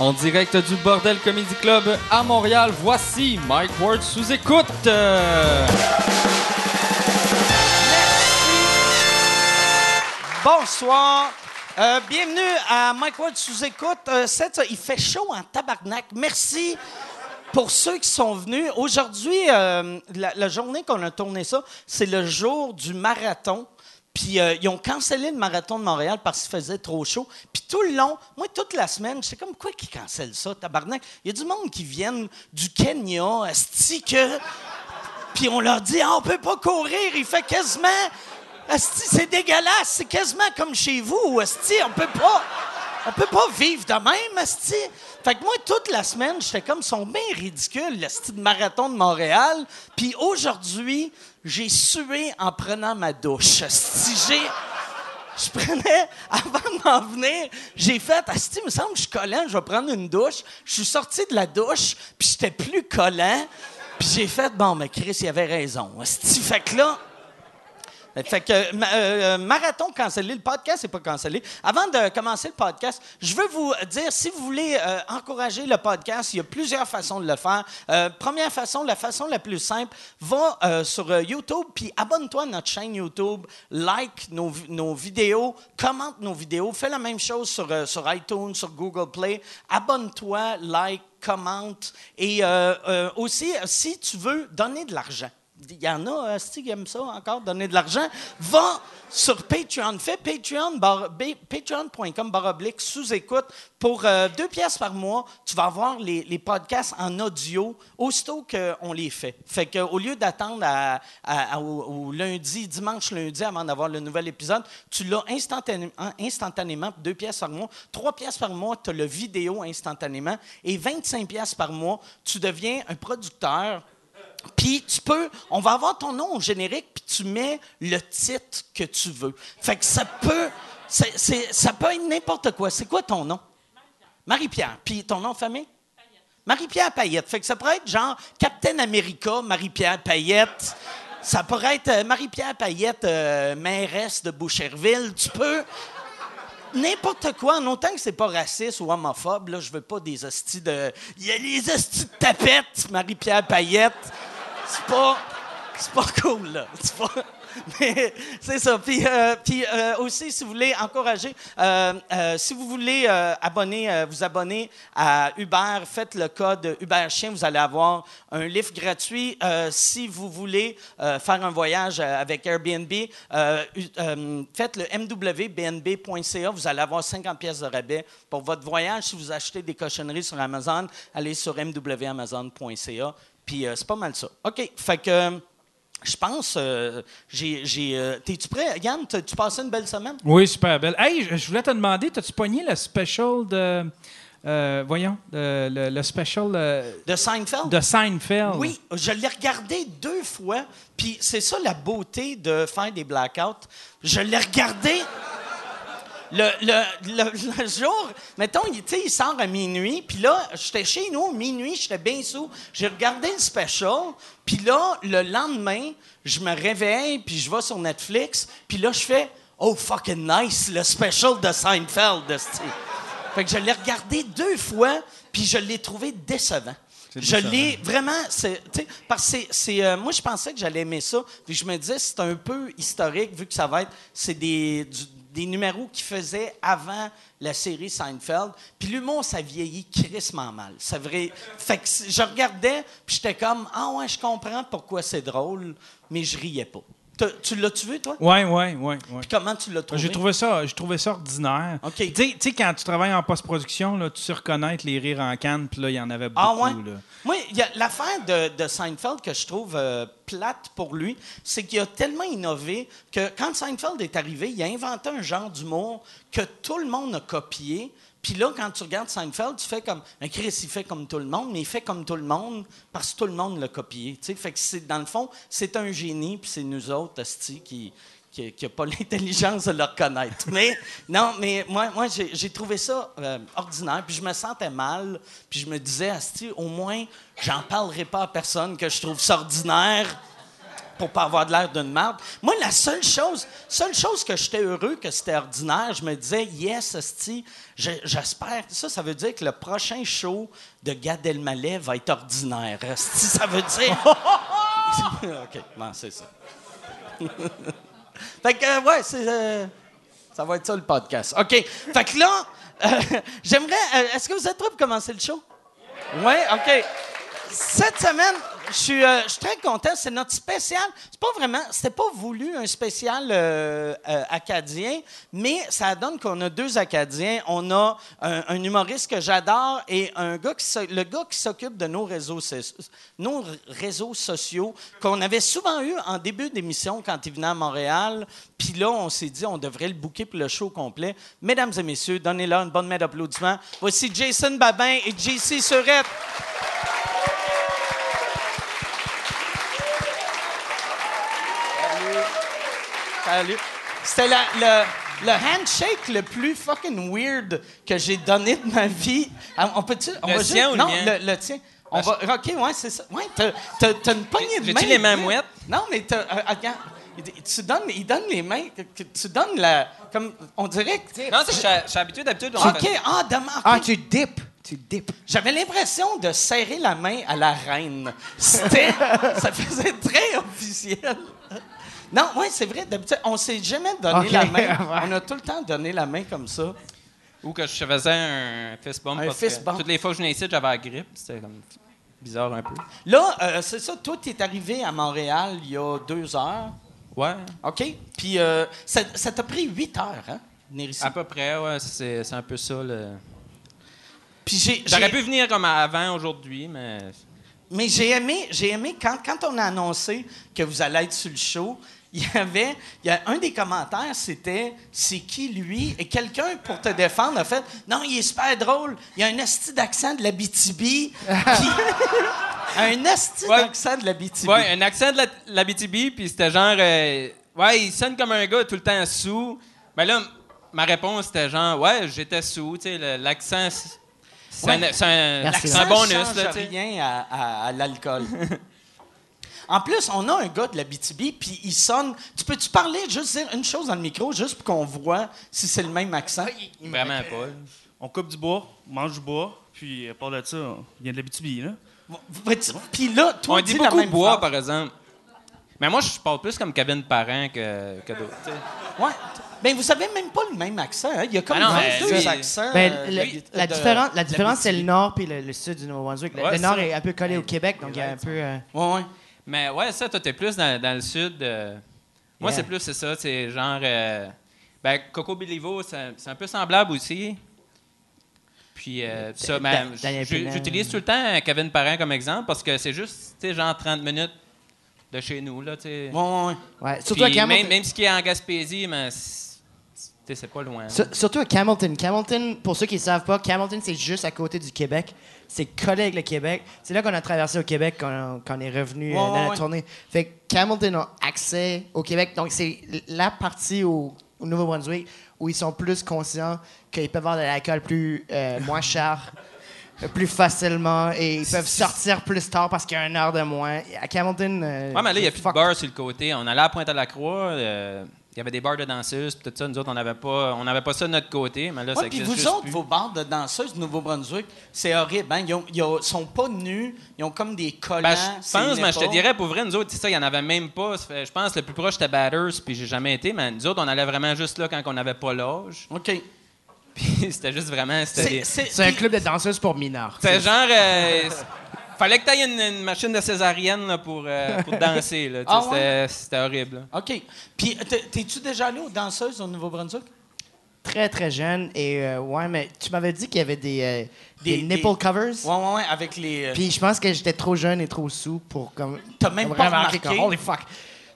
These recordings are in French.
En direct du Bordel Comedy Club à Montréal, voici Mike Ward sous écoute. Bonsoir. Euh, bienvenue à Mike Ward sous écoute. Euh, il fait chaud en tabarnak. Merci pour ceux qui sont venus. Aujourd'hui, euh, la, la journée qu'on a tourné ça, c'est le jour du marathon. Puis euh, ils ont cancellé le marathon de Montréal parce qu'il faisait trop chaud. Puis tout le long, moi, toute la semaine, j'étais comme, quoi qu'ils cancellent ça, tabarnak? Il y a du monde qui viennent du Kenya, asti que... Puis on leur dit, ah, on peut pas courir, il fait quasiment... Asti, c'est dégueulasse, c'est quasiment comme chez vous, Asti, on peut pas... On peut pas vivre de même, Asti. Fait que moi, toute la semaine, j'étais comme, ils sont bien ridicules, le style marathon de Montréal. Puis aujourd'hui, j'ai sué en prenant ma douche. Asti, j'ai... Je prenais, avant de m'en venir, j'ai fait, Asti, il me semble que je suis collant, je vais prendre une douche. Je suis sorti de la douche, puis j'étais plus collant. Puis j'ai fait, bon, mais Chris, il avait raison. Asti, fait que là... Fait que ma- euh, marathon cancellé, le podcast n'est pas cancellé. Avant de commencer le podcast, je veux vous dire si vous voulez euh, encourager le podcast, il y a plusieurs façons de le faire. Euh, première façon, la façon la plus simple, va euh, sur euh, YouTube puis abonne-toi à notre chaîne YouTube, like nos, nos vidéos, commente nos vidéos, fais la même chose sur, euh, sur iTunes, sur Google Play. Abonne-toi, like, commente et euh, euh, aussi euh, si tu veux donner de l'argent. Il y en a, asti, qui ça encore, donner de l'argent. Va sur Patreon. Fais Patreon, bar- ba- patreon.com baroblique sous-écoute. Pour euh, deux pièces par mois, tu vas avoir les, podcasts en audio aussitôt qu'on les fait. Fait qu'au lieu d'attendre au, lundi, dimanche, lundi, avant d'avoir le nouvel épisode, tu l'as instantanément, instantanément deux pièces par mois. Trois pièces par mois, tu as le vidéo instantanément. Et 25 pièces par mois, tu deviens un producteur puis tu peux, on va avoir ton nom au générique, puis tu mets le titre que tu veux. Fait que ça peut, ça peut être n'importe quoi. C'est quoi ton nom? Marie-Pierre. Puis ton nom de famille? Marie-Pierre Payette. Fait que ça pourrait être genre Captain America, Marie-Pierre Payette. Ça pourrait être euh, Marie-Pierre Payette, euh, mairesse de Boucherville. Tu peux n'importe quoi, en autant que c'est pas raciste ou homophobe, là, je veux pas des hosties de. Il y a les hosties de tapettes, Marie-Pierre Payette. C'est pas. C'est pas cool, là. C'est. Mais c'est ça. Puis, euh, euh, aussi, si vous voulez encourager, euh, si vous voulez abonner, vous abonner à Uber, faites le code Uber Chien, vous allez avoir un lift gratuit. Si vous voulez faire un voyage avec Airbnb, faites le mwbnb.ca, vous allez avoir 50 pièces de rabais pour votre voyage. Si vous achetez des cochonneries sur Amazon, allez sur mwamazon.ca. Puis euh, c'est pas mal ça. OK. Fait que. euh, je pense, euh, j'ai. euh, T'es-tu prêt? Yann, tu passé une belle semaine? Oui, super belle. Hey, je- voulais te demander, t'as-tu pogné le special de. euh, voyons, le, le special De Seinfeld? de Seinfeld? Oui, je l'ai regardé deux fois, puis c'est ça la beauté de faire des blackouts. Je l'ai regardé le, le- le- le jour, mettons, il, il sort à minuit, puis là, j'étais chez nous, minuit, j'étais bien sous, j'ai regardé le special, puis là, le lendemain, je me réveille, puis je vais sur Netflix, puis là, je fais « Oh, fucking nice, le special de Seinfeld. Fait que je l'ai regardé deux fois, puis je l'ai trouvé décevant. Je l'ai vraiment, c'est, tu sais, parce que c'est, c'est, euh, moi je pensais que j'allais aimer ça, puis je me disais c'est un peu historique vu que ça va être, c'est des, du- des numéros qui faisaient avant la série Seinfeld, puis l'humour ça vieillit crissement mal. C'est vrai. Fait que je regardais, puis j'étais comme ah ouais je comprends pourquoi c'est drôle, mais je riais pas. Tu l'as-tu vu toi? Oui, oui, oui. Puis comment tu l'as trouvé J'ai trouvé? ça, j'ai trouvé ça ordinaire. OK. Tu sais- quand tu travailles en post-production, là, tu sais reconnaître les rires en canne, puis là, il y en avait beaucoup. Ah ouais? là. Moi, l'affaire de, de Seinfeld que je trouve euh, plate pour lui, c'est qu'il a tellement innové que quand Seinfeld est arrivé, il a inventé un genre d'humour que tout le monde a copié. Puis là, quand tu regardes Seinfeld, tu fais comme. Mais Chris, il fait comme tout le monde, mais il fait comme tout le monde parce que tout le monde l'a copié. Fait que dans le fond, c'est un génie, puis c'est nous autres, hostie, qui qui pas l'intelligence de le reconnaître. Mais non, mais moi, moi j'ai, j'ai trouvé ça euh, ordinaire, puis je me sentais mal, puis je me disais, Asti, au moins, j'en parlerai pas à personne que je trouve ça ordinaire. Pour pas avoir de l'air d'une marde. Moi, la seule chose, seule chose que j'étais heureux que c'était ordinaire, je me disais, yes, esti, je- j'espère. Ça, ça veut dire que le prochain show de Gad Elmaleh va être ordinaire. Esti, ça veut dire. OK, bon, c'est ça. fait que, euh, ouais, c'est. euh, ça va être ça le podcast. OK. Fait que là, euh, j'aimerais. Est-ce que vous êtes prêts pour commencer le show? Oui, OK. Cette semaine, je suis, euh, je suis très content. C'est notre spécial. C'est pas vraiment. C'était pas voulu un spécial euh, euh, acadien, mais ça donne qu'on a deux Acadiens. On a un, humoriste que j'adore et un gars qui le gars qui s'occupe de nos réseaux, sociaux qu'on avait souvent eu en début d'émission quand il venait à Montréal. Puis là, on s'est dit on devrait le booker pour le show complet. Mesdames et messieurs, donnez-leur une bonne main d'applaudissement. Voici Jason Babin et JC Surette. Salut. C'était la- le, le handshake le plus fucking weird que j'ai donné de ma vie. Ah, On peut-tu. on Le va sien ou Non, le, le tien. On va, OK, ouais, c'est ça. Ouais, t'as, une poignée de main. J'ai-tu les mains mouettes? Non, mais t'as, euh, regarde, il- tu donnes, il donne les mains, tu donnes la, comme, on dirait que, Non, c'est- je suis habitué d'habitude. OK, ah, demain. Ah, tu dips. Tu dips. J'avais l'impression de serrer la main à la reine. C'était, ça faisait très officiel. Non, oui, c'est vrai. D'habitude, on s'est jamais donné la main. On a tout le temps donné la main comme ça. Ou que je faisais un fist bump. Un parce fist que bump. Toutes les fois que je venais ici, j'avais la grippe. C'était comme bizarre un peu. Là, euh, c'est ça. Toi, tu es arrivé à Montréal il y a deux heures. Ouais. OK? Puis euh, ça, ça t'a pris huit heures, hein, venir ici? À peu près, ouais. C'est un peu ça. Le... Puis J'aurais pu venir comme avant aujourd'hui, mais. Mais j'ai aimé, j'ai aimé quand, quand on a annoncé que vous allez être sur le show, il y avait, il y a un des commentaires, c'était c'est qui lui? Et quelqu'un pour te défendre a fait non, il est super drôle, il y a un asti d'accent de la BTB, un asti Ouais. d'accent de la BTB. Ouais, un accent de la, la BTB, puis c'était genre. euh, ouais, il sonne comme un gars tout le temps sous. Mais là, ma réponse, c'était genre, ouais, j'étais sous. Tu sais, l'accent, c'est c'est Ouais. un, c'est un- un bonus, change là, tu sais. rien à, à- à l'alcool. En plus, on a un gars de la BTB, puis il sonne. Tu peux-tu parler, juste dire une chose dans le micro, juste pour qu'on voit si c'est le même accent? Vraiment pas. On coupe du bois, on mange du bois, puis à part de ça, il y a de la BTB, là. Puis là, toi, On dit la beaucoup même bois, phrase. par exemple. Mais moi, je parle plus comme Kevin Parent que, que d'autres. Ouais. Ben, vous avez même pas le même accent. hein. Il y a comme Ah non, deux lui- accents. Ben, euh, le- la, de- différence, la différence, c'est le nord puis le, le sud du Nouveau-Brunswick. Le, Ouais, le nord est un peu collé au Québec, donc il y a un peu. euh, Ouais, ouais. Mais ouais, ça, toi, t'es plus dans, dans le sud. euh, Moi, Yeah. c'est plus, c'est ça. C'est genre. euh, Ben, Coco Bilivo, c'est c'est un peu semblable aussi. Puis, euh, ça, ben, j'utilise tout le temps Kevin Parent comme exemple parce que c'est juste, tu sais, genre 30 minutes de chez nous, là, tu sais. Ouais, ouais. ouais. Surtout à même, même ce qui est en Gaspésie, mais sais, c'est pas loin. Sur- Surtout à Hamilton. Hamilton, pour ceux qui ne savent pas, Hamilton, c'est juste à côté du Québec. C'est collé avec le Québec. C'est là qu'on a traversé au Québec quand on, quand on est revenu euh, Ouais, dans ouais, la ouais. tournée. Fait que Hamilton a accès au Québec. Donc, c'est la partie au, au Nouveau-Brunswick où ils sont plus conscients qu'ils peuvent avoir de l'alcool plus euh, moins cher, euh, plus facilement, et ils peuvent sortir plus tard parce qu'il y a une heure de moins. À Hamilton. euh, Ouais, mais là, il n'y a plus de fuck. sur le côté. On allait à Pointe-à-la-Croix. euh, Il y avait des bars de danseuses, tout ça. Nous autres, on n'avait pas, on n'avait pas ça de notre côté. Mais là, ça Ouais, puis existe vous juste autres, plus. vos bars de danseuses du Nouveau-Brunswick, c'est horrible. Hein? Ils, ont- ils ont- sont pas nus, ils ont comme des collants. Ben, je pense, mais je te dirais, pour vrai, nous autres, c'est ça, il n'y en avait même pas. Fait- je pense que le plus proche, c'était Batters, puis j'ai jamais été. Mais nous autres, on allait vraiment juste là quand on n'avait pas l'âge. OK. Puis c'était juste vraiment. C'est des- c'est- C'est un club de danseuses pour mineurs. c'était genre. euh, fallait que tu aies une, une machine de césarienne là, pour, euh, pour danser. Ah c'était, ouais? c'était horrible. là. OK. Puis, t'es- t'es-tu déjà allé aux danseuses au Nouveau-Brunswick? Très, très jeune. Et euh, ouais, mais tu m'avais dit qu'il y avait des, euh, des, Des- nipple des- covers? Ouais, ouais, ouais, avec les. euh, Puis je pense que j'étais trop jeune et trop sous pour comme. T'as même pas remarqué? comme, Holy fuck.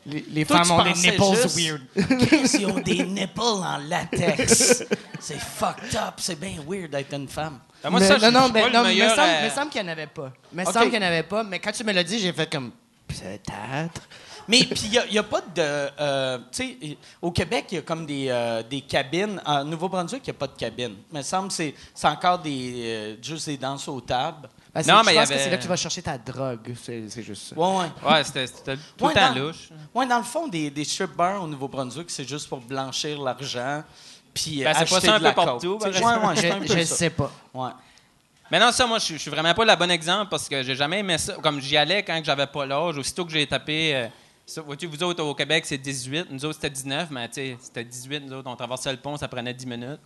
Les, les Toi, femmes ont des nipples juste- weird. Ils ont des nipples en latex. c'est fucked up. C'est bien weird d'être une femme. Ben, moi, Mais- ça, non, non, je mais non, mais meilleur, me semble, qu'il n'y en avait pas. Me semble qu'il n'y en avait pas, mais quand tu me l'as dit, j'ai fait comme. Peut-être. Mais puis, il n'y a, pas de. euh, tu sais, au Québec, il y a comme des, euh, des cabines. En Nouveau-Brunswick, il n'y a pas de cabine. Il me semble que c'est c'est encore des, euh, juste des danses aux tables. Ben, c'est- Non, je mais il y pense que avait- c'est là que tu vas chercher ta drogue. C'est juste ça. Ouais, ouais. Ouais, c'était tout Ouais, le temps dans- louche. Ouais, dans le fond, des, des strip bars au Nouveau-Brunswick, c'est juste pour blanchir l'argent. Puis Ben, acheter pas ça un de peu partout, par Ouais, Je, je sais pas. Ouais. Mais non, ça, moi, je suis- je suis vraiment pas le bon exemple parce que j'ai jamais aimé ça. Comme j'y allais quand que j'avais pas l'âge, aussitôt que j'ai tapé. euh, ça, vous autres au Québec, c'est 18. Nous autres, c'était 19, mais tu sais, c'était 18. Nous autres, on traversait le pont, ça prenait 10 minutes.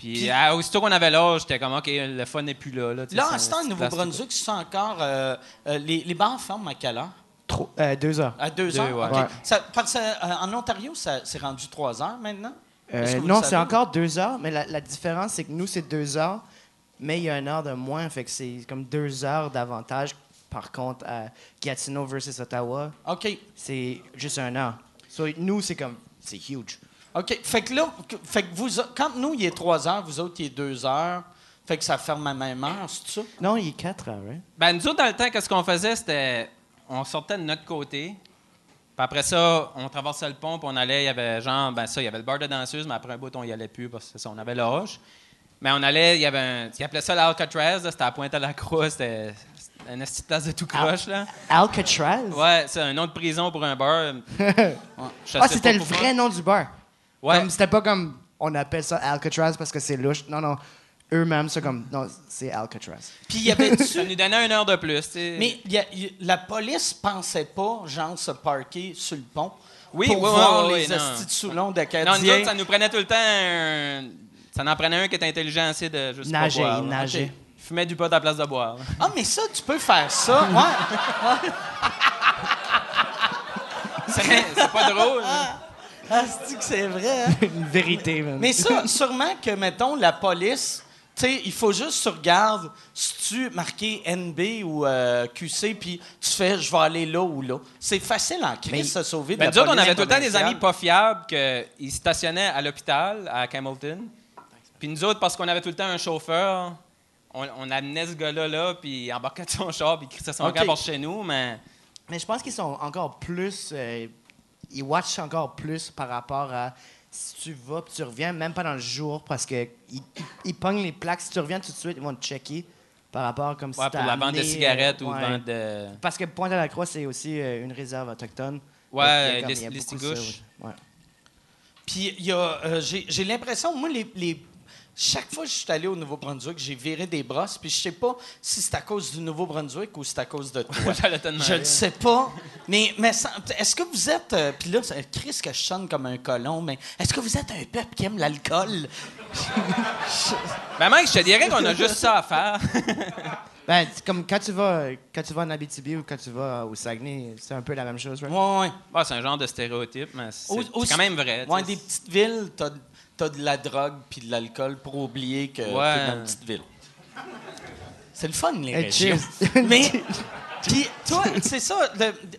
Puis, Puis- ah, aussitôt qu'on avait l'âge, j'étais comme, OK, le fun n'est plus là. Là, Là, un ce temps, Nouveau-Brunswick, c'est encore. euh, euh, les, les bars ferment à quelle heure? Trop, euh, deux heures. À deux, Deux, heures? ouais. OK. Ouais. Ça- parce euh, en Ontario, ça- c'est rendu trois heures maintenant? Euh, non, c'est encore deux heures, mais la, la différence, c'est que nous, c'est deux heures, mais il y a une heure de moins, fait que c'est comme deux heures d'avantage. Par contre, à Gatineau versus Ottawa, OK. c'est juste un heure. So, nous, c'est comme, c'est huge. OK. Fait que là, fait que vous, quand nous, il est trois heures, vous autres, il est deux heures. Fait que ça ferme à même heure, c'est ça? Non, il est quatre heures, right? Ben, nous autres, dans le temps, qu'est-ce qu'on faisait, c'était. On sortait de notre côté. Puis après ça, on traversait le pont, puis on allait. Il y avait genre, ben ça, il y avait le bar de danseuse, mais après un bout, on y allait plus parce que c'est ça, on avait l'âge. Mais on allait, il y avait un. Ils appelaient ça l'Alcatraz, là, c'était à pointe à la croix, c'était une petite place de tout croche, là. Alcatraz? Ouais, c'est un nom de prison pour un bar. Je sais ah, pas c'était le vrai nom du bar. Ouais. Comme, c'était pas comme, on appelle ça Alcatraz parce que c'est louche. Non, non. Eux-mêmes, c'est comme, non, c'est Alcatraz. Puis il y avait Ça nous donnait une heure de plus. Mais y a- y la police pensait pas, genre, se parquer sur le pont Oui, pour oui, voir oui, les estis de Soulon Non, nous autres, ça nous prenait tout le temps un... Ça en prenait un qui était intelligent assez de juste pas Nager, boire, il là. nageait. Ok. Il fumait du pot à la place de boire. Ah, mais ça, tu peux faire ça. Ouais. C'est c'est pas drôle. Ah, c'est que c'est vrai. hein? Une vérité, man. Mais ça, sûrement que, mettons, la police, tu sais, il faut juste que tu regardes si tu marqué NB ou euh, QC, puis tu fais je vais aller là ou là. C'est facile en crise Mais- de se sauver de Ben, la nous autres, on avait tout le temps des amis pas fiables qu'ils stationnaient à l'hôpital, à Campbellton. Puis nous autres, parce qu'on avait tout le temps un chauffeur, on, on amenait ce gars-là, là, puis il embarquait de son char, puis il crissait son Ok. camp par chez nous, mais... Mais je pense qu'ils sont encore plus. euh, ils watchent encore plus par rapport à si tu vas puis tu reviens, même pas dans le jour, parce que ils, pognent les plaques. Si tu reviens tout de suite, ils vont te checker par rapport comme si Ouais, t'as pour la vente de cigarettes euh, ou ouais. vente de... Parce que Pointe-à-la-Croix, c'est aussi euh, une réserve autochtone. Ouais, Donc, il y a comme- les- les. Puis il y a, euh, j'ai, j'ai l'impression, moi, les, les- chaque fois que je suis allé au Nouveau-Brunswick, j'ai viré des brosses, puis je sais pas si c'est à cause du Nouveau-Brunswick ou c'est à cause de toi. Je ne sais pas. Mais, mais est-ce que vous êtes. euh, puis là, c'est Chris que je sonne comme un colon, mais est-ce que vous êtes un peuple qui aime l'alcool? Ben, Mike, je te dirais qu'on a juste ça à faire. Ben, c'est comme quand tu vas quand tu vas en Abitibi ou quand tu vas au Saguenay, c'est un peu la même chose, right? Ouais, ouais. Ah, c'est un genre de stéréotype, mais c'est quand même vrai. Ouais, des petites villes, t'as, t'as de la drogue puis de l'alcool pour oublier que t'es Ouais. dans une petite ville. C'est le fun, les Hey, régions. Mais, puis toi, c'est ça,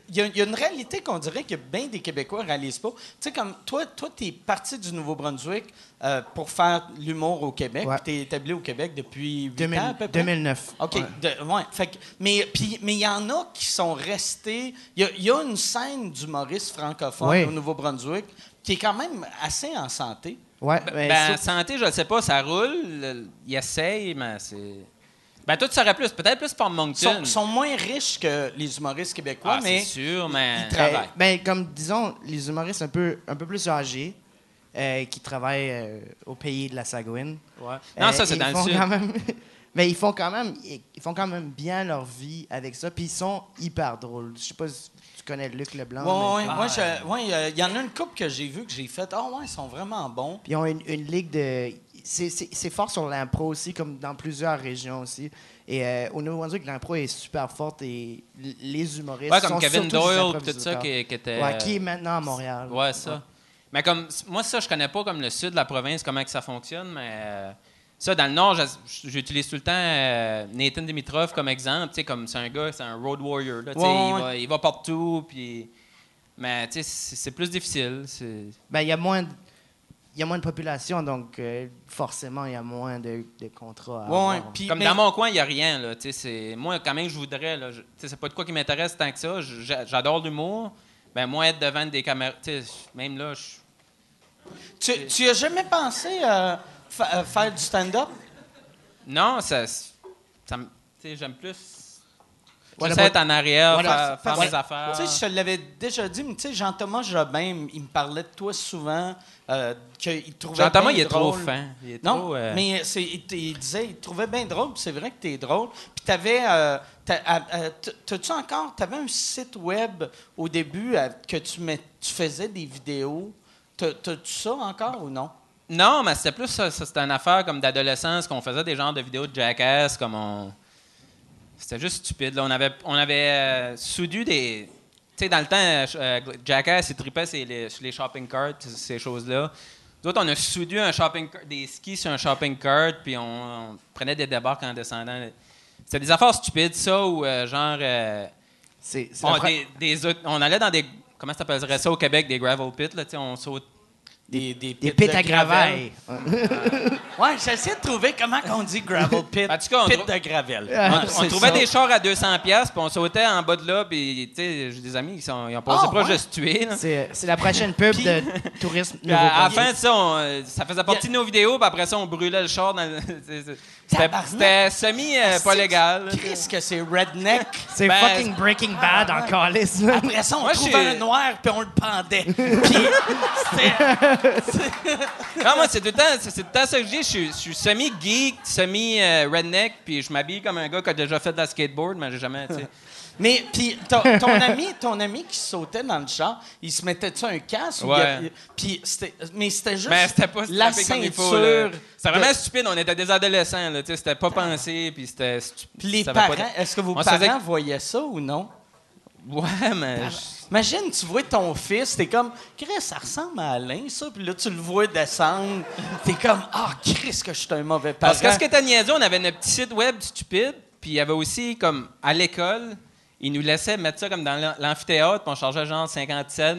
il y, a- il y a une réalité qu'on dirait que bien des Québécois ne réalisent pas. Tu sais, comme toi, toi tu es parti du Nouveau-Brunswick euh, pour faire l'humour au Québec. Ouais. Tu es établi au Québec depuis 8 2000 ans à peu près? 2009. OK. ouais. de- ouais. Fait que- mais puis- mais il y en a qui sont restés. Il y a- il y, a une scène d'humoristes francophones Oui. au Nouveau-Brunswick qui est quand même assez en santé. Ouais, Ben, ben, ça- santé, je ne sais pas, ça roule. le- Il essaye, mais c'est. Ben, toi, tu saurais plus. Peut-être plus pour Ils Moncton. sont, sont moins riches que les humoristes québécois, Ah, mais c'est sûr, mais. ils travaillent. Ben, ben, comme disons, les humoristes un peu, un peu plus âgés euh, qui travaillent euh, au pays de la Sagouine. Ouais. Non, euh, ça, c'est ils dans le sud. même- Mais ils font quand même, ils ils font quand même bien leur vie avec ça, puis ils sont hyper drôles. Je sais pas si tu connais Luc Leblanc. Ouais, mais- ouais, moi, je- ouais, euh, il y en a une couple que j'ai vu que j'ai fait. Ah ouais, ils sont vraiment bons. Puis ils ont une, une ligue de. C'est- fort sur l'impro aussi, comme dans plusieurs régions aussi. Et euh, au Nouveau-Brunswick, l'impro est super forte et les humoristes. Ouais, sont comme Kevin Doyle, tout ça, qui, qui était. Ouais, qui est maintenant à Montréal. Ouais, ça. Mais comme. Moi, ça, je connais pas comme le sud de la province, comment que ça fonctionne, mais. euh, ça, dans le Nord, j'utilise tout le temps euh, Nathan Dimitrov comme exemple. Tu sais, comme c'est un gars, c'est un road warrior. Là, tu sais, Ouais, il, va, il va partout, puis. Mais, tu sais, c'est plus difficile. c'est- Ben, il y a moins de. Il y a moins de population, donc euh, forcément, il y a moins de, de contrats à Ouais, Comme mais- dans mon coin, il n'y a rien. Là, tu sais, c'est- moi, quand même, je voudrais. Là, je- tu sais, c'est pas de quoi qui m'intéresse tant que ça. J'adore l'humour. Ben, moi, être devant des caméras. tu sais, Même là, je. tu, tu as jamais pensé euh, fa- euh, faire du stand-up? Non, ça. ça me- Tu sais, j'aime plus. Ouais, juste le être en arrière, Voilà, faire, faire Ouais. mes affaires. Tu sais, je te l'avais déjà dit, mais tu sais, Jean-Thomas Jobin, il me parlait de toi souvent, euh, qu'il trouvait Jean-Thomas, il est trop fin. Il est Non, trop, euh, mais c'est- il, il disait, il trouvait bien drôle, puis c'est vrai que t'es drôle. Puis t'avais, euh, t'as-tu encore, t'avais un site web au début euh, que tu, mets, tu faisais des vidéos? T'as- T'as-tu ça encore ou non? Non, mais c'était plus ça. ça, C'était une affaire comme d'adolescence qu'on faisait des genres de vidéos de jackass, comme on. C'était juste stupide. là. On avait, on avait euh, soudu des. Tu sais, dans le temps, euh, euh, Jackass, il tripait sur les, sur les shopping carts, ces choses-là. Nous autres, on a soudu un shopping cart- des skis sur un shopping cart, puis on, on prenait des débarques en descendant. C'était des affaires stupides, ça, ou euh, genre. euh, on, des- des autres- on allait dans des. Comment ça s'appellerait ça au Québec, des gravel pits, là, tu sais, on saute. Des, des, des pits de à gravel. gravel. Ouais, j'essaie de trouver comment on dit gravel pit. En tout cas, on pit trou- de gravel. On, Ouais, on trouvait ça. des chars à 200 pièces, puis on sautait en bas de là, puis tu sais, j'ai des amis qui sont, ils ont passé Ah, proche ouais? de se tuer. C'est la prochaine pub de tourisme à, à la fin de ça, on, euh, ça faisait partie de nos vidéos, puis après ça, on brûlait le char. dans C'était semi euh, pas légal. Qu'est-ce que c'est redneck? C'est Ben, fucking Breaking Bad en calice. Après ça, on Moi, trouvait un noir puis on le pendait. Puis c'était Non, moi, c'est tout le temps, c'est tout le temps ça que je dis. Je suis- Je suis semi-geek, semi-redneck, puis je m'habille comme un gars qui a déjà fait de la skateboard, mais j'ai jamais, tu sais. Mais puis ton, ton ami, ton ami qui sautait dans le char, il se mettait-tu un casque Ouais. puis c'était mais c'était juste Mais c'était pas la ceinture. C'était vraiment de- stupide. On était des adolescents, là, tu sais. C'était pas pensé, puis c'était stupide. Puis les parents, de- est-ce que vos On se faisait- parents voyaient ça ou non? Ouais, mais. Imagine, tu vois ton fils, t'es comme, Chris, ça ressemble à Alain, ça. Puis là, tu le vois descendre. T'es comme, ah, Chris, que je suis un mauvais parent. Parce que ce que t'as niaisé, on avait notre petit site web stupide, puis il y avait aussi, comme, à l'école, ils nous laissaient mettre ça comme dans l'am- l'amphithéâtre, puis on chargeait genre 50 cents.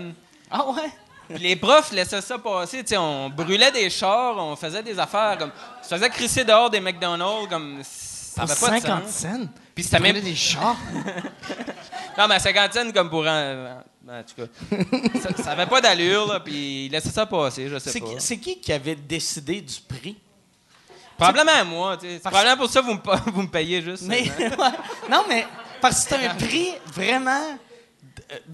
Ah ouais? Puis les profs laissaient ça passer, tu sais, on brûlait des chars, on faisait des affaires, comme, on se faisait crisser dehors des McDonald's, comme, ça pas de 50 sens. cents? Puis c'était même... des chars? Non, mais à 50 cents, comme pour... un- en tout cas, ça, ça avait pas d'allure, là, puis ils laissaient ça passer, je sais pas. c'est qui qui avait décidé du prix? Probablement moi, probablement pour ça vous me, vous me payez juste. Mais, hein. ouais. non, mais parce que c'est un prix vraiment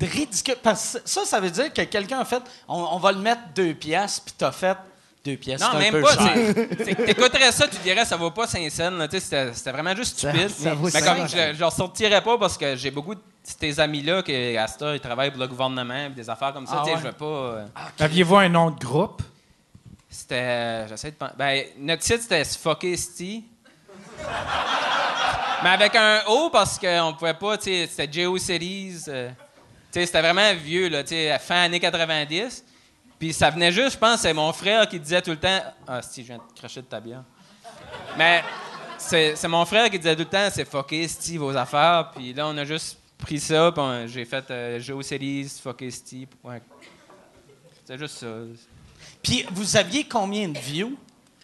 ridicule. Parce que ça, ça veut dire que quelqu'un a fait, on, on va le mettre deux piastres, puis t'as fait deux pièces. Non, c'est un même peu pas. cher. c'est- c'est que T'écouterais ça, tu dirais ça vaut pas 5 cents. là, tu sais, C'était c'était vraiment juste stupide. ça vaut mais cinq comme je, je leur sortirais pas parce que j'ai beaucoup de tes amis-là qui, à ils travaillent pour le gouvernement et des affaires comme ça. Ah tu sais, ouais? Je veux pas. euh, Aviez-vous un nom de groupe? C'était. euh, J'essaie de penser. Ben, notre site, c'était Suffocacy. Mais avec un O parce qu'on pouvait pas, tu sais, c'était GeoCities. euh, tu sais, c'était vraiment vieux, là, tu sais, fin années 90. Puis ça venait juste, je pense, c'est mon frère qui disait tout le temps. Ah, si, je viens de cracher de ta bière. Mais c'est mon frère qui disait tout le temps, c'est fucké, Steve, vos affaires. Puis là, on a juste pris ça, puis j'ai fait euh, GeoCities, fucké, Steve. Ouais. C'est juste ça. Puis vous aviez combien de views?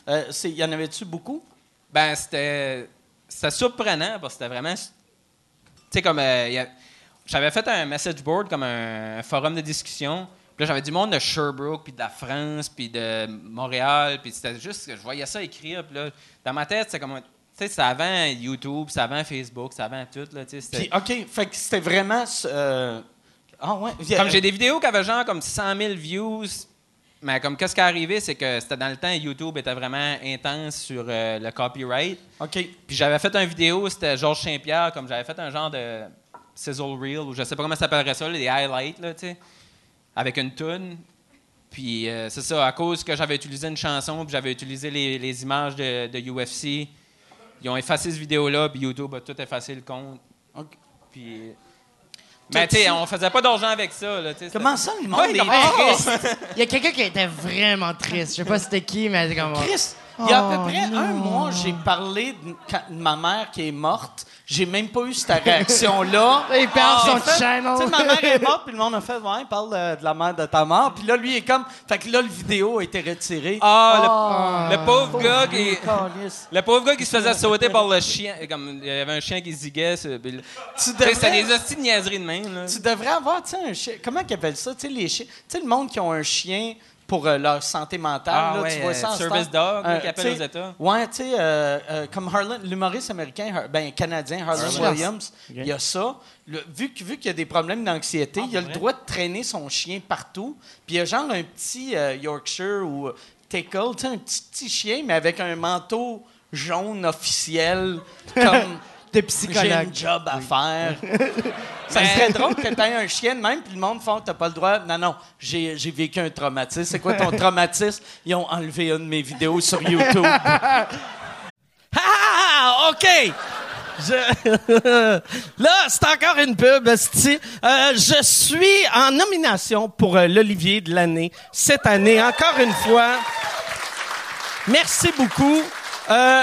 Euh, c'est- y en avait-tu beaucoup? Ben, c'était. C'était surprenant parce que c'était vraiment. Tu sais, comme. euh, J'avais fait un message board comme un, forum de discussion. Puis là, j'avais du monde de Sherbrooke, puis de la France, puis de Montréal. Puis c'était juste que je voyais ça écrire. Puis là, dans ma tête, c'était comme. Tu sais, c'était avant YouTube, c'était avant Facebook, c'était avant tout. Là, Puis, OK, fait que c'était vraiment... euh, Ah ouais? Comme j'ai des vidéos qui avaient genre comme 100 000 views, mais comme qu'est-ce qui est arrivé, c'est que c'était dans le temps, YouTube était vraiment intense sur euh, le copyright. OK. Puis j'avais fait une vidéo, c'était Georges Saint-Pierre, comme j'avais fait un genre de sizzle reel, ou je sais pas comment ça s'appellerait ça, là, des highlights, là, tu sais, avec une tune. Puis euh, c'est ça, à cause que j'avais utilisé une chanson, puis j'avais utilisé les, les images de, de UFC, ils ont effacé cette vidéo-là, puis YouTube a tout effacé le compte. OK. Puis... Mais tu sais, on faisait pas d'argent avec ça, là, Comment ça, le monde Ouais, est triste? Il y a quelqu'un qui était vraiment triste. Je sais pas c'était qui, mais c'est comme. Chris, il y a à peu Oh, près un non. mois, j'ai parlé de, quand- de ma mère qui est morte. J'ai même pas eu cette réaction-là. Il perd J'ai son fait- channel. Tu sais, ma mère est morte, puis le monde a fait, ouais, il parle de, de la mère de ta mort. Puis là, lui, il est comme. Fait que là, le vidéo a été retiré. Ah, le, le pauvre gars qui... Le pauvre gars qui se faisait sauter par le chien, comme il y avait un chien qui ziguait. C'était des devrais, hosties de niaiseries de même. Là. tu devrais avoir, tu sais, un chien. Comment ils appellent ça? Tu sais, les chiens. Tu sais, le monde qui ont un chien, pour euh, leur santé mentale. Ah là, ouais, tu vois ça euh, en Service ce Dog, là, qui appelle aux États. Ouais, tu sais, euh, euh, comme Harlan, l'humoriste américain, Har- ben, canadien, Harlan. Williams, il y a ça. Le- vu que- vu qu'il y a des problèmes d'anxiété, Ah, il a le droit de traîner son chien partout. Puis il y a genre un petit euh, Yorkshire ou euh, Tickle, tu sais, un petit, petit chien, mais avec un manteau jaune officiel, comme De j'ai psychologue. un job à faire. ça serait drôle que tu aies un chien de même, puis le monde fait t'as pas le droit. Non, non, j'ai j'ai vécu un traumatisme. C'est quoi ton traumatisme? Ils ont enlevé une de mes vidéos sur YouTube. ah, OK! Je- Là, c'est encore une pub. Euh, je suis en nomination pour euh, l'Olivier de l'année cette année, encore une fois. Merci beaucoup. Euh,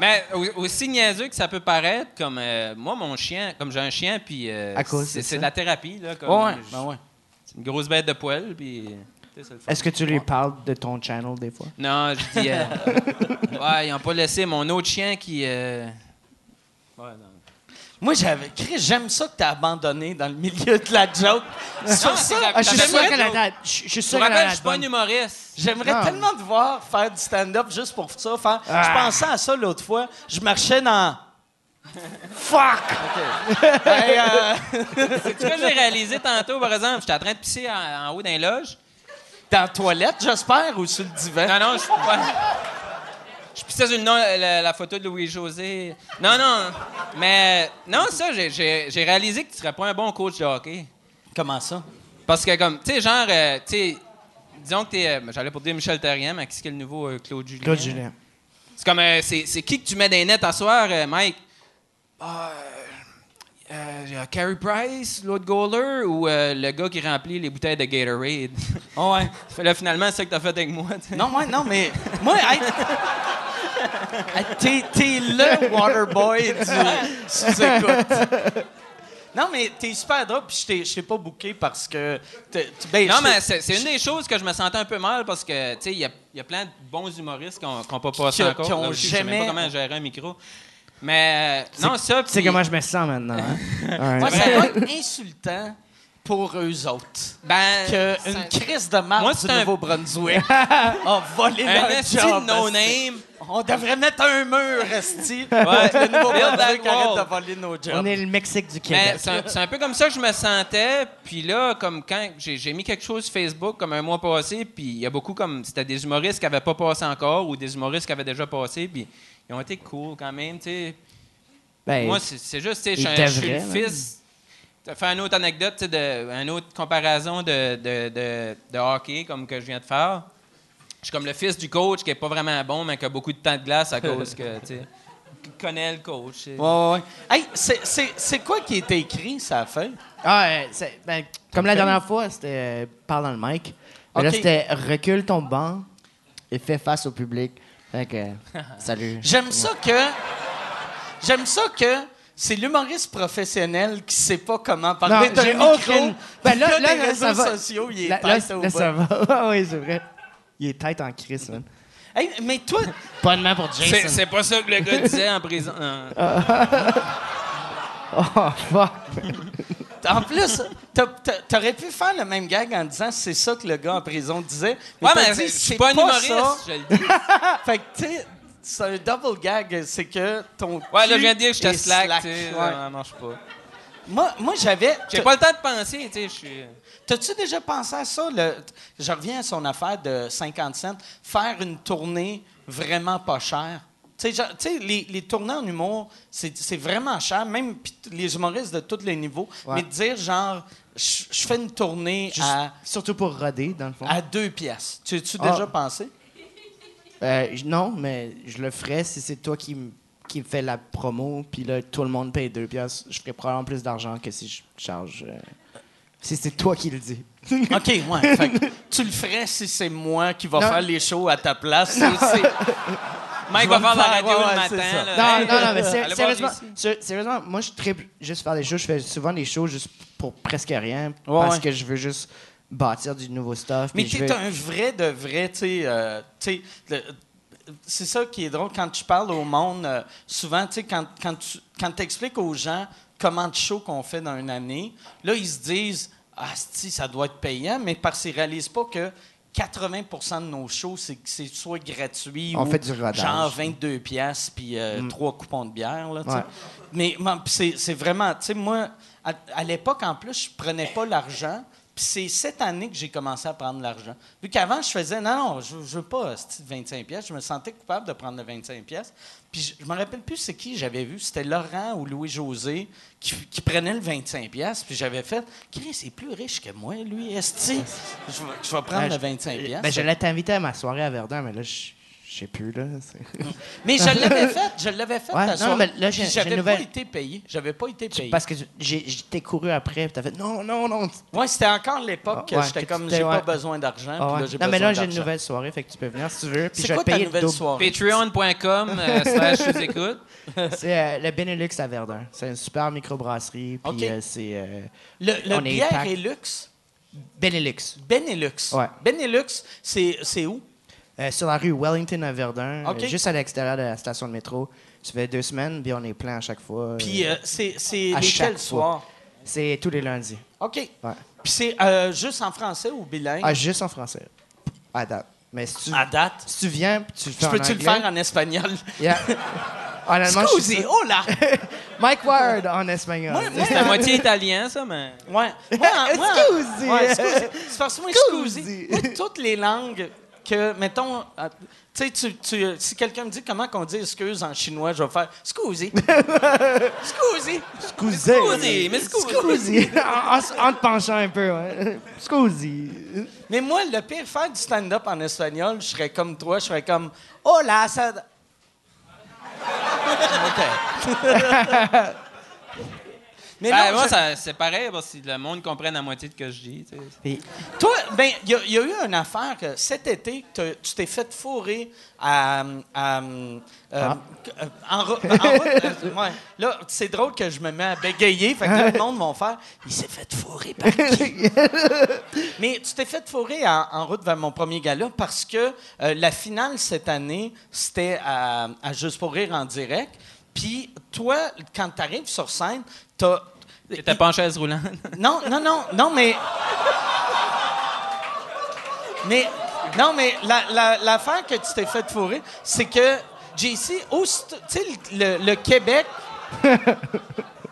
Mais au- aussi niaiseux que ça peut paraître, comme euh, moi, mon chien, comme j'ai un chien, puis euh, c'est de la thérapie. Là, comme, ouais, je- ben ouais. C'est une grosse bête de poil, puis. Est-ce que tu lui parles de ton channel des fois? Non, je dis. euh, ouais, ils n'ont pas laissé mon autre chien qui. euh, Ouais, non. Moi j'avais Chris j'aime ça que t'as abandonné dans le milieu de la joke sur Non, ça la- Ah, je suis sûr qu'elle a Je je suis Je sûr qu'elle a je suis pas un humoriste. J'aimerais Non. tellement te voir faire du stand-up juste pour ça. Faire... Ah. Je pensais à ça l'autre fois. Je marchais dans. Fuck! Hey, euh, C'est ce que j'ai réalisé tantôt, par exemple. J'étais en train de pisser en, en haut d'un loge. dans la toilette, j'espère, ou sur le divan? Non, non, je suis pas. Je pissais sur le nom, la, la photo de Louis-José. Non, non. Mais, non, ça, j'ai- réalisé que tu serais pas un bon coach de hockey. Comment ça? Parce que, comme, tu sais, genre, euh, tu sais, disons que t'es. euh, J'allais pour dire Michel Terrien, mais qui est le nouveau euh, Claude Julien? Claude Julien. C'est comme, euh, c'est qui que tu mets les nets à soir, euh, Mike? Ah, euh, euh, il y a Carey Price, l'autre goaler, ou euh, le gars qui remplit les bouteilles de Gatorade? Oh, ouais. Là, finalement, c'est ça que t'as fait avec moi. tu. Non, ouais, non, mais. Moi, hey, t'es, t'es le waterboy du sous-écoute. Non, mais t'es super drôle, puis je t'ai, je t'ai pas booké parce que. ben, Non, mais c'est c'est une des choses que je me sentais un peu mal parce que, tu sais, il y a, y a plein de bons humoristes qui n'ont pas passé encore. qui ont aussi, Je sais jamais- pas comment gérer un micro. Mais, euh, non, ça. Tu sais comment je me sens maintenant, hein? Moi, Ouais. ça doit être insultant pour eux autres. Ben, Qu'une c'est- crise de marde Moi, du un- Nouveau-Brunswick a volé un leur job. no-name. On devrait mettre un mur, Resti. Ouais. Le Nouveau-Brunswick arrête de voler nos jobs. On est le Mexique du Mais Québec. c'est un, peu comme ça que je me sentais. Puis là, comme quand j'ai mis quelque chose sur Facebook comme un mois passé, puis il y a beaucoup comme c'était des humoristes qui n'avaient pas passé encore ou des humoristes qui avaient déjà passé, puis ils ont été cool quand même, tu sais. Ben, Moi, c'est juste, tu sais, je suis le fils. Tu faire une autre anecdote, de, une autre comparaison de, de, de, de hockey comme que je viens de faire. Je suis comme le fils du coach qui est pas vraiment bon, mais qui a beaucoup de temps de glace à cause que, tu connaît le coach. Ouais, ouais, ouais. Hey, c'est- c'est c'est quoi qui était écrit, ça fait? Ah, euh, ben, comme la dernière fois, c'était euh, parle dans le mic. Mais là, Ok. c'était recule ton banc et fais face au public. Fait que, salut. J'aime ça que. J'aime ça que c'est l'humoriste professionnel qui sait pas comment parler d'un j'ai micro. aucune- Ben là- là, réseaux ça va. sociaux, il est Là, tête au là, ça va. Ah oui, c'est vrai. Il est tête en crise, man. Hey, mais toi, Pas de main pour C'est Jason. c'est pas ça que le gars disait en prison. Non. Oh, fuck. en plus, t'aurais pu faire le même gag en disant c'est ça que le gars en prison disait. Ouais, t'as mais dit, je suis pas un ça. humoriste, je le dis. Fait que, tu sais, c'est un double gag. C'est que ton. Ouais, là, je viens de dire que j'étais est slack, tu sais, Ouais. ça marche pas. Moi, moi j'avais. J'ai pas le temps de penser, tu sais, je suis... T'as-tu déjà pensé à ça? le- je reviens à son affaire de 50 cents. Faire une tournée vraiment pas chère? Tu sais, les, les tournées en humour, c'est c'est vraiment cher, même les humoristes de tous les niveaux. Ouais. Mais de dire, genre, je je fais une tournée Juste- à, Surtout pour roder, dans le fond. à deux pièces. Tu as-tu Ah. déjà pensé? Euh, non, mais je le ferais si c'est toi qui, qui fait la promo, puis là, tout le monde paye deux pièces, je ferais probablement plus d'argent que si je charge. euh, si c'est toi qui le dis. OK, ouais. Fait que tu le ferais si c'est moi qui va Non. faire les shows à ta place. C'est- c'est- Mike va faire la radio ouais, le ouais, matin. c'est ça. là. Non, Hey, non, non, mais allez sé- voir sérieusement, sé- sérieusement, moi, je tripe juste faire des shows. Je fais souvent des shows juste pour presque rien, Ouais, parce ouais. que je veux juste bâtir du nouveau stuff. Mais t'es veux- un vrai de vrai, tu sais. euh, c'est ça qui est drôle quand tu parles au monde. euh, souvent, tu sais, quand, quand tu quand expliques aux gens comment de shows qu'on fait dans une année, là, ils se disent Ah, si, ça doit être payant, mais parce qu'ils réalisent pas que 80% de nos shows, c'est soit gratuit On ou fait du rodage. genre 22 pièces puis euh, trois coupons de bière. Là. Ouais. Mais c'est vraiment, tu sais, moi, à, à l'époque, en plus, je prenais pas l'argent. Puis c'est cette année que j'ai commencé à prendre l'argent. Vu qu'avant, je faisais, non, non, je, je veux pas ce 25 pièces. Je me sentais coupable de prendre le 25 pièces. Puis je, je me rappelle plus c'est qui j'avais vu. C'était Laurent ou Louis-José qui, qui prenait le 25 pièces. Puis j'avais fait, Chris, c'est plus riche que moi, lui, esti. Je, vais- je vais prendre Ouais, le je- 25 pièces. Ben, j'allais t'inviter à ma soirée à Verdun, mais là, je je sais plus, là. Mais je l'avais fait, je l'avais fait. Ouais, non, soirée. mais là, j'avais pas été payé. J'avais pas été payé. Parce que t'ai couru après, fait non, non, non. Ouais, c'était encore l'époque que Ah, ouais, j'étais que comme j'ai pas besoin d'argent. Ah ouais. Non, mais là, j'ai une nouvelle soirée, fait que tu peux venir si tu veux. Puis C'est quoi ta nouvelle double. soirée? Patreon.com euh, slash je vous écoute. C'est euh, le Benelux à Verdun. C'est une super microbrasserie. Puis OK. euh, c'est euh, Le, le bière et luxe? Benelux. Benelux. Ouais. Benelux, c'est où? Euh, sur la rue Wellington à Verdun, euh, juste à l'extérieur de la station de métro. Ça fait deux semaines, puis on est plein à chaque fois. Puis Euh, c'est à chaque lesquels soirs? c'est tous les lundis. OK. Ouais. Puis c'est juste en français ou bilingue? Ah, juste en français. À date. Mais si tu, à date? si tu viens, puis tu le fais Je peux-tu le faire en espagnol? Yeah. Honnêtement, je suis oh là! Mike Ward en espagnol. Moi, moi, C'est à moitié italien, ça, mais. Ouais. Moi, en- Scusi. Ouais, scusi. C'est parce que moi. Moi, toutes les langues que, mettons, euh, tu sais, si quelqu'un me dit comment qu'on dit excuse en chinois, je vais faire scusi. scusi. Scusi. Scusi, mais scusi. Scusi. en, te penchant un peu, ouais. Scusi. Mais moi, le pire, faire du stand-up en espagnol, je serais comme toi, je serais comme Oh là, ça. OK. Mais Ben, non, moi, je- c'est pareil, parce que le monde comprenne la moitié de ce que je dis. Toi, ben, il y, a- il y a eu une affaire que cet été, tu t'es fait fourrer à. à, euh, Ah. euh, en, ro- en route. euh, ouais. Là, c'est drôle que je me mets à bégayer. Fait que là, le monde va faire Il s'est fait fourrer par qui? Mais tu t'es fait fourrer en, en route vers mon premier gala parce que euh, la finale cette année, c'était à, à Juste pour rire en direct. Puis toi, quand tu arrives sur scène, t'as. T'étais pas en chaise roulante. Non, non, non, non, mais. Mais. Non, mais la- la- l'affaire que tu t'es fait fourrer, c'est que, JC, tu sais, le, le Québec.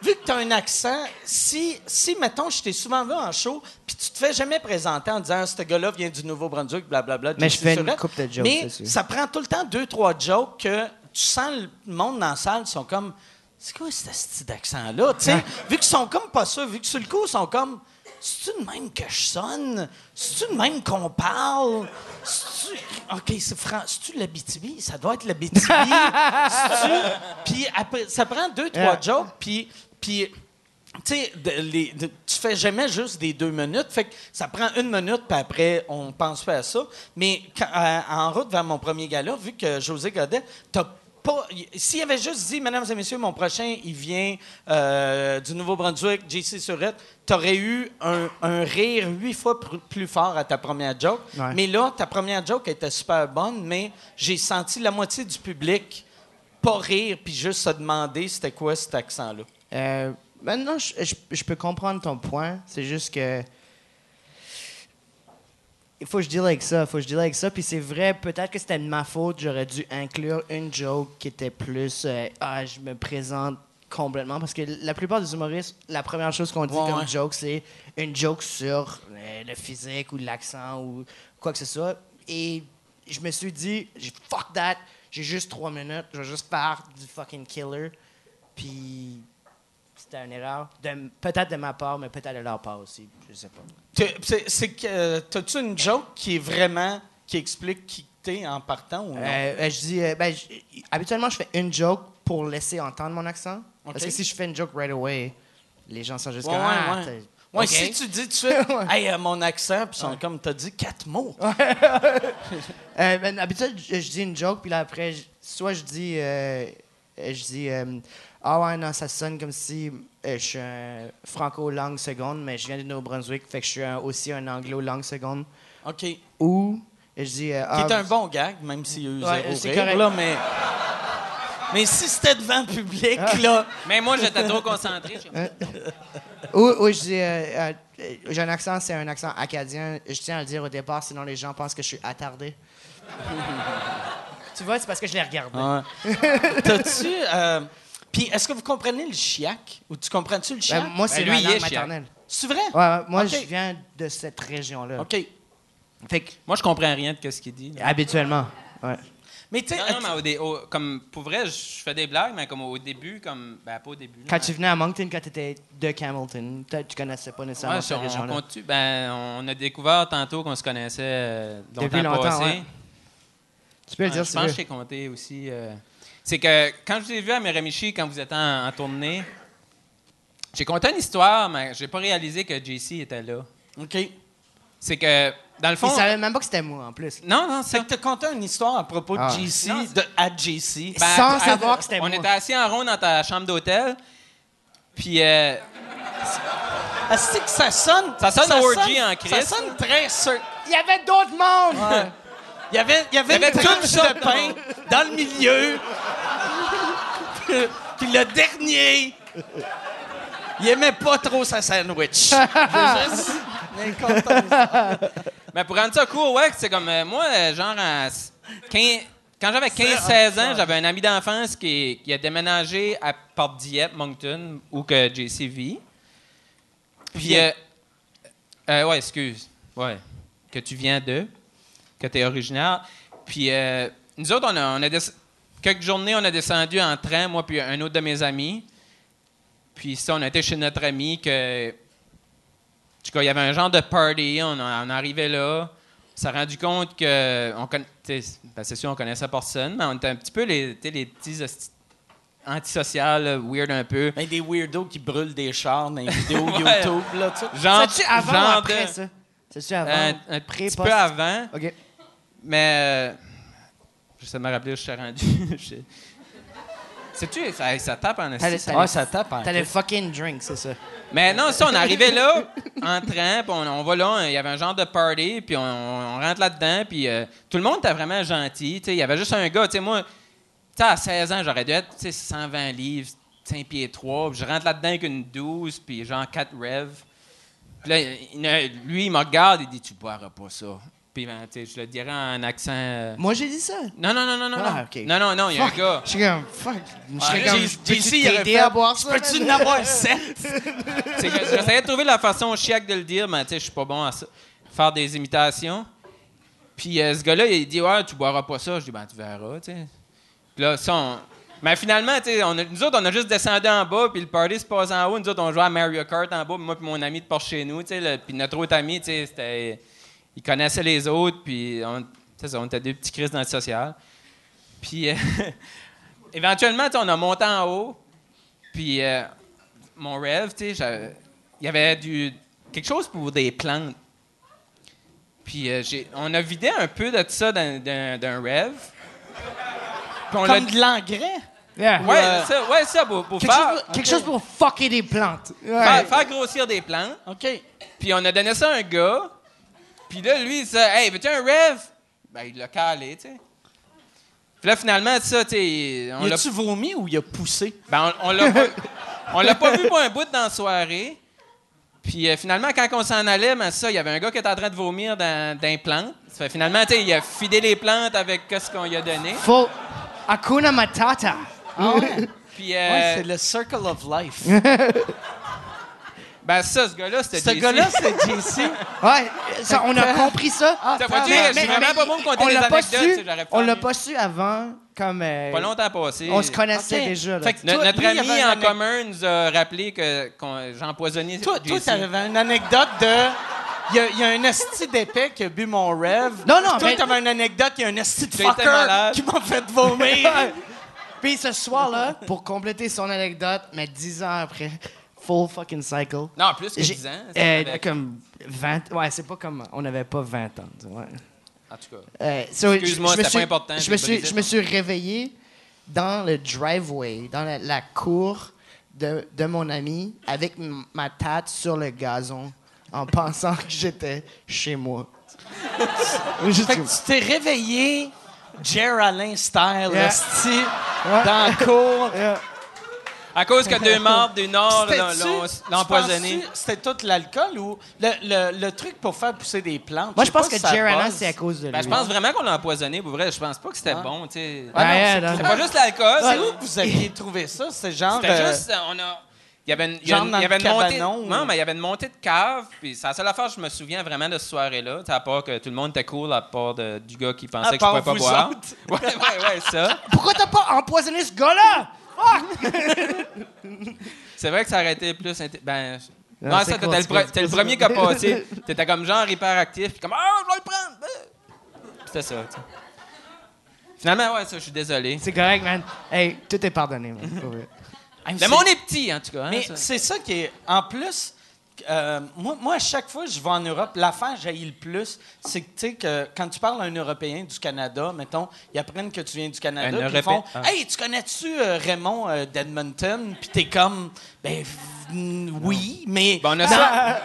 Vu que tu as un accent, si, si, mettons, je t'ai souvent vu en show, puis tu te fais jamais présenter en disant, ce gars-là vient du Nouveau-Brunswick, blablabla. Mais je fais une couple de jokes Mais ça prend tout le temps deux, trois jokes que tu sens le monde dans la salle, ils sont comme, c'est quoi ce style d'accent-là? Tu sais, vu qu'ils sont comme pas ça, vu que sur le coup, ils sont comme, c'est-tu de même que je sonne? C'est-tu de même qu'on parle? C'est-tu... OK, c'est Fran... C'est-tu l'Abitibi? Ça doit être l'Abitibi. Puis après, ça prend deux, trois Yeah. jokes, puis... puis tu sais, tu fais jamais juste des deux minutes. Fait que ça prend une minute, puis après, on pense pas à ça. Mais quand- euh, en route vers mon premier gala, vu que José Godet, t'as pas. S'il avait juste dit, Mesdames et Messieurs, mon prochain, il vient euh, du Nouveau-Brunswick, JC Surette, t'aurais eu un, un rire huit fois plus fort à ta première joke. Ouais. Mais là, ta première joke était super bonne, mais j'ai senti la moitié du public pas rire, puis juste se demander c'était quoi cet accent-là. Euh, ben non, je, je- je peux comprendre ton point. C'est juste que. Il faut que je deal avec ça, il faut que je deal avec ça. Puis c'est vrai, peut-être que c'était de ma faute. J'aurais dû inclure une joke qui était plus. euh, ah, je me présente complètement. Parce que la plupart des humoristes, la première chose qu'on dit Ouais, comme ouais. joke, c'est une joke sur euh, le physique ou l'accent ou quoi que ce soit. Et je me suis dit, fuck that, j'ai juste trois minutes, je vais juste faire du fucking killer. Puis c'était une erreur. Peut-être de ma part, mais peut-être de leur part aussi. Je sais pas. T'as-tu une joke qui est vraiment qui explique qui t'es en partant ou non? Euh, euh, je dis, euh, ben, habituellement, je fais une joke pour laisser entendre mon accent. Parce que si je fais une joke right away, les gens sont juste Ouais, comme. ah, ouais. Ouais, si tu dis tout de suite, hey, euh, mon accent, puis ils sont comme, t'as dit quatre mots. Euh, ben, habituellement, je, je dis une joke, puis là, après, je- soit je dis. euh, euh, je dis. Euh, ah ouais, non, ça sonne comme si euh, je suis un franco-langue seconde, mais je viens du Nouveau-Brunswick, fait que je suis un- aussi un anglo-langue seconde. OK. Qui Ou. Je dis. euh, ah, est un bon gag, même s'il y a eu Ouais, zéro correct. là, mais... Mais si c'était devant le public, Ah. là... Mais moi, j'étais trop concentré. je- Ou, ou je dis, euh, euh, j'ai un accent, c'est un accent acadien. Je tiens à le dire au départ, sinon les gens pensent que je suis attardé. tu vois, c'est parce que je l'ai regardé. Ouais. T'as-tu... euh, Puis est-ce que vous comprenez le chiac? Ou tu comprends-tu le Ben, chiac? moi, c'est Ben, lui, ma il langue est chiac. maternelle. C'est vrai? Ouais, moi, je viens de cette région-là. OK. Fait que, Moi, je comprends rien de ce qu'il dit. là. habituellement, ouais. Mais tu sais... Non, non, mais au dé- au- comme, pour vrai, je fais des blagues, mais comme au début, comme, ben, pas au début. Quand tu venais à Moncton, quand tu étais de Camelton, peut-être tu connaissais pas nécessairement Ouais, cette on, on région-là. continue- ben, on a découvert tantôt qu'on se connaissait euh, longtemps Depuis longtemps, passé. ouais. Tu peux le dire je si pense que j'ai compté aussi. euh, c'est que quand je vous ai vu à Miramichi, quand vous étiez en, en tournée, j'ai compté une histoire, mais j'ai pas réalisé que JC était là. OK. C'est que, dans le fond. Ils savaient même pas que c'était moi, en plus. Non, non, C'est que t'as conté une histoire à propos Ah. de JC, Non, de à JC. Ben, Sans à- savoir que c'était On moi. était assis en rond dans ta chambre d'hôtel. Puis, euh, Ah, c'est que ça sonne... Ça sonne orgy en Ça Christ, sonne très sûr. Il y avait d'autres mondes! Il y avait, il y avait, Il y avait une tout tranche ça. de pain dans le milieu. Puis le dernier, il aimait pas trop sa sandwich. Juste- Mais content ça. mais pour rendre ça court, ouais, c'est comme euh, moi, euh, genre, à 15 quand j'avais 15-16 ans, j'avais un ami d'enfance qui, qui a déménagé à Port Dieppe, Moncton, où que JC vit. Puis, euh, euh, ouais, excuse. Ouais. Que tu viens de. Que tu es originaire. Puis, euh, nous autres, on a, on a des- quelques journées, on a descendu en train, moi puis un autre de mes amis. Puis, ça, on a été chez notre ami que. En tout cas, il y avait un genre de party. On, on arrivait là. On s'est rendu compte que. On conna- ben, c'est sûr, on connaissait personne, mais on était un petit peu les, les petits antisociales, weird un peu. Ben, des weirdos qui brûlent des chars dans les vidéos Ouais. YouTube. Là, tu sais. Genre, C'est-tu avant genre ou après, de- ça? C'est-tu avant? un, un petit peu avant. OK. Mais. euh, J'essaie de me rappeler où je suis rendu. Je- Sais-tu, ça, ça tape en T'allais- esti. t'allais- Ouais, ça tape. hein. T'as le fucking drink, c'est ça. Mais non, ça, on est arrivé là, en train, puis on, on va là, il y avait un genre de party, puis on, on rentre là-dedans, puis euh, tout le monde était vraiment gentil. Il y avait juste un gars, tu sais, moi, à 16 ans, j'aurais dû être tu sais, 120 livres, 5 pieds 3, puis je rentre là-dedans avec une 12, puis genre 4 rêves. Puis là, il- lui, il me regarde, il dit Tu boiras pas ça. Puis, ben, je le dirais en accent. euh, Moi, j'ai dit ça. Non, non, non, non, non. Ah, non. ok. Non, non, non, il y a un Fuck. gars. Je suis comme, fuck. Je serais Ah, comme, J- peux-tu JC, il aurait t'aider fait, à boire ça? Peux-tu man? en avoir sept? C'est que J'essayais de trouver la façon chiaque de le dire, mais tu sais, je suis pas bon à ça. faire des imitations. Puis euh, ce gars-là, il dit Ouais, tu boiras pas ça. Je dis Ben, tu verras, tu sais. Puis là, ça, on- Mais finalement, tu sais, on a- nous autres, on a juste descendu en bas, puis le party se passe en haut. Nous autres, on jouait à Mario Kart en bas, puis moi, puis mon ami de Porsche chez nous, tu sais. Puis notre autre ami, tu sais, c'était. Il connaissait les autres, puis on, ça, on était deux petits crises dans le social. Puis euh, éventuellement, on a monté en haut, puis euh, mon rêve, tu sais, j'avais- il y avait du, quelque chose pour des plantes. Puis euh, on a vidé un peu de ça d'un- rêve. Puis on Comme de l'engrais? Yeah. Ouais, euh, ça, ouais, ça, pour, pour Quelque, faire, chose, pour- quelque chose pour fucker des plantes. Ouais. faire, faire grossir des plantes. OK. Puis on a donné ça à un gars. Puis là, lui, il dit Hey, veux-tu un rêve? Ben, il l'a calé, tu sais. Puis là, finalement, ça, tu sais. l'a- a-tu vomi ou il a poussé? Ben, on, on l'a pas, on l'a pas vu pour un bout dans la soirée. Puis euh, finalement, quand on s'en allait, ben, ça, il y avait un gars qui était en train de vomir dans, dans les plantes. Ça fait, finalement, tu sais, il a fidé les plantes avec ce qu'on lui a donné. Faut. Hakuna Matata. Ah ouais? Puis, euh, Ouais, c'est le circle of life. ben ça, ce gars-là, c'était Ce JC. gars-là, c'est JC. Ouais, ça, on a compris ça. T'as pas dit, je suis vraiment pas bon pour compter on des l'a pas anecdotes, On l'a pas su avant, comme. euh, Pas longtemps passé. On se connaissait déjà. là. Fait que No- Toi, notre lui, ami en commun nous a rappelé que qu'on- j'ai empoisonné Toi, t'avais une anecdote de. Il y, a, il y a un esti d'épais qui a bu mon rêve. Non, non, Toi, mais- t'avais une anecdote, il y a un esti de fucker qui m'a fait vomir. Puis ce soir-là, pour compléter son anecdote, mais dix ans après, full fucking cycle. Non, plus que j'ai- 10 ans. euh, avec- comme 20. Ouais, c'est pas comme. On n'avait pas 20 ans. tu vois. En tout cas. Euh, so, Excuse-moi, je- je me c'était suis- pas important, Je me, suis, je me suis réveillé dans le driveway, dans la, la cour de, de mon ami, avec ma tête sur le gazon, en pensant que j'étais chez moi. Fait que tu t'es réveillé, Jer Alain style, Yeah. esti, Ouais. dans la cour. Yeah. À cause que deux membres du Nord l'ont- empoisonné. C'était tout l'alcool ou le, le- le truc pour faire pousser des plantes? Moi, je pense que si ça Jer Alain, buzz. c'est à cause de lui. Ben, je pense vraiment qu'on l'a empoisonné. Pour vrai, je pense pas que c'était Ah. bon. tu sais. Ah c'est pas juste l'alcool. C'est où que vous aviez trouvé ça? C'est genre. C'était euh, juste, euh, on a. Il y avait une, il y a Genre une- dans il y avait une montée. ou- Non, mais il y avait une montée de cave. Puis c'est la seule affaire que je me souviens vraiment de cette soirée-là. À part que tout le monde était cool, à part de- du gars qui pensait À que je pouvais pas boire. autres. Ouais, ouais, ouais, ça. Pourquoi t'as pas empoisonné ce gars-là? C'est vrai que ça aurait été plus. Ben. Non, Non, c'est ça, t'étais le, le premier qui a passé. T'étais comme genre hyperactif, puis comme Ah, je vais le prendre! C'était ça, tu sais. Finalement, ouais, ça, je suis désolé. C'est correct, man. Hey, tout est pardonné, man. Le monde est petit, en tout cas. hein, Mais ça. c'est ça qui est. En plus, euh, moi, moi, à chaque fois que je vais en Europe, l'affaire que j'haïs le plus, c'est que, tu sais, que quand tu parles à un Européen du Canada, mettons, ils apprennent que tu viens du Canada, puis ils font ah. Hey, tu connais-tu euh, Raymond euh, d'Edmonton? Puis t'es comme Ben oui, mais. Ben, on a ça,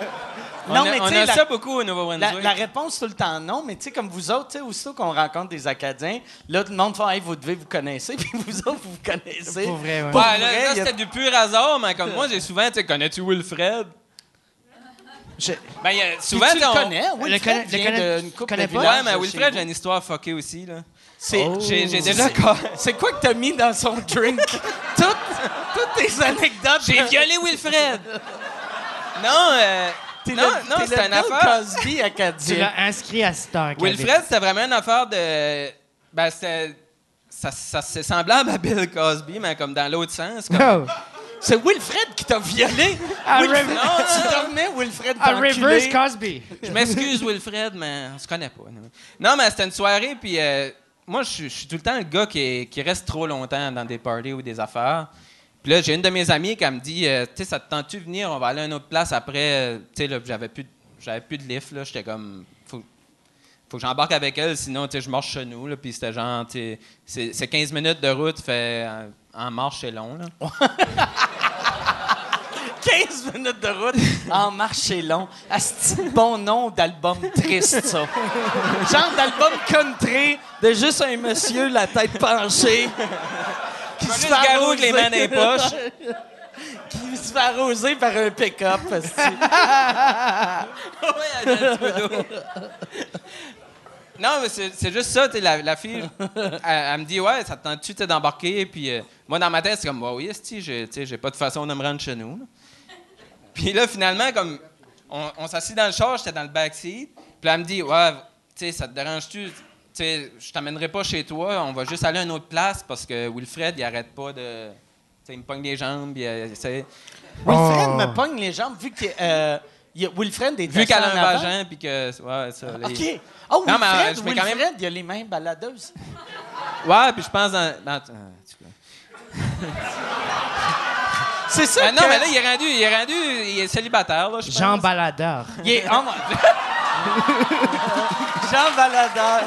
on non, a, mais on a la- ça beaucoup au Nouveau-Brunswick. la réponse tout le temps non, mais tu sais, comme vous autres, tu sais, aussitôt qu'on rencontre des Acadiens, là, tout le monde fait Hey, vous devez vous connaisser, puis vous autres, vous vous connaissez. Pour vrai, ouais. Pour Ouais, là, vrai, là, il y a- c'était du pur hasard, mais comme moi, j'ai souvent, tu sais, connais-tu Wilfred? Je- Ben, il y a- souvent, tu le on- connais, oui, Le le connais- connais, le connais- d'une couple connais de pas? villages Ouais, mais Wilfred, j'ai une histoire fuckée aussi, là. C'est J'ai j'ai c'est- déjà... C'est quoi que t'as mis dans son drink? toutes, toutes tes anecdotes. J'ai violé Wilfred! non, euh... T'es non, le- non, t'es c'était une affaire... Cosby Tu l'as inscrit à Star. Wilfred, c'était vraiment une affaire de... Ben, c'était... Ça, ça c'est semblable à Bill Cosby, mais comme dans l'autre sens. Comme... Oh. C'est Wilfred qui t'a violé. À Wilfred- tu dormais, Wilfred, À enculé. Cosby. Je m'excuse, Wilfred, mais on se connaît pas. Non, mais c'était une soirée, puis euh, moi, je suis- tout le temps le gars qui, est- qui reste trop longtemps dans des parties ou des affaires. Puis là, j'ai une de mes amies qui me dit euh, Tu sais, ça te tente-tu venir? On va aller à une autre place après. Tu sais, j'avais plus, de- j'avais plus de lift, là. J'étais comme. Faut, faut que j'embarque avec elle, sinon, tu sais, je marche chez nous, là. Puis c'était genre, tu sais, c'est c'est 15 minutes de route, fait. euh, En marche, c'est long, là. 15 minutes de route en marche c'est long. Asti, bon nom d'album triste, ça. Genre d'album country de juste un monsieur, la tête penchée. Qui Juste garou avec les mains dans les poches. qui se fait arroser par un pick-up. Non, mais c'est juste ça, tu sais, la, la fille, elle, elle me dit, ouais, ça te tente-tu d'embarquer? Puis euh, moi, dans ma tête, c'est comme, ouais, oui, tu sais, j'ai pas de façon de me rendre chez nous. là. Puis là, finalement, comme, on, on s'assit dans le char, j'étais dans le backseat. Puis là, elle me dit, ouais, tu sais, ça te dérange-tu? Tu sais, je t'amènerai pas chez toi, on va juste aller à une autre place parce que Wilfred, il arrête pas de. Tu sais, il me pogne les jambes, puis euh, c'est- Wilfred Oh. me pogne les jambes vu que euh, il y a- Wilfred est Vu qu'elle a un vagin, puis que. Ouais, ça. là, il- OK. Oh, Non, mais, euh, Wilfred, je mets quand même- il a les mains baladeuses. Ouais, puis je pense dans. C'est ça Ah non, que- mais là, il est rendu, il est rendu, il est célibataire, là, je pense. Jean Baladeur. Il est... oh, Jean Baladeur.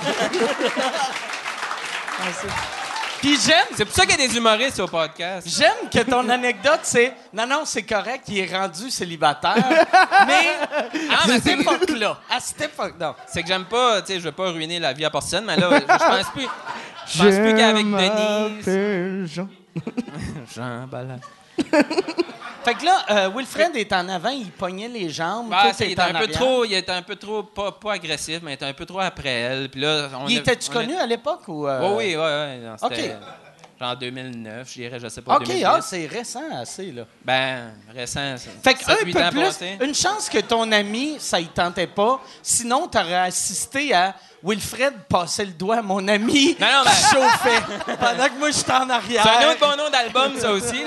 Ah, Puis j'aime, C'est pour ça qu'il y a des humoristes au podcast. j'aime que ton anecdote, c'est... Non, non, c'est correct, il est rendu célibataire, mais à mais cette époque-là, à cette époque... Non. C'est que j'aime pas, tu sais, je veux pas ruiner la vie à personne, mais là, je pense plus. Je pense plus qu'avec Denise. Jean. Jean Ballard. Fait que là, euh, Wilfred est en avant, il pognait les jambes. Bah, c'est- il était en un peu trop, il était un peu trop, pas, pas agressif, mais il était un peu trop après elle. Puis là, on Il était-tu connu à l'époque ou... euh, Oui, oui, oui. oui. non, C'était OK. Genre 2009, je dirais, je sais pas. OK, 2010. ah, c'est récent assez, là. Ben, récent. ça- Fait que un peu plus, une chance que ton ami, ça y tentait pas. Sinon, t'aurais assisté à Wilfred passer le doigt à mon ami Non, non, qui chauffait pendant que moi, j'étais en arrière. C'est un autre bon nom d'album, ça aussi.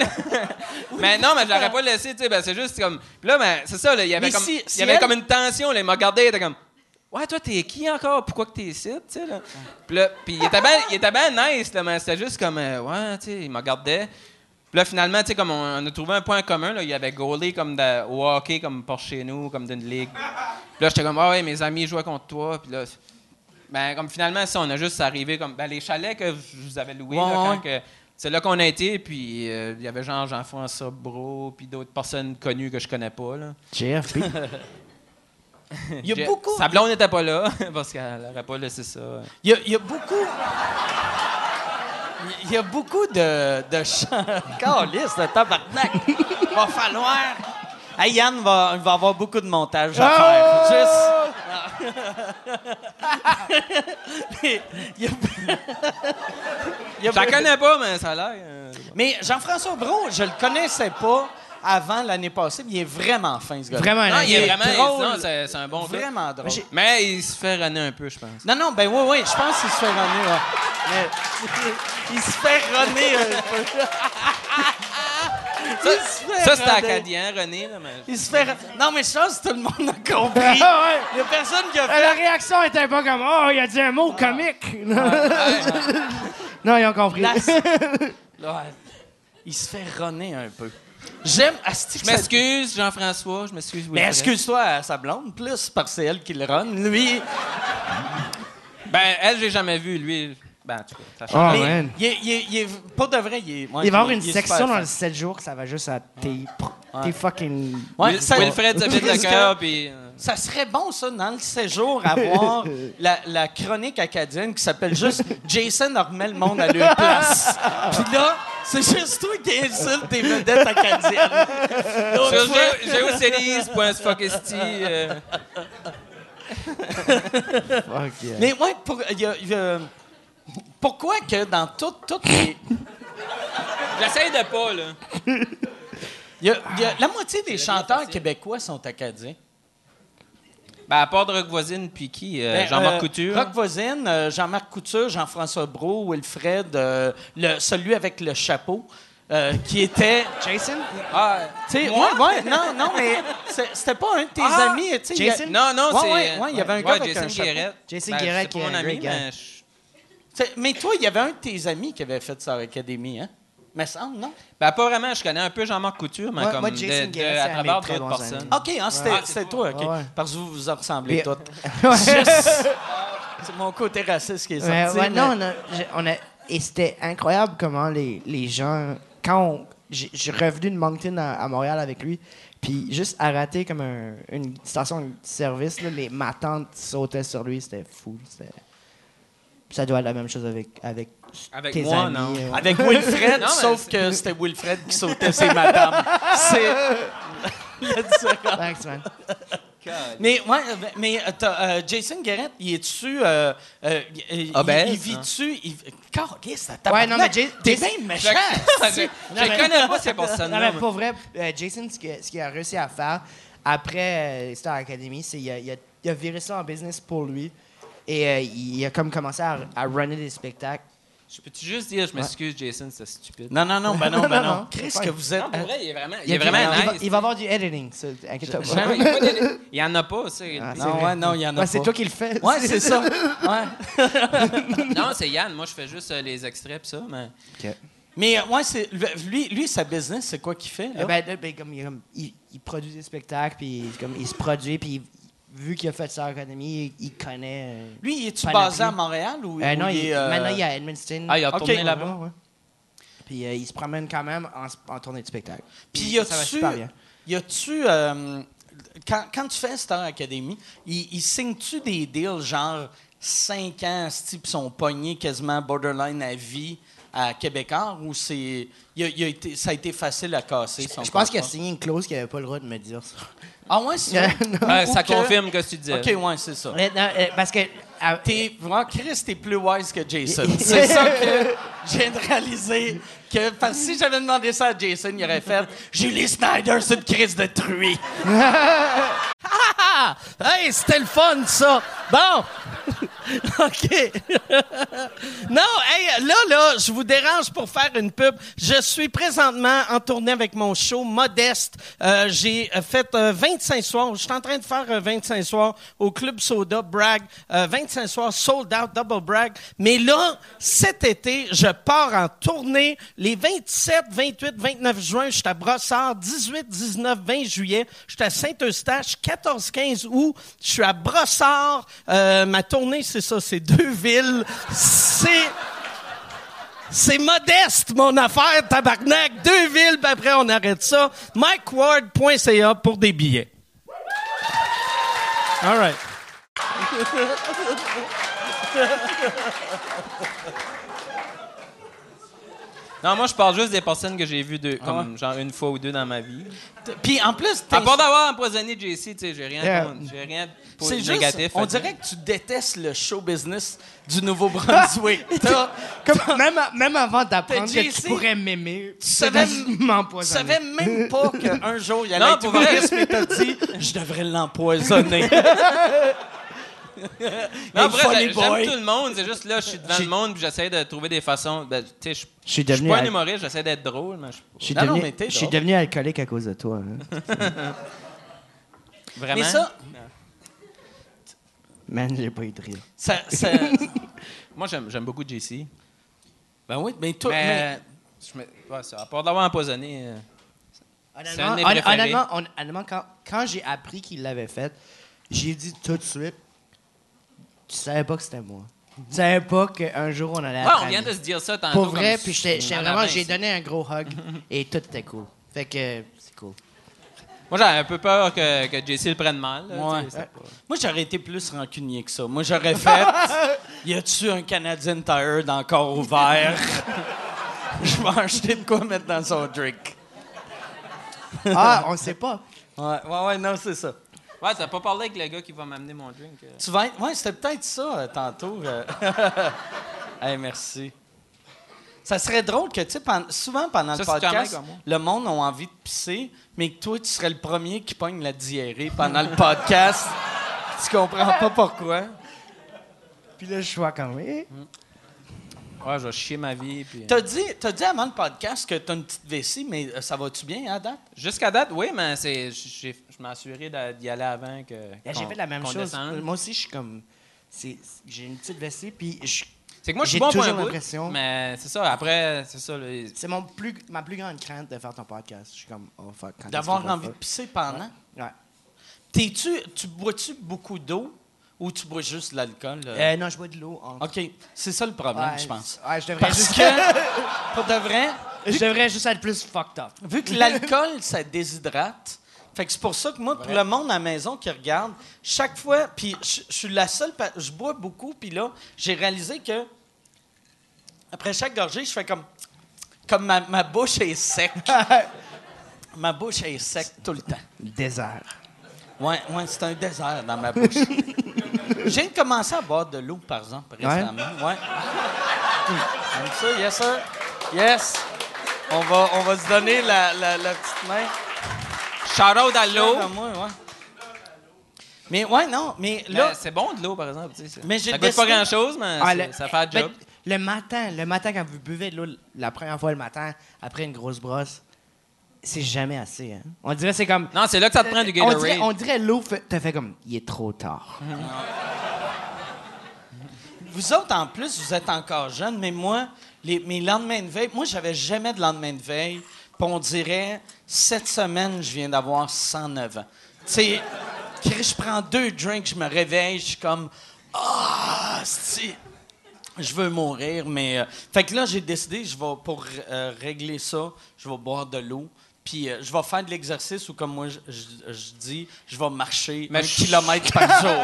mais non, mais je l'aurais pas laissé, tu sais. Ben, c'est juste comme. Puis là, ben, c'est ça, il y avait, Mais comme, si- il si y avait elle- comme une tension, là, il m'a regardé, il était comme. Ouais, toi, t'es qui encore? Pourquoi que t'es ici? Là? Puis là, puis il était bien ben nice, là, mais c'était juste comme, euh, ouais, tu sais, il me regardait. Puis là, finalement, tu sais, comme on, on a trouvé un point commun, là, il y avait goalie comme de, au hockey, comme pour chez nous, comme d'une ligue. Puis là, j'étais comme, ah ouais, mes amis jouaient contre toi. Puis là, ben, comme finalement, ça, on a juste arrivé comme, ben, les chalets que je vous avais loués, Ouais, c'est là qu'on a été, puis euh, il y avait genre Jean-François Bro, puis d'autres personnes connues que je connais pas, là. Il y a J'ai- beaucoup. Sa blonde n'était pas là, parce qu'elle n'aurait pas laissé ça. Il y a, il y a beaucoup. Il y a beaucoup de, de chants. Calisse, de tabarnak. Il va falloir. Hey, Yann va, il va avoir beaucoup de montage à faire. Juste. Mais il y a- il y a Je la connais pas, mais ça a l'air. euh, Mais Jean-François Brault, je le connaissais pas avant l'année passée, mais il est vraiment fin, ce gars Vraiment, Non, il est vraiment. non, c'est c'est un bon gars. Vraiment drôle. Mais il se fait runner un peu, je pense. Non, non, ben oui, oui, je pense qu'il se fait runner. ouais. Mais il se fait runner un peu. Ça, ça c'est acadien, René. Là, mais... Il se fait. Non, mais je pense que tout le monde a compris. ouais. Il y a personne qui a Euh, fait. La réaction était pas comme Oh, il a dit un mot comique. non, ils ont compris. La-. Il se fait runner un peu. J'aime. Asti, Je ça- m'excuse, Jean-François. Je m'excuse. Mais excuse-toi à sa blonde, plus, parce que c'est elle qui le run. Lui, Ben, elle, j'ai jamais vu. Lui, ben, en tout cas, ça Oh, man. il est, il est- il est- pas de vrai, il est. ouais, Il va y avoir une section dans le 7 jours que ça va juste à tes, Ouais. tes fucking. Ouais, ça- Wilfred le que cœur, puis. euh, Ça serait bon, ça, dans le séjour, avoir la, la chronique acadienne qui s'appelle juste Jason a remet le monde à leur place. Puis là, c'est juste toi qui insultes tes vedettes acadiennes. Sur fois- Gé- géocélis.sfuckesti, euh, Fuck yeah. Mais ouais, pour, il y a- il y a- pourquoi que dans tout- toutes les. J'essaye de pas, là. il y a- il y a- la moitié des chanteurs québécois sont acadiens. Ben, à part de Rock Voisine, puis qui? Euh, Ben, Jean-Marc euh, Couture? Rock Voisine, euh, Jean-Marc Couture, Jean-François Brault, Wilfred, le, celui avec le chapeau, qui était. Jason? Ah, Tu sais, ouais, ouais, non, non, mais c'était pas un de tes Ah! amis, tu sais. a- Jason? non, non, Ouais, c'est. ouais, ouais, il y avait un gars avec Jason un chapeau. Guéret. Jason Ben, Guéret qui est mon un ami, mais. je- Mais toi, il y avait un de tes amis qui avait fait Star Academy, hein? Mais semble, non? Ben, pas vraiment. Je connais un peu Jean-Marc Couture, mais Ouais, comme moi, Jason de- à travers d'autres personnes. OK, hein, c'était Ouais. c'était toi, OK. Ouais. Parce que vous vous ressemblez toutes. Juste- C'est mon côté raciste qui est sorti. Ouais, ouais, mais- non, on a, j'ai- on a- et c'était incroyable comment les, les gens, quand on- j'ai revenu de Moncton à, à Montréal avec lui, puis juste à rater comme un- une station de service, là, les, ma tante sautait sur lui, c'était fou. c'était- Ça doit être la même chose avec, avec, Avec tes moi, amis. non. euh, Avec Wilfred, Non, sauf que c'était Wilfred qui sautait ses madames. C'est la différence. Thanks, man. Mais, ouais, euh, mais euh, euh, Jason Garrett, il est-tu. Euh, euh, il, Obèse, il, il vit-tu. Il... Calisse, ta Ouais, non, mais Jay- T'es Jason- bien méchant. Je, mais- connais pas ces Non, personnes-là. mais pour vrai, euh, Jason, ce qu'il a réussi à faire après euh, Star Academy, c'est qu'il a, il a, il a viré ça en business pour lui. Et euh, il a comme commencé à, à runner des spectacles. Je peux-tu juste dire, je m'excuse, Jason, c'est stupide. Non, non, non, ben non, ben Non, Chris, c'est que vous êtes. Non, pour vrai, il est vraiment, il Il, est vraiment il va, nice. il va avoir du editing, ça, inquiète-toi pas. Jamais, il y en a pas, ça. Ah, c'est non, ouais, non, il y en a Ouais, c'est pas. toi qui le fais. Ouais, c'est ça. Ouais. Non, c'est Yann. Moi, je fais juste euh, les extraits pis ça, mais... Mais, euh, ouais, c'est. Lui, lui, sa business, c'est quoi qu'il fait? Là? Euh, ben, ben, comme, il, comme, il- il produit des spectacles, puis comme, il se produit, puis il- vu qu'il a fait Star Academy, il, il connaît. euh, lui, il est-tu basé à Montréal ou, euh, non, il, est, euh, maintenant il est à Edmundston. Ah, il a Ok. retourné là-bas. Ouais. Puis euh, il se promène quand même en, en tournée de spectacle. Puis ça y va a-tu. super bien. Y a-tu. euh, quand, quand tu fais Star Academy, il, il signe-tu des deals genre 5 ans, type sont pognés quasiment borderline à vie à Québécois ou c'est. ça a été facile à casser son Je pense qu'il a signé une clause qu'il n'avait pas le droit de me dire ça. Ah ouais, c'est vrai? ça que- confirme que ce que tu disais. Ok, ouais, c'est ça. Mais non, euh, parce que. ah, T'es, vraiment, Chris, t'es plus wise que Jason. C'est ça que je viens de réaliser. Que, parce que si j'avais demandé ça à Jason, il aurait fait Julie Snyder, c'est une crise de truie. hey, c'était le fun, ça. Bon. OK. non, hey, là, là, je vous dérange pour faire une pub. Je suis présentement en tournée avec mon show Modeste. Euh, j'ai euh, fait euh, 25 soirs. Je suis en train de faire euh, 25 soirs au Club Soda, Bragg. Euh, 25 soirs, sold out, double brag. Mais là, cet été, je pars en tournée les 27, 28, 29 juin. Je suis à Brossard. 18, 19, 20 juillet. Je suis à Saint-Eustache. 14, 15 août. Je suis à Brossard. Euh, ma tournée, c'est ça, c'est deux villes. C'est... C'est modeste, mon affaire, tabarnak. Deux villes, puis après, on arrête ça. MikeWard.ca pour des billets. All right. Non, moi, je parle juste des personnes que j'ai vues deux, comme genre une fois ou deux dans ma vie. Puis en plus, À part d'avoir empoisonné JC, tu sais, j'ai rien, Yeah. j'ai rien pour c'est juste, négatif. on dire. dirait que tu détestes le show business du Nouveau-Brunswick. Même, même avant d'apprendre que JC, tu pourrais m'aimer, tu savais, tu savais même pas qu'un jour, il allait Non, être pour vrai. humoriste, mais t'as dit, je devrais l'empoisonner. Non, Hey, vrai, j'aime tout le monde. C'est juste là, je suis devant le monde puis j'essaie de trouver des façons. Ben, tu sais, je suis je suis devenu, pas un humoriste, j'essaie d'être drôle, mais je suis devenu, devenu alcoolique à cause de toi. hein. Vraiment? mais ça, Man, j'ai pas eu de rire. ça, ça- Moi, j'aime j'aime beaucoup JC. ben oui, mais toi, mais- Mais. je me- ouais, ça, à part d'avoir empoisonné. euh, honnêtement, hon- honnêtement, quand, quand j'ai appris qu'il l'avait fait, j'ai dit tout de suite, tu savais pas que c'était moi. Tu savais pas qu'un jour on allait Ouais, être on vient amis. de se dire ça tantôt. Pour vrai, puis j'étais j'étais à la vraiment, main, j'ai ici. donné un gros hug et tout était cool. Fait que c'est cool. Moi, j'avais un peu peur que, que JC le prenne mal. là, Ouais. tu sais, c'est pas- Moi, j'aurais été plus rancunier que ça. Moi, j'aurais fait. y a-tu un Canadian Tire encore ouvert? Je vais acheter de quoi mettre dans son drink. Ah, on sait pas. Ouais, ouais, ouais, non, c'est ça. Ouais, t'as pas parlé avec le gars qui va m'amener mon drink. euh. Tu vas être. Ouais, c'était peut-être ça euh, tantôt. euh. hey, merci. Ça serait drôle que, tu sais, pen- souvent pendant Ça, le c'est quand même podcast, comme le monde a envie de pisser, mais que toi, tu serais le premier qui pogne la diarrhée pendant le podcast. tu comprends pas pourquoi. Puis là, je suis comme, eh. Ouais, je vais chier ma vie. Puis... T'as dit, t'as dit avant le podcast que t'as une petite vessie, mais euh, ça va-tu bien à date? Jusqu'à date, oui, mais c'est, j'ai- je d'a- d'y aller avant que. Là, J'ai fait la même chose. descende. Moi aussi, je suis comme. c'est- J'ai une petite vessie, puis je- C'est que moi, je suis j'ai bon pour l'impression- Mais c'est ça, après, c'est ça. c'est mon plus, ma plus grande crainte de faire ton podcast. Je suis comme, oh fuck. D'avoir envie de pisser pendant? Ouais. T'es-tu, tu bois-tu beaucoup d'eau? Ou tu bois juste de l'alcool? euh? Euh, non, je bois de l'eau. OK, c'est ça le problème, Ouais, je pense. Ouais, je devrais, Parce juste, que, pour de vrai, je devrais juste être plus fucked up. vu que l'alcool, ça déshydrate, fait que c'est pour ça que moi, pour le monde à la maison qui regarde, chaque fois, puis je je suis la seule, pa- je bois beaucoup, puis là, j'ai réalisé que après chaque gorgée, je fais comme, comme ma, ma bouche est sec. ma bouche est sec tout le temps. Désert. Ouais, ouais, c'est un désert dans ma bouche. J'ai commencé à boire de l'eau, par exemple, récemment. Ouais. Comme ça, yes, sir. Yes. On va, on va se donner la, la, la petite main. Shout out à l'eau. Ouais. Mais ouais, non, mais là, c'est bon de l'eau, par exemple. Mais j'ai ça coûte pas grand-chose, mais Ah, le- ça fait job. ben, le matin, le matin, quand vous buvez de l'eau la première fois le matin, après une grosse brosse, c'est jamais assez. Hein? On dirait c'est comme. Non, c'est là que ça te prend du on Gatorade. dirait, on dirait l'eau fait- te fait comme. Il est trop tard. vous autres, en plus, vous êtes encore jeunes, mais moi, les, mes lendemains de veille, moi, j'avais jamais de lendemain de veille. Puis on dirait, cette semaine, je viens d'avoir 109 ans. Tu sais, je prends deux drinks, je me réveille, je suis comme, ah, si. Je veux mourir, mais. euh, fait que là, j'ai décidé, je vais, pour euh, régler ça, je vais boire de l'eau. Puis euh, je vais faire de l'exercice ou, comme moi, je, je- je dis, je vais marcher Mais un je- kilomètre par jour.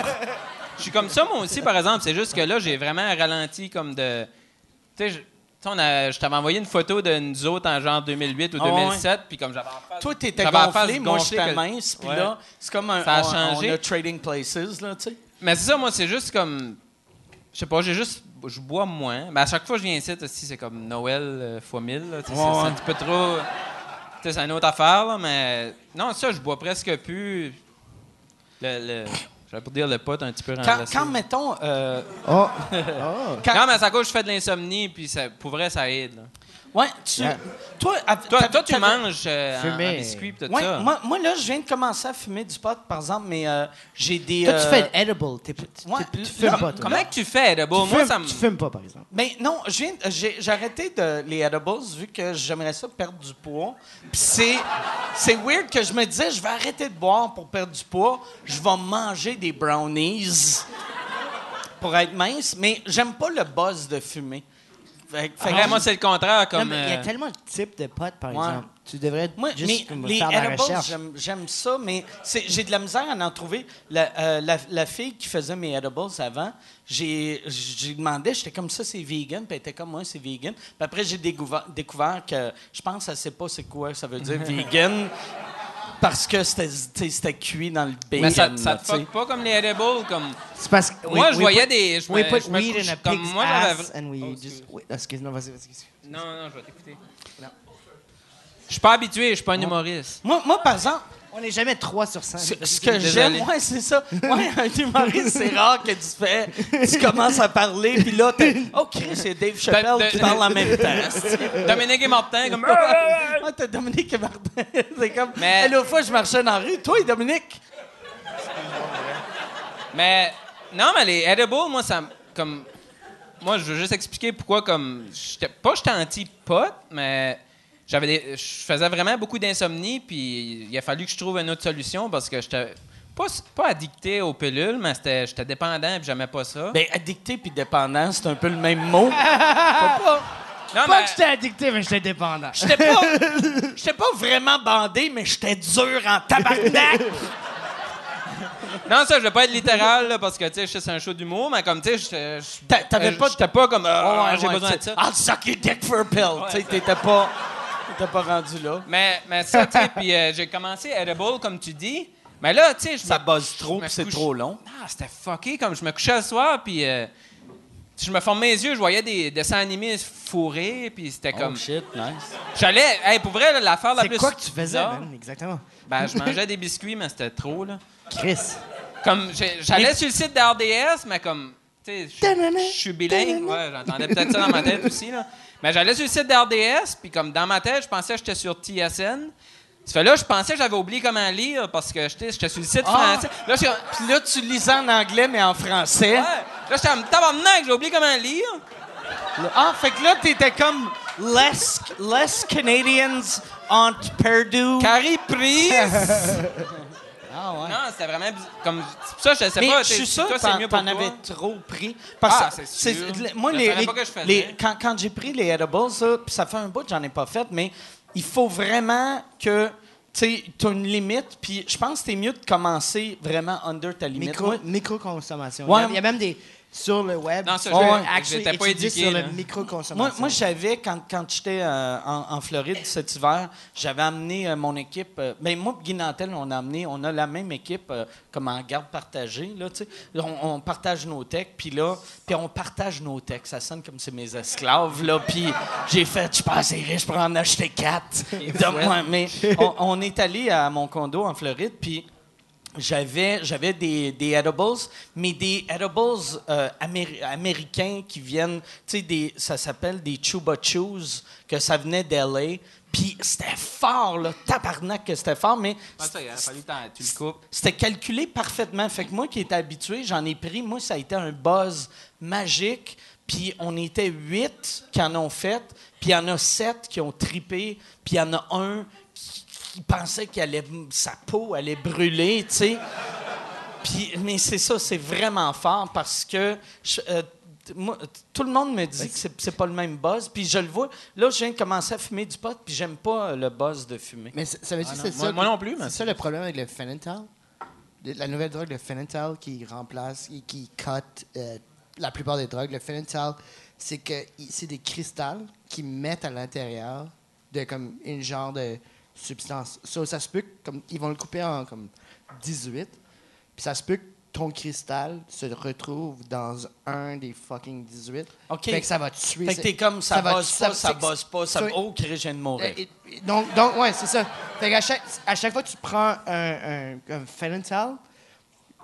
Je suis comme ça, moi aussi, par exemple. C'est juste que là, j'ai vraiment ralenti comme de. Tu sais, je- tu sais, on a- je t'avais envoyé une photo de nous autres en genre 2008 ou Ah ouais? 2007, puis comme j'avais en face. Toi, t'étais j'avais en face gonflé, moi, gonflé j'étais que- mince, puis Ouais. là, c'est comme un. Ça a on- changé. On a trading places, là, tu sais. Mais c'est ça, moi, c'est juste comme. Je sais pas, j'ai juste. Je bois moins. Mais à chaque fois que je viens ici, aussi, c'est comme Noël euh, fois 1000. là, tu sais, c'est- un petit peu trop. C'est une autre affaire, là, mais. Non, ça, je bois presque plus. Le. le- J'allais pour dire le pot un petit peu Quand, quand mettons. euh, Oh! quand- Non, mais à cause je fais de l'insomnie, puis ça, pour vrai, ça aide. là. Ouais, tu, Yeah. toi, Toi, toi, tu manges euh, en, en biscuit pis tout Ouais, ça. moi, moi, là, je viens de commencer à fumer du pot, par exemple, mais euh, j'ai des. Toi, tu euh, fais edible. T'es, Ouais, tu là, fumes pas, toi. Comment que tu fais, Edible? tu, Moi, fumes, ça me... tu fumes pas, par exemple. Ben non, je viens- j'ai j'ai arrêté de, les edibles vu que j'aimerais ça perdre du poids. Puis c'est c'est weird que je me disais je vais arrêter de boire pour perdre du poids, je vais manger des brownies pour être mince, mais j'aime pas le buzz de fumer. Fait, fait que moi, c'est le contraire. Comme, il y a euh, tellement de types de potes, par Ouais. exemple. Tu devrais moi, juste mais comme les faire la edibles, j'aime- ça, mais j'ai de la misère à en trouver. La, euh, la- la fille qui faisait mes edibles avant, j'ai demandé, j'étais comme ça, c'est vegan, puis elle était comme moi, c'est vegan. Puis après, j'ai découvert, découvert que je pense qu'elle sait pas c'est quoi ça veut dire vegan, parce que c'était cuit dans le bacon. mais ça, ça te fuck pas comme les Edibles? Comme... C'est parce que... Moi, we- je voyais des... Je me- put weed in a comme pig's moi, j'avais- ass and we Oh, just... excuse. Oui, excuse-moi, vas-y, vas-y. Non, non, je vais t'écouter. Je suis pas habitué, je suis pas un humoriste. Moi, moi, par exemple, On n'est jamais 3 sur 5. ce, ce que j'aime, ouais, c'est ça. Ouais, un humoriste, c'est rare que tu fais, tu commences à parler, puis là, t'es, oh, Chris, c'est Dave Chappelle de- qui parle en même temps. Dominique et Martin, comme... Ouais, t'as Dominique et Martin. c'est comme. Mais- Et L'autre fois, je marchais dans la rue. Toi et Dominique? Mais non, mais les edibles, moi, ça me- comme moi, je veux juste expliquer pourquoi comme j'étais pas j'étais anti-pot, mais j'avais des- je faisais vraiment beaucoup d'insomnie, puis il a fallu que je trouve une autre solution parce que j'étais pas, pas addicté aux pilules, mais c'était- j'étais dépendant puis j'aimais pas ça. Ben, addicté puis dépendant, c'est un peu le même mot. non, Pas mais que j'étais addicté, mais j'étais dépendant. J'étais pas, j'étais pas vraiment bandé, mais j'étais dur en tabarnak. non, ça, je vais pas être littéral là, parce que tu sais, c'est un show d'humour, mais comme tu sais, je- T'a- t'avais euh, pas- j'étais pas comme Ah, Ouais, j'ai ouais, besoin de ça. I'll suck your dick for a pill. tu sais, t'étais pas, t'étais pas rendu là. Mais, mais ça, tu sais, puis euh, j'ai commencé edible, comme tu dis. Mais là, tu sais, je Ça me- buzz trop je me puis c'est couche- trop long. Ah, c'était fucké. Comme je me couchais le soir, puis euh, je me formais les yeux, je voyais des dessins animés fourrés, puis c'était comme. Oh shit, nice. J'allais. Hey, pour vrai, là, l'affaire la C'est plus. quoi que tu faisais, bizarre, man? Exactement? Ben, je mangeais des biscuits, mais c'était trop, là. Chris. Comme, j'ai- j'allais sur le site d'RDS, mais comme. Tu sais, je- Ta-na-na, je suis bilingue. Ouais, j'entendais peut-être ça dans ma tête aussi, là. Mais j'allais sur le site d'RDS, puis comme dans ma tête, je pensais que j'étais sur TSN. Ça fait là, je pensais que j'avais oublié comment lire parce que j'étais sur le site Ah. français. Là, Puis là, tu lisais en anglais, mais en français. Ouais. Là, j'étais en tabarnak, j'ai oublié comment lire. Ah, fait que là, t'étais comme less, less Canadians on Purdue. Carrie prise. Ah ouais. non, c'était vraiment comme c'est pour ça je sais Mais pas. je suis sûr toi, que c'est t'en, mieux pour t'en toi. avais trop pris. Parce Ah, que c'est sûr. moi, Je les, savais les- pas que je faisais. les- quand, quand j'ai pris les edibles, ça, puis ça fait un bout que j'en ai pas fait, mais il faut vraiment que tu as une limite. Puis je pense que c'est mieux de commencer vraiment under ta limite. Micro, Moi, micro-consommation. Ouais. Il, y a, il y a même des... Sur le web, Non, ça, tu je- actually j'étais pas éduqué, sur là. le micro-consommation. Moi, moi j'avais, quand, quand j'étais euh, en, en Floride cet hiver, j'avais amené euh, mon équipe. euh, ben, moi et Guy Nantel, on a amené, on a la même équipe euh, comme en garde partagée. Là, tu sais. on, on partage nos techs, puis là, puis on partage nos techs. Ça sonne comme c'est mes esclaves, là. Puis j'ai fait, je suis pas assez riche pour en acheter quatre. De moi, mais on, on est allé à mon condo en Floride, puis j'avais, j'avais des, des edibles, mais des edibles euh, améri- américains qui viennent, tu sais, des, ça s'appelle des Chuba Chews, que ça venait d'LA. Puis c'était fort, là, tabarnak que c'était fort, mais c'était calculé parfaitement. Fait que moi qui étais habitué, j'en ai pris. Moi, ça a été un buzz magique. Puis on était huit qui en ont fait. Puis il y en a sept qui ont tripé. Puis il y en a un qui, qui pensait que sa peau allait brûler, tu sais. Puis, mais c'est ça, c'est vraiment fort parce que je- euh, moi, tout le monde me dit que c'est, c'est pas le même buzz. Puis je le vois. Là, je viens de commencer à fumer du pot, puis j'aime pas euh, le buzz de fumer. Mais ça ça veut dire Ah que non, c'est moi- ça. moi non plus, mais C'est ça le problème avec le Fentanyl. La nouvelle drogue, le Fentanyl, qui remplace et qui cut euh, la plupart des drogues. Le Fentanyl, c'est que i- c'est des cristals qui mettent à l'intérieur de comme une genre de substance. So, ça se peut que, comme ils vont le couper en comme 18, puis ça se peut que ton cristal se retrouve dans un des fucking 18. OK. Fait que ça va te tuer. Fait que t'es comme ça, va- bosse pas, ça, c'est- bosse pas, ça. ça- Oh, je viens de mourir. euh, et- et- donc, donc, ouais, c'est ça. Fait qu'à chaque, à chaque fois que tu prends un, un, un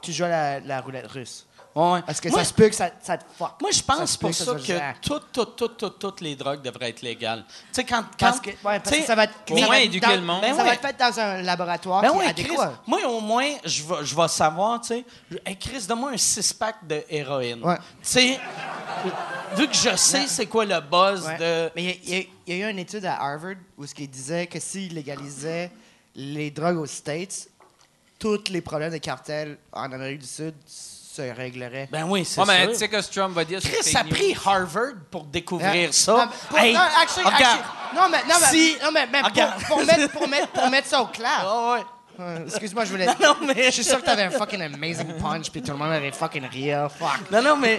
tu joues à la, la roulette russe. Ouais. Parce que Moi, ça se peut que ça, ça te fuck. Moi, je pense pour ça que toutes, toutes, toutes, toutes, toutes les drogues devraient être légales. Tu sais, quand, quand. Parce que, ouais, parce tu sais, que ça va être. Au moins éduquer dans- le monde. Ben ça ouais. va être fait dans un laboratoire Ben qui est Chris, moi, au moins, je vais, je vais savoir, tu sais. Hey, Chris, donne-moi un six-pack de héroïne. Tu sais, vu que je sais c'est quoi le buzz de. Mais il y, a- y y eu une étude à Harvard où ce qui disait que s'ils légalisaient les drogues aux States, tous les problèmes de cartel en Amérique du Sud se régleraient. Ben oui, c'est Ouais, mais sûr. tu sais que ce Trump va dire. Chris, ça a pris Harvard pour découvrir Non, ça. non, pour- Hey, non, actually- regarde. actually- non, mais, non, mais, Si- non, mais, mais pour- mettre, pour, mettre, pour mettre ça au clair. Ah ouais. Ouais, Excuse-moi, je voulais. Non, mais- Je suis sûr que t'avais un fucking amazing punch, puis tout le monde avait fucking rire. Fuck. Non, non, mais.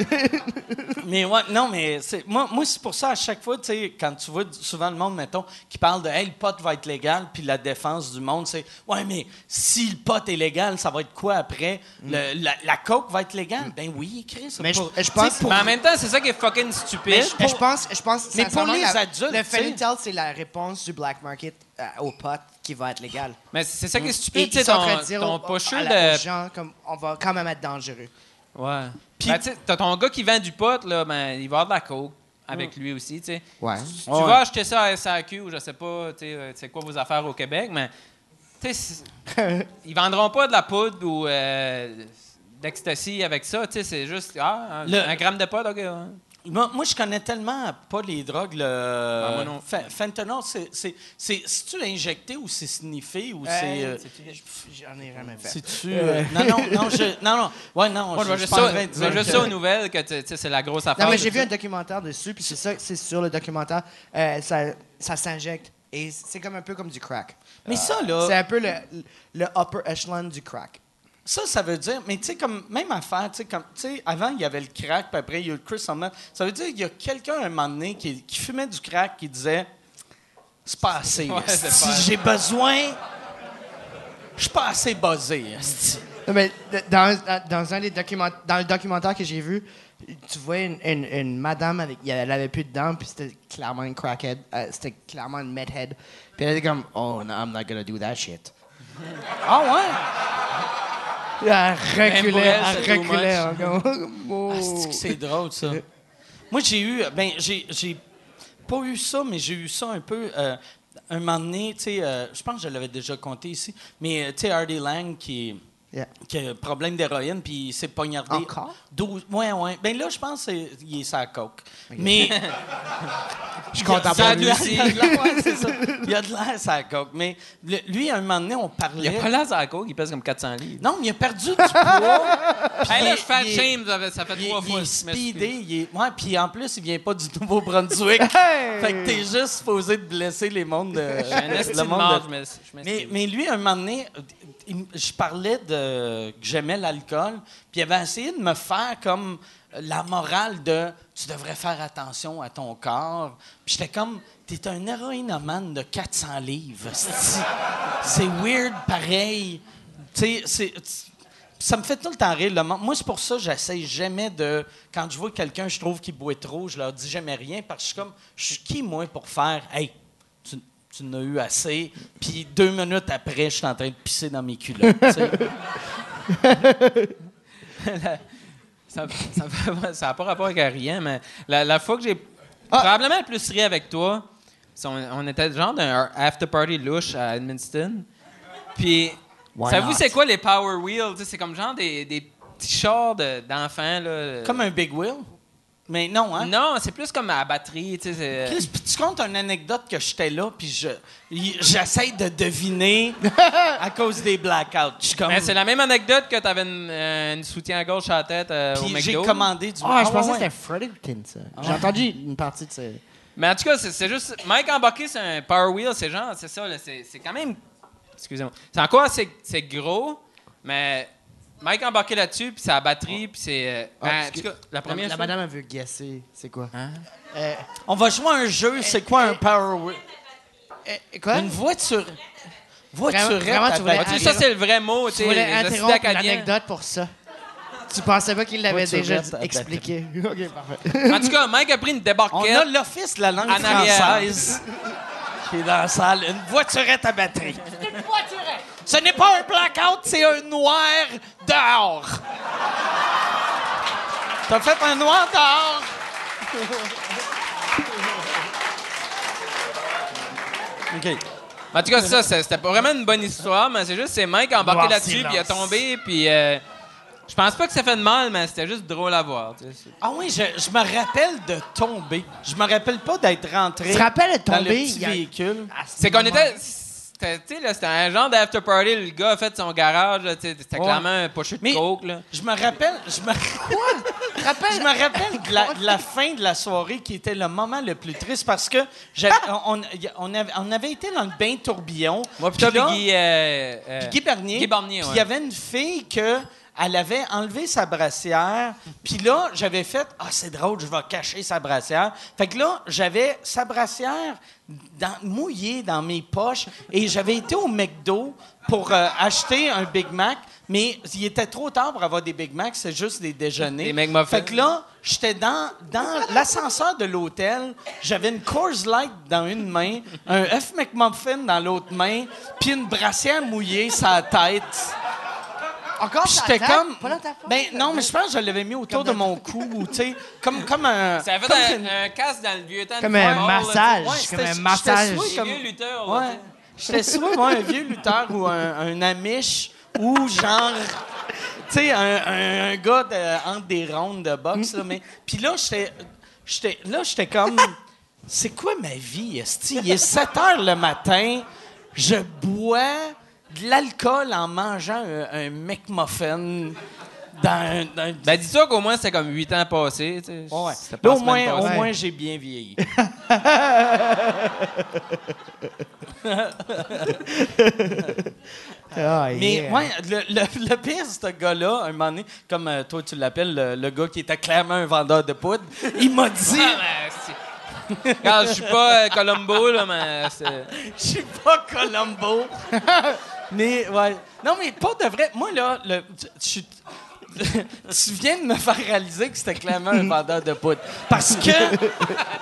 mais ouais, non, mais c'est, moi, moi c'est pour ça, à chaque fois, tu sais, quand tu vois souvent le monde, mettons, qui parle de, hey, le pot va être légal, puis la défense du monde, c'est, ouais, mais si le pot est légal, ça va être quoi après? Le- la, la coke va être légale? Ben oui, Chris. Mais je- pour- pense- pour- Mais en même temps, c'est ça qui est fucking stupide. Mais je, je pense, je pense Mais pour les la- adultes, le sais. fentanyl, c'est la réponse du black market euh, au pot qui va être légal. Mais c'est ça qui est Et stupide. Tu sais, ton, de dire ton aux- pusher à la- aux de. gens comme on va quand même être dangereux. Ouais. Ben, tu t'as ton gars qui vend du pot, là, ben, il va avoir de la coke avec lui aussi, tu sais. Ouais. Tu Ouais. vas acheter ça à SAQ ou je sais pas, tu sais, euh, c'est quoi vos affaires au Québec, mais tu sais, ils vendront pas de la poudre ou euh, d'ecstasy avec ça, tu sais, c'est juste ah, un, Le- un gramme de pot, ok. ouais. Moi, moi, je connais tellement pas les drogues. Le Ah, moi non. Fentanyl, c'est, c'est, c'est, tu injecté ou c'est sniffé ou c'est. Euh, euh, J'en ai jamais fait. C'est-tu. euh, non, non, non, je, non, non. Ouais, non, Moi, je je, ça, juste aux nouvelles que c'est la grosse affaire. Non, mais j'ai vu un documentaire dessus, puis c'est ça, c'est sur le documentaire. euh, ça ça s'injecte. Et c'est comme un peu comme du crack. Mais ça, là. C'est un peu le, le upper echelon du crack. Ça, ça veut dire, mais tu sais, comme, même affaire, tu sais, comme, tu sais, avant, il y avait le crack, puis après, il y a eu le Chris Summer. Ça veut dire qu'il y a quelqu'un, à un moment donné, qui, qui fumait du crack, qui disait C'est pas assez. Ouais, pas- J'ai besoin. Je suis pas assez buzzé. Non, mais dans, un des documents, dans le documentaire que j'ai vu, tu vois une, une- une madame avec, elle avait plus de dents, puis c'était clairement une crackhead, euh, c'était clairement une medhead. Puis elle était comme, oh no, I'm not gonna do that shit. Ah ouais? Elle reculait, elle, reculait. que c'est drôle, ça? Moi, j'ai eu. Ben, j'ai, j'ai pas eu ça, mais j'ai eu ça un peu. euh, un moment donné, tu sais, euh, je pense que je l'avais déjà compté ici, mais euh, tu sais, Hardy Lang qui. Yeah. qui a un problème d'héroïne, puis il s'est poignardé. Encore? 12, ouais, ouais. Ben là, je pense qu'il est sa coke. Mais. Je suis content Il y a pour de lui. il y a de l'air, ouais, c'est ça. Il a de l'air, sa coke. Mais le- lui, à un moment donné, on Il parlait. y a pas l'air à coke, il pèse comme 400 livres. Non, mais il a perdu du poids. Hey, là, je fais il est- shame, ça fait, Il, est- trois il fois. est je m'excuse. speedé. Il est... Ouais, puis en plus, il vient pas du Nouveau-Brunswick. Hey! Fait que t'es juste supposé de blesser les mondes de. Je suis un esti le de monde marde, de- je m'ex- je Mais, mais lui, à un moment donné, il- je parlais de que j'aimais l'alcool, puis il avait essayé de me faire comme la morale de tu devrais faire attention à ton corps. Puis j'étais comme t'es un héroïnomane de 400 livres. c'est- weird pareil. Tu sais, ça me fait tout le temps rire. Moi, c'est pour ça que j'essaie jamais de. Quand je vois quelqu'un, je trouve qu'il boit trop, je leur dis jamais rien parce que je suis comme. Je suis qui, moi, pour faire. Hey, tu, tu n'as eu assez. Puis deux minutes après, je suis en train de pisser dans mes culottes. Ça n'a pas rapport avec rien, mais la, la fois que j'ai probablement le plus ri avec toi, on, on était genre d'un after party louche à Edmundston. Puis, savez-vous c'est quoi les Power Wheels? C'est comme genre des, des petits chars de- d'enfants. là. Comme un Big Wheel? Mais non, hein? Non, c'est plus comme à batterie. Tu sais, Chris, puis tu comptes une anecdote que j'étais là, puis je, j'essaie de deviner à cause des blackouts. Je suis comme. Mais c'est la même anecdote que tu avais une, euh, une soutien à gauche à la tête euh, au Puis j'ai commandé du. Ah, je ouais, pensais ouais. que c'était Fredericton, ça. J'ai entendu une partie de ça. Mais en tout cas, c'est juste. Mike embarqué, c'est un Power Wheel, c'est genre, c'est ça, là, c'est c'est quand même. Excusez-moi. C'est encore assez c'est gros, mais Mike embarqué là-dessus, puis c'est la batterie, puis c'est. euh, Ah, ben, en excuse- tout cas, la La, première la fois- madame, elle veut guesser. C'est quoi? Hein? Euh, On va jouer à un jeu. C'est quoi un Power Wheel? euh, quoi? Une voiture. Voiturette Vraiment, tu voulais- ça, c'est le vrai mot, tu voulais interrompre l'anecdote pour ça. Tu pensais pas qu'il l'avait Voiturette déjà expliqué. OK, parfait. En tout cas, Mike a pris une On débarquette. a l'office de la langue En arrière. française qui est dans la salle. Une voiturette à batterie. Ce n'est pas un blackout, c'est un noir dehors. T'as fait un noir dehors? OK. En tout cas, ça, c'était pas vraiment une bonne histoire, mais c'est juste, c'est Mike qui a embarqué là-dessus, puis il a tombé, puis euh, je pense pas que ça fait de mal, mais c'était juste drôle à voir. tu sais. C'est- Ah oui, je, je me rappelle de tomber. Je me rappelle pas d'être rentré Tu te rappelles de dans le tomber? petit y a- véhicule. C'est qu'on était. C'était, un genre d'after party. Le gars a fait son garage. C'était Ouais. clairement un pocheux de Mais- coke. Là. Je me rappelle... Je me... Rappelles? Je me rappelle de la, de la fin de la soirée qui était le moment le plus triste parce que j'avais- on, on avait, on avait été dans le bain tourbillon. Moi, Puis Guy. euh, euh, Guy ouais. il y avait une fille que elle avait enlevé sa brassière. Puis là, j'avais fait ah c'est drôle, je vais cacher sa brassière. Fait que là, j'avais sa brassière dans- mouillée dans mes poches et j'avais été au McDo pour euh, acheter un Big Mac. Mais il était trop tard pour avoir des Big Macs, c'est juste des déjeuners. Des McMuffins. Fait que là, j'étais dans, dans l'ascenseur de l'hôtel. J'avais une Coors Light dans une main, un œuf McMuffin dans l'autre main, puis une brassière mouillée sur la tête. Encore Puis j'étais comme. Pas dans ta? Ben non, mais je pense que je l'avais mis autour de mon cou, ou tu sais, comme, comme un. Ça avait comme une- un, un casque dans le vieux temps. de Comme un massage. Ouais, comme un j'étais massage. comme- lutteurs. là, Ouais. J'étais soit moi, un vieux lutteur ou un, un amish ou genre. Tu sais, un, un- un gars de- entre des rondes de boxe, là, mais. Puis là, j'étais. j'étais- Là, j'étais comme. C'est quoi ma vie, esti? Il est 7 heures le matin, je bois de l'alcool en mangeant un, un McMuffin dans un. dans un- Ben, dis-toi qu'au moins, c'était comme 8 ans passés. tu sais. Ouais. C'était pas Là, au moins, au passée. moins j'ai bien vieilli. Ah, Mais yeah. ouais, le, le, le pire, ce gars-là, un moment donné, comme euh, toi tu l'appelles, le, le gars qui était clairement un vendeur de poudre, il m'a dit Ah, ben, c'est- Regarde, je suis pas euh, Columbo, là, mais c'est. Je suis pas Colombo. Mais ouais. Non, mais pas de vrai. Moi, là, le, tu viens de me faire réaliser que c'était clairement un vendeur de poudre. Parce que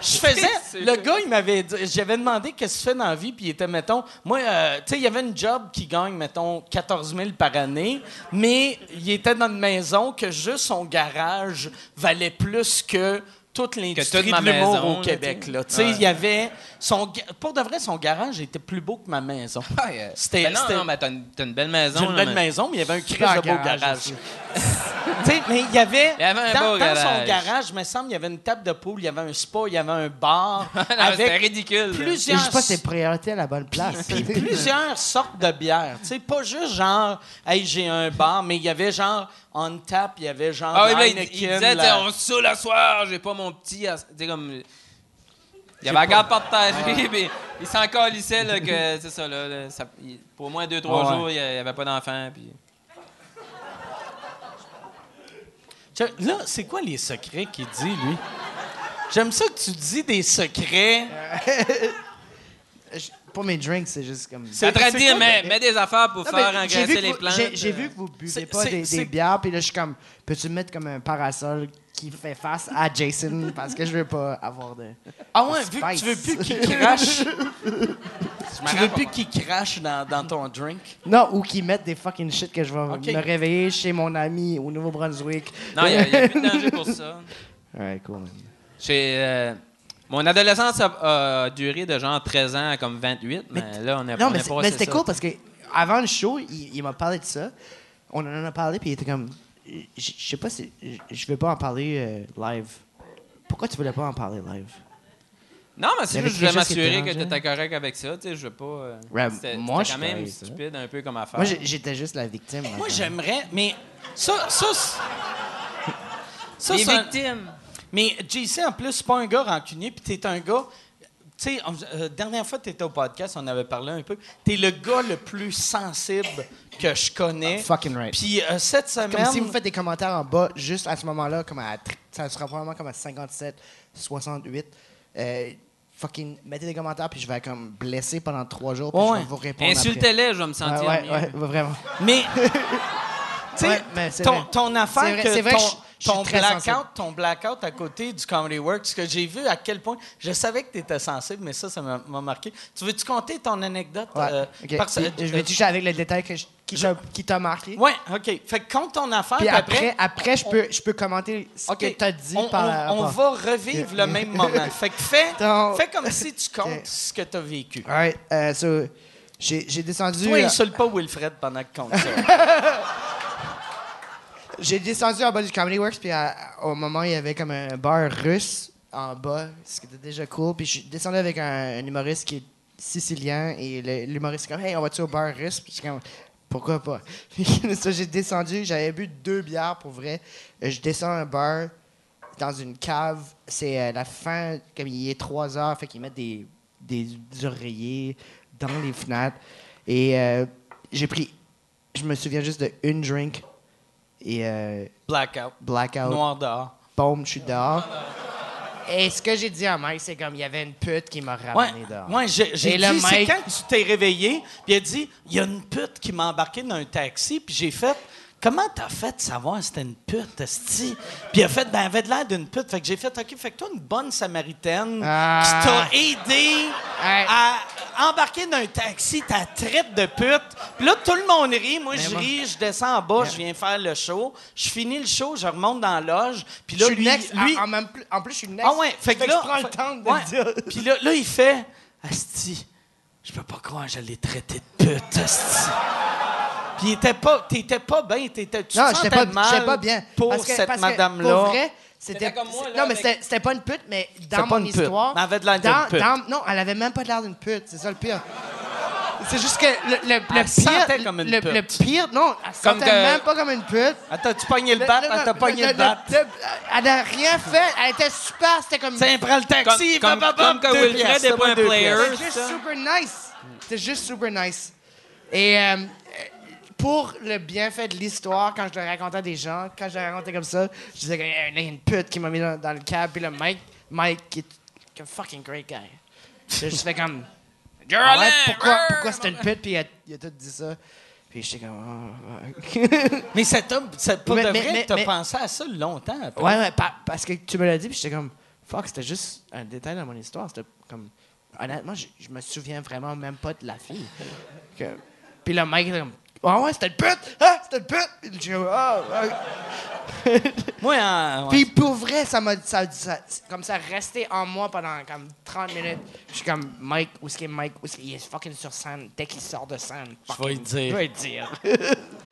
je faisais. Le gars, il m'avait dit. J'avais demandé qu'est-ce que tu fais dans la vie, puis il était, mettons. Moi, euh, tu sais, il y avait une job qui gagne, mettons, 14 000 par année, mais il était dans une maison que juste son garage valait plus que toute l'industrie de l'humour au Québec. Là. Tu sais, Ouais. il y avait. Son, pour de vrai, son garage était plus beau que ma maison. Ah, euh, C'était- ben non, c'était- non, mais t'as une, belle maison. J'ai une là, belle mais- maison, mais il y avait un crise de beau garage garage. aussi. Tu sais, mais il y avait. Il y avait un dans, beau dans garage. son garage, il me semble, il y avait une table de poule, il y avait un spa, il y avait un bar. Non, C'était avec ridicule. C'est plusieurs. juste pas ses priorités à la bonne place. puis plusieurs sortes de bières. Tu sais, pas juste genre, hey, j'ai un bar, mais il y avait genre, on tap, il y avait genre. Ah oui, il, il disait, la- on se saoule à soir, j'ai pas mon petit. à- comme. Il y avait la garde partagée, puis il s'en calissait, là, que, c'est ça, là. là, ça- il- pour au moins deux, trois Ah ouais. jours, il n'y avait pas d'enfant, puis. Tiens, Là, c'est quoi les secrets qu'il dit, lui? J'aime ça que tu dis des secrets. Je- Pour mes drinks, c'est juste comme. C'est en train de c'est dire, quoi, mets, mets des affaires pour Non, faire mais j'ai engraisser vu que les vous- plantes. j'ai- J'ai euh. vu que vous buvez C'est- pas c'est- des, c'est- des bières, puis là, je suis comme, peux-tu mettre comme un parasol qui fait face à Jason parce que je veux pas avoir de. Ah ouais, vu que tu veux plus qu'il crache. Tu veux plus qu'il crache dans, dans ton drink? Non, ou qui mettent des fucking shit que je vais Ok. me réveiller chez mon ami au Nouveau-Brunswick. Non, il n'y a, plus de danger pour ça. Ouais, cool. J'ai, euh, mon adolescence a, a duré de genre 13 ans à comme 28, mais, là, on est Non, on mais, mais c'était cool parce que avant le show, il, il m'a parlé de ça. On en a parlé, puis il était comme. Je sais pas si. Je- vais pas en parler euh, live. Pourquoi tu voulais pas en parler live? Non, mais c'est juste que je voulais m'assurer que tu étais correct avec ça. Tu sais, je veux pas. euh, Ouais, c'était, moi, c'était quand je même ferais ça. stupide un peu comme affaire. Moi, j'étais juste la victime. Moi, j'aimerais, mais ça, ça, c'est- ça, Les victimes. Mais JC, en plus, c'est pas un gars rancunier, puis t'es un gars. Tu sais, euh, dernière fois que t'étais au podcast, on avait parlé un peu. T'es le gars le plus sensible que je connais. Fucking right. Puis euh, cette semaine. Comme si vous faites des commentaires en bas, juste à ce moment-là, comme à, ça sera probablement comme à 57, 68. Euh, fucking, mettez des commentaires, puis je vais être comme blessé pendant trois jours, puis Ouais. je vais vous répondre. Insultez-les, je vais me sentir Ouais, ouais, vraiment. Mais. Tu sais, ton, affaire C'est vrai, que. vrai ton- que je, Je ton blackout, sensible. ton blackout à côté du Comedy Works, que j'ai vu à quel point. Je savais que tu étais sensible, mais ça, ça m'a m'a marqué. Tu veux-tu compter ton anecdote? Euh, ok. parce- Puis, euh, je vais toucher avec le détail que je- qui t'a- qui t'a marqué. Ouais, OK. Fait que compte ton affaire, Puis après, après, je, peux, je peux commenter ce que t'as dit on, par on- va revivre le même moment. Fait que fais, Donc- fais comme si tu comptes ce que tu as vécu. Alright, euh, so, j'ai descendu. Toi, euh, insulte pas Wilfred pendant que compte ça. J'ai descendu en bas du Comedy Works, puis à- au moment, il y avait comme un bar russe en bas, ce qui était déjà cool. Puis je suis descendu avec un, un humoriste qui est sicilien, et l'humoriste est comme, hey, on va-tu au bar russe? Puis je suis comme, pourquoi pas? Ça, j'ai descendu, j'avais bu deux bières pour vrai. Euh, Je descends un bar dans une cave, c'est euh, la fin, comme il est 3 heures, fait qu'ils mettent des, des oreillers dans les fenêtres. Et euh, j'ai pris, je me souviens juste de une drink et euh, Blackout. blackout. Noir dehors. Boom, je suis dehors. Et ce que j'ai dit à Mike, c'est comme il y avait une pute qui m'a ramené dehors. ouais j'ai dit, le c'est quand tu t'es réveillé, puis il a dit, il y a une pute qui m'a embarqué dans un taxi, puis j'ai fait, comment t'as fait de savoir c'était une pute, esti? Puis il a fait, ben, elle avait de l'air d'une pute. Fait que j'ai fait, OK, fait que toi, une bonne samaritaine Ah. qui t'a aidé à embarquer dans un taxi, ta traite de pute. Puis là, tout le monde rit. Moi, je moi- ris, je descends en bas, je viens faire le show. Je finis le show, je remonte dans la loge. Puis Je là, suis lui, next. lui, en, même plus, en plus, je suis next. ah ouais, fait que là, je prends le fait- temps de ouais. le dire. Puis là, là, il fait Asti, je peux pas croire que je l'ai traité de pute, Asti. Puis il était pas, t'étais pas bien, t'étais, tu Non, j'étais sentais pas, mal j'étais pas bien. pour Parce que- cette parce que, madame-là. Pour vrai, c'était C'était comme moi, là, Non, mais avec- c'était, c'était pas une pute, mais dans pas mon une pute. histoire. Mais elle avait de l'air d'une dans- pute. dans- non, elle avait même pas l'air d'une pute. C'est ça le pire. C'est juste que le, le, le Elle sentait pire. comme une le, pute. le pire, non, elle Comme sentait que- même pas comme une pute. Attends, tu pogné le bat, elle t'a pogné le bat? Elle n'a rien fait. Elle était super. C'était comme. Tiens, prends le taxi, Comme- bam, bam, comme que deux Wilfred piastres, est c'est pas un deux player. piastres. C'était juste super nice. C'était juste super nice. Et euh, pour le bienfait de l'histoire, quand je le racontais à des gens, quand je le racontais comme ça, je disais qu'il y a une pute qui m'a mis dans, dans le cab, puis le Mike, Mike, qui est un fucking great guy. J'ai juste fait comme. Ah ouais, pourquoi, pourquoi c'était une pute, puis il a, il a tout dit ça. Puis j'étais comme. ah. Mais cet homme, c'est pas Mais- de mais- vrai, t'as pensé à ça longtemps après. Ouais, ouais, pa- parce que tu me l'as dit, puis j'étais comme, fuck, c'était juste un détail dans mon histoire. C'était comme, honnêtement, je, je me souviens vraiment même pas de la fille. Que- puis le mec était comme, ah ouais, c'était une pute! Ah, c'était une pute! J'ai ah, ouais. Moi, en- ouais. Puis pour vrai, ça m'a ça, ça- comme ça resté en moi pendant comme 30 minutes. Je suis comme, Mike, où est-ce qu'il est Mike? Où est-ce qu'il est fucking sur scène? Dès qu'il sort de scène, Je vais dire. Je vais dire.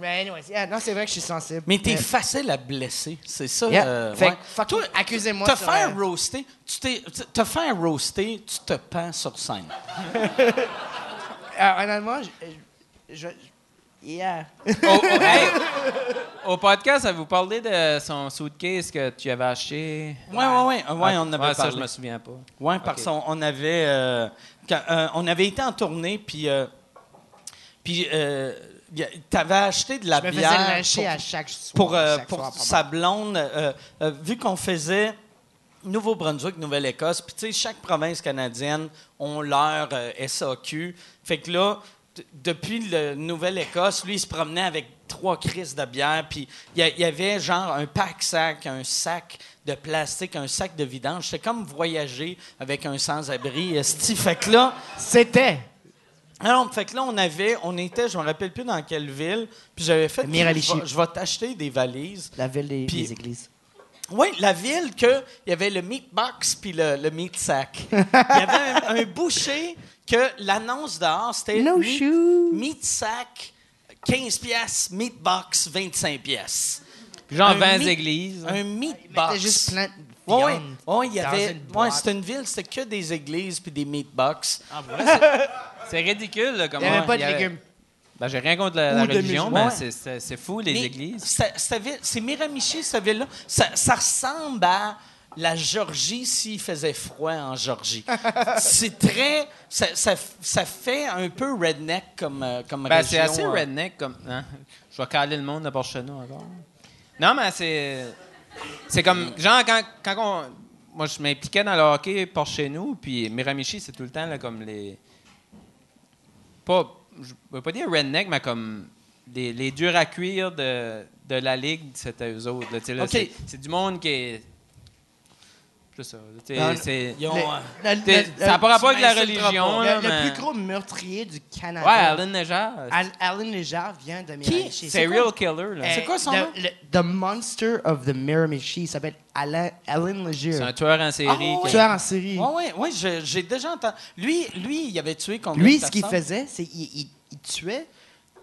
Mais anyways, yeah, non, c'est vrai que je suis sensible. Mais t'es facile à blesser, c'est ça. Yeah. euh, Fait ouais. Toi, accusez-moi Te faire euh, roaster, tu t'es, te faire roaster, tu te pends sur scène. Euh, honnêtement, je, je- je- yeah. Au, au- hey, au podcast, avez-vous parlé de son suitcase que tu avais acheté? Ouais, ouais, ouais, ouais, on en avait Ouais, ça, je me souviens pas. Ouais, parce qu'on on avait, euh, quand- euh, on avait été en tournée, puis, euh, puis euh, t'avais acheté de la Je me faisais bière pour- à chaque soir. pour, euh, chaque pour soir, pardon. sa blonde, euh, euh, vu qu'on faisait Nouveau-Brunswick, Nouvelle-Écosse, puis tu sais, chaque province canadienne ont leur SAQ. Fait que là, depuis le Nouvelle-Écosse, lui, il se promenait avec trois crises de bière, puis il y, avait genre un pack-sac, un sac de plastique, un sac de vidange. C'était comme voyager avec un sans-abri. Fait que là, C'était. Alors, fait que là, on avait, on était, je me rappelle plus dans quelle ville, puis j'avais fait, Miralichi. je vais- je vais t'acheter des valises. La ville des, églises. Oui, la ville que il y avait le meat box puis le, le meat sack. Il y avait un, un boucher que l'annonce dehors c'était No meat, shoe. meat sack 15 pièces, meat box 25 pièces. Puis genre Un 20 mi- églises. Un meat C'était box. juste plein Oui, il y avait. une Ouais, c'était une ville, c'était que des églises puis des meat box. C'est ridicule, là, comment. Il n'y avait pas de avait- légumes. Ben, j'ai rien contre la, religion, mais c'est- fou, les Mais églises. c'était- cette ville- C'est Miramichi, cette ville-là. Ça, ça ressemble à la Georgie s'il faisait froid en Georgie. c'est très. Ça, ça, ça fait un peu redneck comme, euh, comme Ben, région. c'est assez euh. redneck comme. hein. Je vais caler le monde chez nous encore. Non, mais c'est. C'est comme. Genre, quand, quand on. Moi, je m'impliquais dans le hockey par chez nous, puis Miramichi, c'est tout le temps là, comme les. Pas. Je veux pas dire redneck, mais comme. des- les durs à cuire de, de la ligue, c'était eux autres. C'est du monde qui est. C'est ça. Non, c'est- Ils ont, Le- euh, le- le- ça n'a pas rapport avec la religion. Le, là, le mais- plus gros meurtrier du Canada. Ouais, Alan Nejar. Al- Alan Léjar vient de Miramichi. C'est Real Killer. Là. C'est quoi son the, nom? le- the Monster of the Miramichi. Il s'appelle Alan, Alan Léger. C'est un tueur en série. Ah, ouais. tueur en série. Oui, oui, oui, je- j'ai déjà entendu. Lui, lui, il avait tué combien Lui, ce qu'il faisait, c'est qu'il il, il tuait,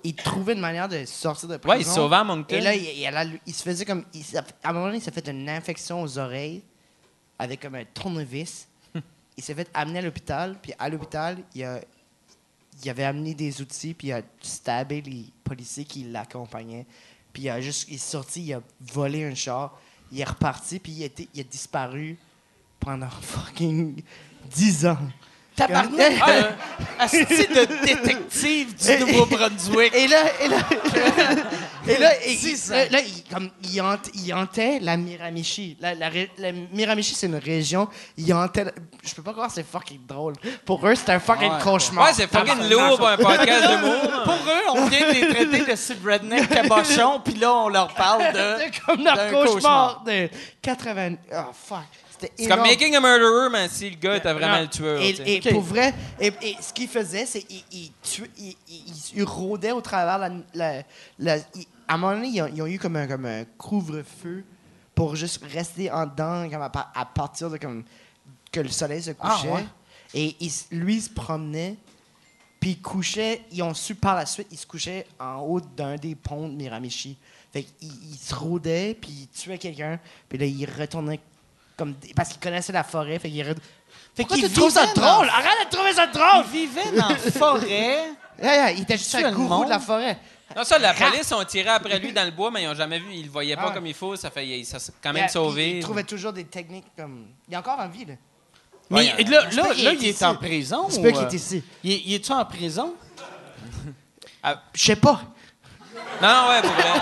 il trouvait une manière de sortir de prison. Ouais, il sauvait à Moncton. Et là, il, il- il- il se faisait comme. à un moment donné, il s'est fait une infection aux oreilles avec comme un tournevis. il s'est fait amener à l'hôpital, puis à l'hôpital, il, a, il avait amené des outils, puis il a stabé les policiers qui l'accompagnaient. Puis il a juste. Il est sorti, il a volé un char, il est reparti, puis il été- il a disparu pendant fucking 10 ans. Tabarnak! Ah, euh, asti de détective du Nouveau-Brunswick. Et là, et là, et là, et- là, il, comme, il, hante- il hantait la Miramichi. La, la, ré- la Miramichi, c'est une région. Il hantait. Je peux pas croire, c'est fucking drôle. Pour eux, c'est un fucking Ouais. cauchemar. Ouais, c'est fucking lourd pour un podcast d'humour. Pour eux, on vient de les traiter de ces redneck cabochons, puis là, on leur parle de. C'est comme leur d'un cauchemar de 80. Oh, fuck. C'était C'est comme. Making a Murderer, mais si le gars était vraiment le tueur. Et, tu sais. et Ok. pour vrai, et, et ce qu'il faisait, c'est qu'il il, tuait- il, il- il rôdait au travers la. la- la- il- à un moment donné, ils ont, ils ont eu comme un, comme un couvre-feu pour juste rester en dedans comme à, pa- à partir de comme que le soleil se Ah, couchait. ouais. Et il s- lui, il se promenait, puis il couchait. Ils ont su par la suite, il se couchait en haut d'un des ponts de Miramichi. Fait qu'il il se rôdait, puis il tuait quelqu'un, puis là, il retournait comme. Parce qu'il connaissait la forêt, fait qu'il Fait qu'il tu trouves ça dans- drôle? Arrête de trouver ça drôle! Il vivait dans la forêt. Yeah, yeah, il était juste un le gourou de la forêt. Non, ça, la police ont tiré après lui dans le bois, mais ils ont jamais vu. Ils le voyaient pas Ah. comme il faut. Ça fait, ça s'est quand même Yeah, sauvé. Il, il trouvait toujours des techniques comme. Il est encore en vie, là. Mais Ouais, là, j'espère là, là, est il est en prison. J'espère ou, qu'il euh, est ici. Il, est- il est-tu en prison? Je sais pas. Non, non, ouais, pour vrai.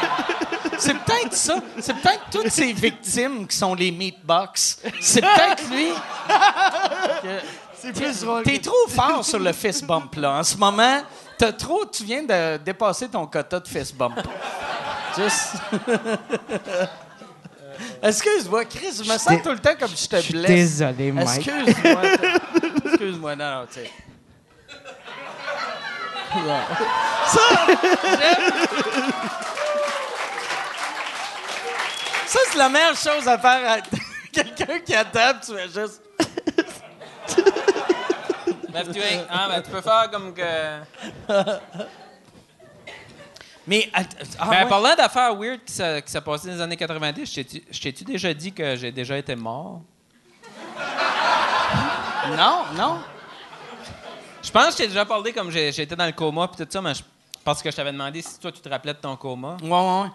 C'est peut-être ça. C'est peut-être toutes ces victimes qui sont les meatbox. C'est peut-être lui. C'est plus drôle. T'es trop fort sur le fist bump, là. En ce moment, t'as trop... Tu viens de dépasser ton quota de fist bump. Juste... Excuse-moi, Chris, je me sens tout le temps comme je te Je suis blesse. désolé, Mike. Excuse-moi. Excuse-moi, non, non, tu sais. Ça, j'aime- Ça, c'est la meilleure chose à faire à quelqu'un qui attend, tu fais juste. Lève-toi. Ah, ben, tu peux faire comme que. Mais. att- ah, ben, ouais. parlant d'affaires weird qui s'est qui s'est passé dans les années 90, je t'ai-tu- je t'ai-tu déjà dit que j'ai déjà été mort? Non, non. Je pense que je t'ai déjà parlé comme j'ai- j'étais dans le coma puis tout ça, mais je pense que je t'avais demandé si toi tu te rappelais de ton coma. Ouais, ouais, ouais.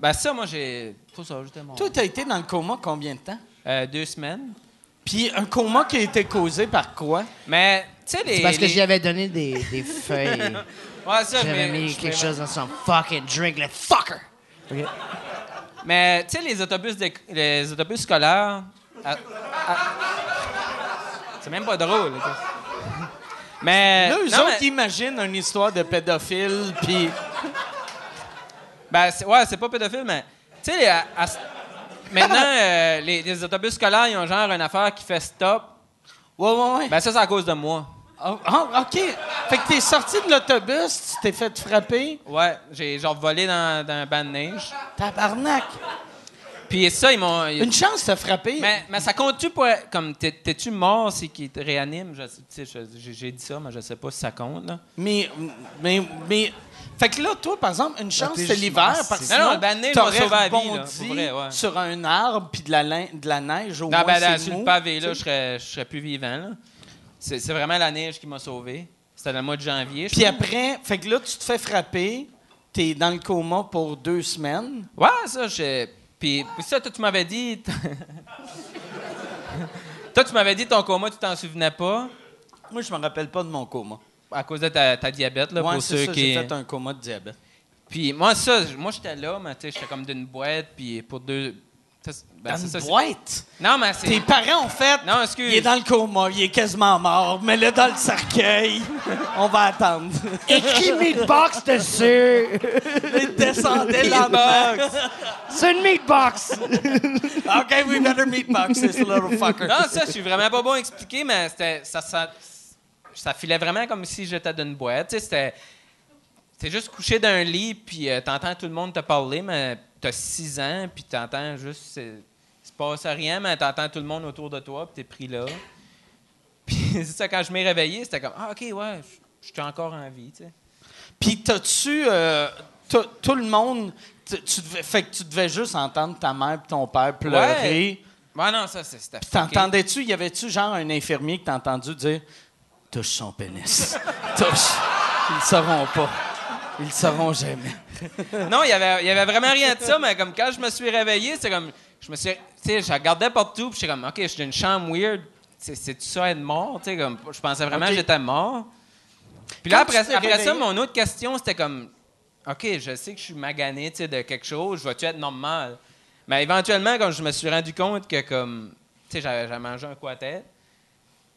Ben ça, moi j'ai. Tout ça, j'étais mort. Toi, t'as été dans le coma combien de temps? Euh, deux semaines. Puis un coma qui a été causé par quoi? Mais, tu sais, les. C'est parce que les- j'y avais donné des, des feuilles. Ouais, ça, J'avais mis quelque chose dans son fucking drink, le fucker! Mais, tu sais, les autobus, de- les autobus scolaires. à- à- C'est même pas drôle. Mais. Là, eux non, autres, mais- imaginent une histoire de pédophile, puis... Ben, c'est- ouais, c'est pas pédophile, mais. Tu sais, à- à- maintenant, euh, les, les autobus scolaires, ils ont genre une affaire qui fait stop. Ouais, ouais, ouais. Ben, ça, c'est à cause de moi. Ah, ah, OK. Fait que t'es sorti de l'autobus, tu t'es fait frapper. Ouais, j'ai genre volé dans, dans un banc de neige. Tabarnak. Puis ça, ils m'ont. ils- Une chance de frapper. Mais, mais ça compte-tu pour. Comme, t'es- t'es-tu mort, c'est qu'ils te réaniment? Je- tu sais, je- J'ai j'ai dit ça, mais je sais pas si ça compte, là. Mais, mais, mais. Fait que là, toi, par exemple, une chance, c'est l'hiver, parce que c'est- Non, non, m'a t'aurais sauvé la vie, là, rebondi pour vrai, ouais. sur un arbre puis de la, lin- de la neige au Non, moins, ben, là, sur le pavé, là, je serais, je serais plus vivant, là. C'est c'est vraiment la neige qui m'a sauvé. C'était le mois de janvier, Puis pense. après, fait que là, tu te fais frapper, t'es dans le coma pour deux semaines. Ouais, ça, je. Puis, puis ça, toi, tu m'avais dit. toi, tu m'avais dit ton coma, tu t'en souvenais pas Moi, je me rappelle pas de mon coma. À cause de ta, ta diabète, là, Ouais, pour ceux ça, qui. j'ai fait un coma de diabète. Puis moi, ça, j- moi, j'étais là, mais tu sais, j'étais comme d'une boîte, puis pour deux. ben, Dans une ça, boîte? Non, mais c'est. Tes parents ont fait. Non, excuse. Il est dans le coma, il est quasiment mort, mets-le dans le cercueil. On va attendre. Écris Meatbox dessus. Il descendait lentement. C'est une Meatbox. OK, we better meet box this little fucker. Non, ça, je suis vraiment pas bon à expliquer, mais c'était, ça, ça, ça filait vraiment comme si j'étais d'une boîte. Tu sais, c'était. C'est juste couché dans un lit, puis euh, t'entends tout le monde te parler, mais t'as 6 ans, puis t'entends juste. Il se passe rien, mais t'entends tout le monde autour de toi, puis t'es pris là. Puis c'est ça, quand je m'ai réveillé, c'était comme Ah, OK, ouais, je suis encore en vie, tu sais. Puis t'as-tu. euh, tout le monde. tu- devais, fait que tu devais juste entendre ta mère et ton père pleurer. Ouais, non, ça, c'était. T'entendais-tu, y avait-tu genre un infirmier que t'as entendu dire Touche son pénis. Touche. Ils le sauront pas. Ils le sauront jamais. Non, il y avait, il y avait vraiment rien de ça, mais comme quand je me suis réveillé, c'est comme. Je me suis. Tu sais, je regardais partout, puis j'étais comme, OK, je suis dans une chambre weird. C'est- C'est-tu ça être mort? Tu sais, comme, je pensais vraiment que j'étais mort. Puis là, après, après ça, mon autre question, c'était comme, OK, je sais que je suis magané, tu sais, de quelque chose, je vais-tu être normal? Mais éventuellement, quand je me suis rendu compte que, comme, tu sais, j'avais j'avais mangé un quoi-tête,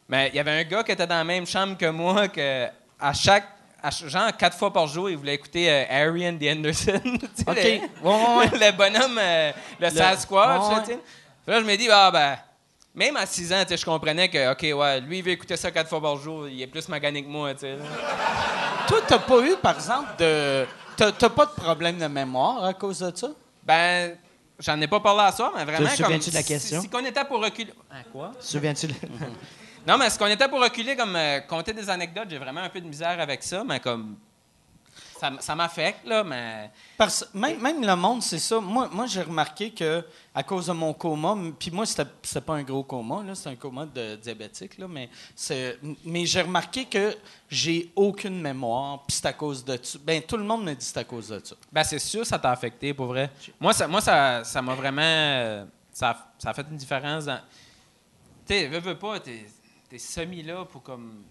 mais il y avait un gars qui était dans la même chambre que moi, que à chaque. à ch- genre, quatre fois par jour, il voulait écouter euh, Harry and the Anderson. tu sais, OK. le- Ouais, ouais, ouais. le bonhomme, euh, le, Sasquatch. ouais, là, je me dis, ah ben, même à 6 ans, tu sais, je comprenais que, OK, ouais, lui, il veut écouter ça quatre fois par jour, il est plus magané que moi, tu sais. là. Toi, t'as pas eu, par exemple, de. T'as t'as pas de problème de mémoire à cause de ça? Ben, j'en ai pas parlé à ça, mais vraiment, Te comme. souviens-tu de la si- question? Si, qu'on était pour reculer. Hein, quoi? Souviens-tu? de- Non, mais si qu'on était pour reculer, comme euh, compter des anecdotes, j'ai vraiment un peu de misère avec ça, mais comme. Ça, ça m'affecte, là, mais. Parce même, même le monde, c'est ça. Moi, moi j'ai remarqué que à cause de mon coma, puis moi, c'était pas un gros coma, là, c'est un coma de diabétique, là, mais, mais j'ai remarqué que j'ai aucune mémoire, puis c'est à cause de ça. Ben, tout le monde me dit que c'est à cause de ça. Ben, c'est sûr, ça t'a affecté, pour vrai. Moi, ça moi, ça, ça m'a vraiment. euh, Ça, a- ça a fait une différence dans. Tu sais, veux, veux pas, t'es, t'es semi-là pour comme.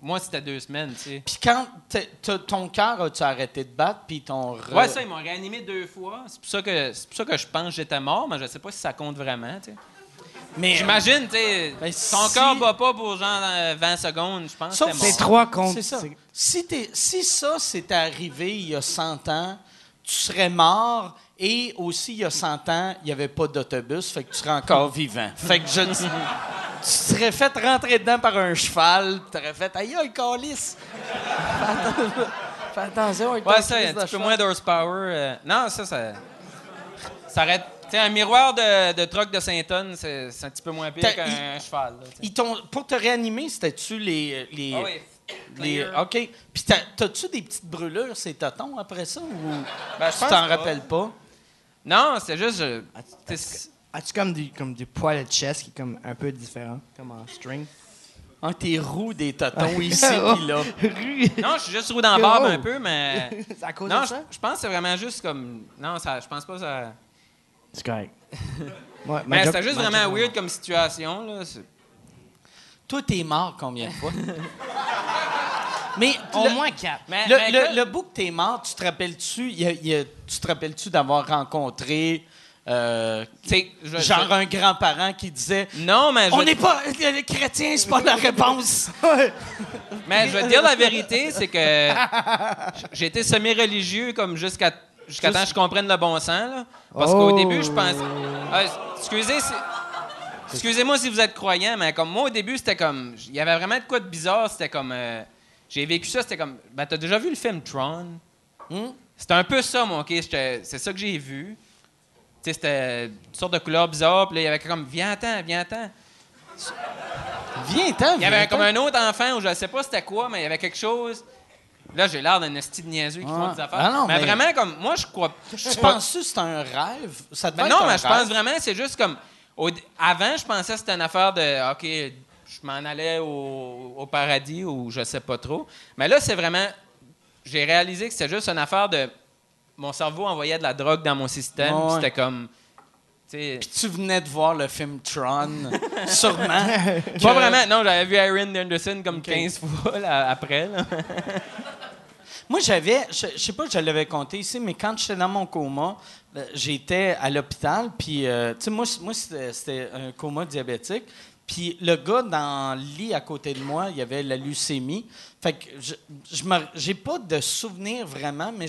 Moi, c'était deux semaines, tu sais. Puis quand t'es- t'as- ton cœur a-tu arrêté de battre, puis ton... re- Ouais, ça, ils m'ont réanimé deux fois. C'est pour ça que, c'est pour ça que je pense que j'étais mort, mais je sais pas si ça compte vraiment, tu sais. Mais J'imagine, tu sais, Ben, ton si- corps bat pas pour genre euh, 20 secondes, je pense Sauf C'est trois comptes. C'est ça. C'est- Si, t'es- si ça s'était arrivé il y a 100 ans, tu serais mort et aussi il y a 100 ans, il n'y avait pas d'autobus, fait que tu serais encore vivant. Fait que je tu serais fait rentrer dedans par un cheval, tu aurais fait aïe aïe calice. Fais attention- avec Ouais, ça, un petit peu cheval. moins d'horsepower. euh, non, ça, ça. Ça arrête. Tu sais, un miroir de, de truck de Saint-Anne, c'est c'est un petit peu moins pire qu'un cheval. là. Ils pour te réanimer, c'était-tu les, les, Ah oui. les-. OK. Puis t'as- t'as-tu des petites brûlures, ces totons, après ça, ou Ben, tu t'en rappelles pas? Non, c'est juste. je- Ah, As-tu comme du, comme du poil de chest qui est comme un peu différent, comme en string? Ah, tes roues des totons ici Oh. là. Non, je suis juste roux dans la barbe Oh. un peu, mais. C'est à cause non, de je, ça? je pense que c'est vraiment juste comme. Non, ça, je pense pas que ça. C'est correct. Ouais, Mais c'était juste vraiment weird comme situation, là. c'est- Toi, t'es mort combien de fois? Mais Au le, moins quatre. Mais, le, mais le- que- le bout que t'es mort, tu te rappelles-tu, il y a- il y a- tu te rappelles-tu d'avoir rencontré euh, je- genre je- un grand-parent qui disait Non, mais je. On n'est pas. Les chrétiens, c'est pas la réponse. Mais je vais te dire la vérité, c'est que j'ai été semi-religieux comme jusqu'à jusqu'à temps que je comprenne le bon sens. Là. Parce qu'au Oh. début, je pensais. Ah, excusez, excusez-moi si vous êtes croyant, mais comme moi au début, c'était comme. Il y avait vraiment de quoi de bizarre. C'était comme. euh, j'ai vécu ça, c'était comme. Ben, t'as déjà vu le film Tron? Hmm? C'était un peu ça, moi, OK? C'est ça que j'ai vu. C'était une sorte de couleur bizarre. Puis là, il y avait comme, viens-t'en, viens-t'en. Viens-t'en, Il y avait comme un autre enfant où je ne sais pas c'était quoi, mais il y avait quelque chose. Là, j'ai l'air d'un esti de niaiseux qui font des affaires. Ah non, mais, mais- vraiment, comme, moi, je crois. je penses que c'est un rêve? Ça devait Ben être non, un mais je pense vraiment, c'est juste comme. au- avant, je pensais que c'était une affaire de. OK, je m'en allais au, au paradis ou je sais pas trop. Mais là, c'est vraiment. J'ai réalisé que c'était juste une affaire de. Mon cerveau envoyait de la drogue dans mon système. Ouais. C'était comme. Tu sais. Puis tu venais de voir le film Tron, sûrement. Pas vraiment. Non, j'avais vu Aaron Anderson comme 15 fois là, après. là. Moi, j'avais, je, je sais pas si je l'avais compté ici, mais quand j'étais dans mon coma, euh, j'étais à l'hôpital, puis, euh, tu sais, moi, moi c'était un coma diabétique. Puis le gars dans le lit à côté de moi, il y avait la leucémie. Fait que je, j'ai pas de souvenirs vraiment, mais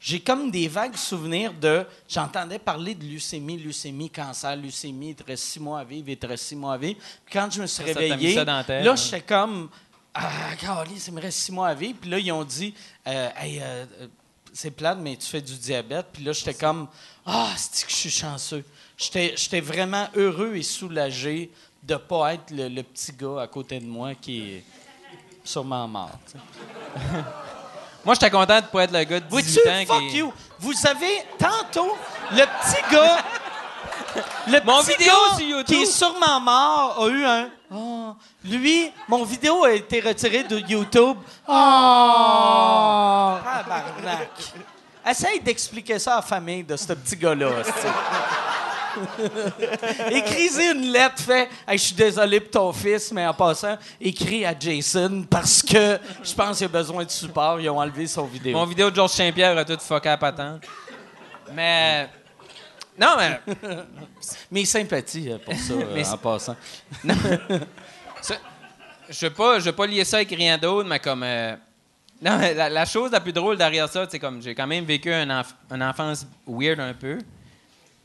j'ai comme des vagues souvenirs de. J'entendais parler de leucémie, leucémie, cancer, leucémie, il te reste six mois à vivre, il te reste six mois à vivre. Puis quand je me suis Ça, réveillé, ça là, hein. j'étais comme. Ah, Carly, ça me reste six mois à vivre. Puis là, ils ont dit, euh, Hey, euh, euh, c'est plate, mais tu fais du diabète. Puis là, j'étais comme, ah, c'est que je suis chanceux? J'étais j'étais vraiment heureux et soulagé de ne pas être le, le petit gars à côté de moi qui est sûrement mort. Moi, j'étais content de pas être le gars de 18 Vois-tu, ans fuck qui. you. Vous savez, tantôt, le petit gars. Le Mon petit vidéo gars sur YouTube. qui est sûrement mort a eu un. Ah. Lui, mon vidéo a été retirée de YouTube. Oh! Tabarnak. Essaye d'expliquer ça à la famille de ce petit gars-là. Écrisez une lettre, fait Hey, Je suis désolé pour ton fils, mais en passant, écris à Jason parce que je pense qu'il a besoin de support. Ils ont enlevé son vidéo. Mon vidéo de Georges Saint-Pierre a tout fucké à patente. Mais. Non, mais. Mes sympathies euh, pour ça, euh, Mais en passant. Ça- je veux pas, je veux pas lier ça avec rien d'autre, mais comme. euh, non, mais la, la chose la plus drôle derrière ça, c'est comme j'ai quand même vécu un enf- une enfance weird un peu.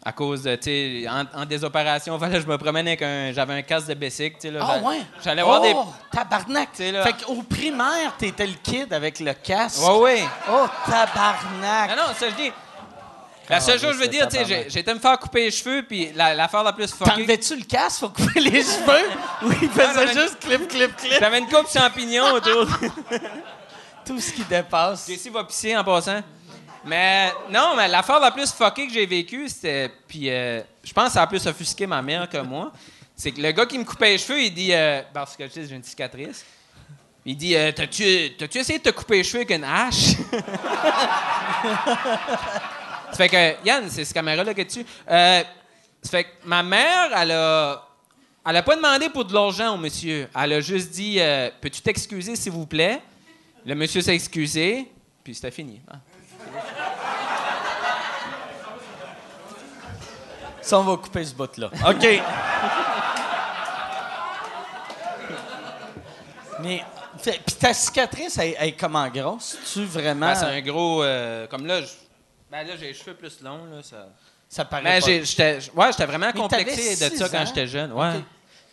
À cause de, tu sais, en, en des opérations, fallait que je me promène avec un. J'avais un casque de bicycle, tu sais. là, Ah ouais? J'allais voir des. oh, tabarnak! Tu sais, là- Fait qu'au primaire, t'étais le kid avec le casque? Ouais, ouais. Oh, tabarnak! Non, non, ça je dis. La seule Ah, chose que je veux dire, tu sais, été me faire couper les cheveux, puis la- l'affaire la, plus fuckée. T'enlevais-tu le casque pour couper les cheveux? Oui, il faisait juste clip, clip, clip. J'avais une coupe champignon autour. Tout ce qui dépasse. JC va pisser en passant. Mais non, mais l'affaire la plus fuckée que j'ai vécue, c'était. Puis euh, je pense que ça a plus offusqué ma mère que moi. C'est que le gars qui me coupait les cheveux, il dit. euh, parce que j'ai une cicatrice. Il dit euh, T'as-tu essayé de te couper les cheveux avec une hache? Ça fait que. Yann, c'est cette caméra-là que tu. Euh, ça fait que ma mère, elle a. Elle a pas demandé pour de l'argent au monsieur. Elle a juste dit euh, Peux-tu t'excuser, s'il vous plaît? Le monsieur s'est excusé, puis c'était fini. Ah. Ça, on va couper ce bout-là. OK. Mais, puis ta cicatrice, elle, elle est comment grosse? Tu vraiment. Ben, c'est un gros. euh, comme là, ben là, j'ai les cheveux plus longs. Là, ça... ça paraît j'ai- j'étais ouais, j'étais vraiment Mais complexé de ça quand j'étais jeune. Ouais,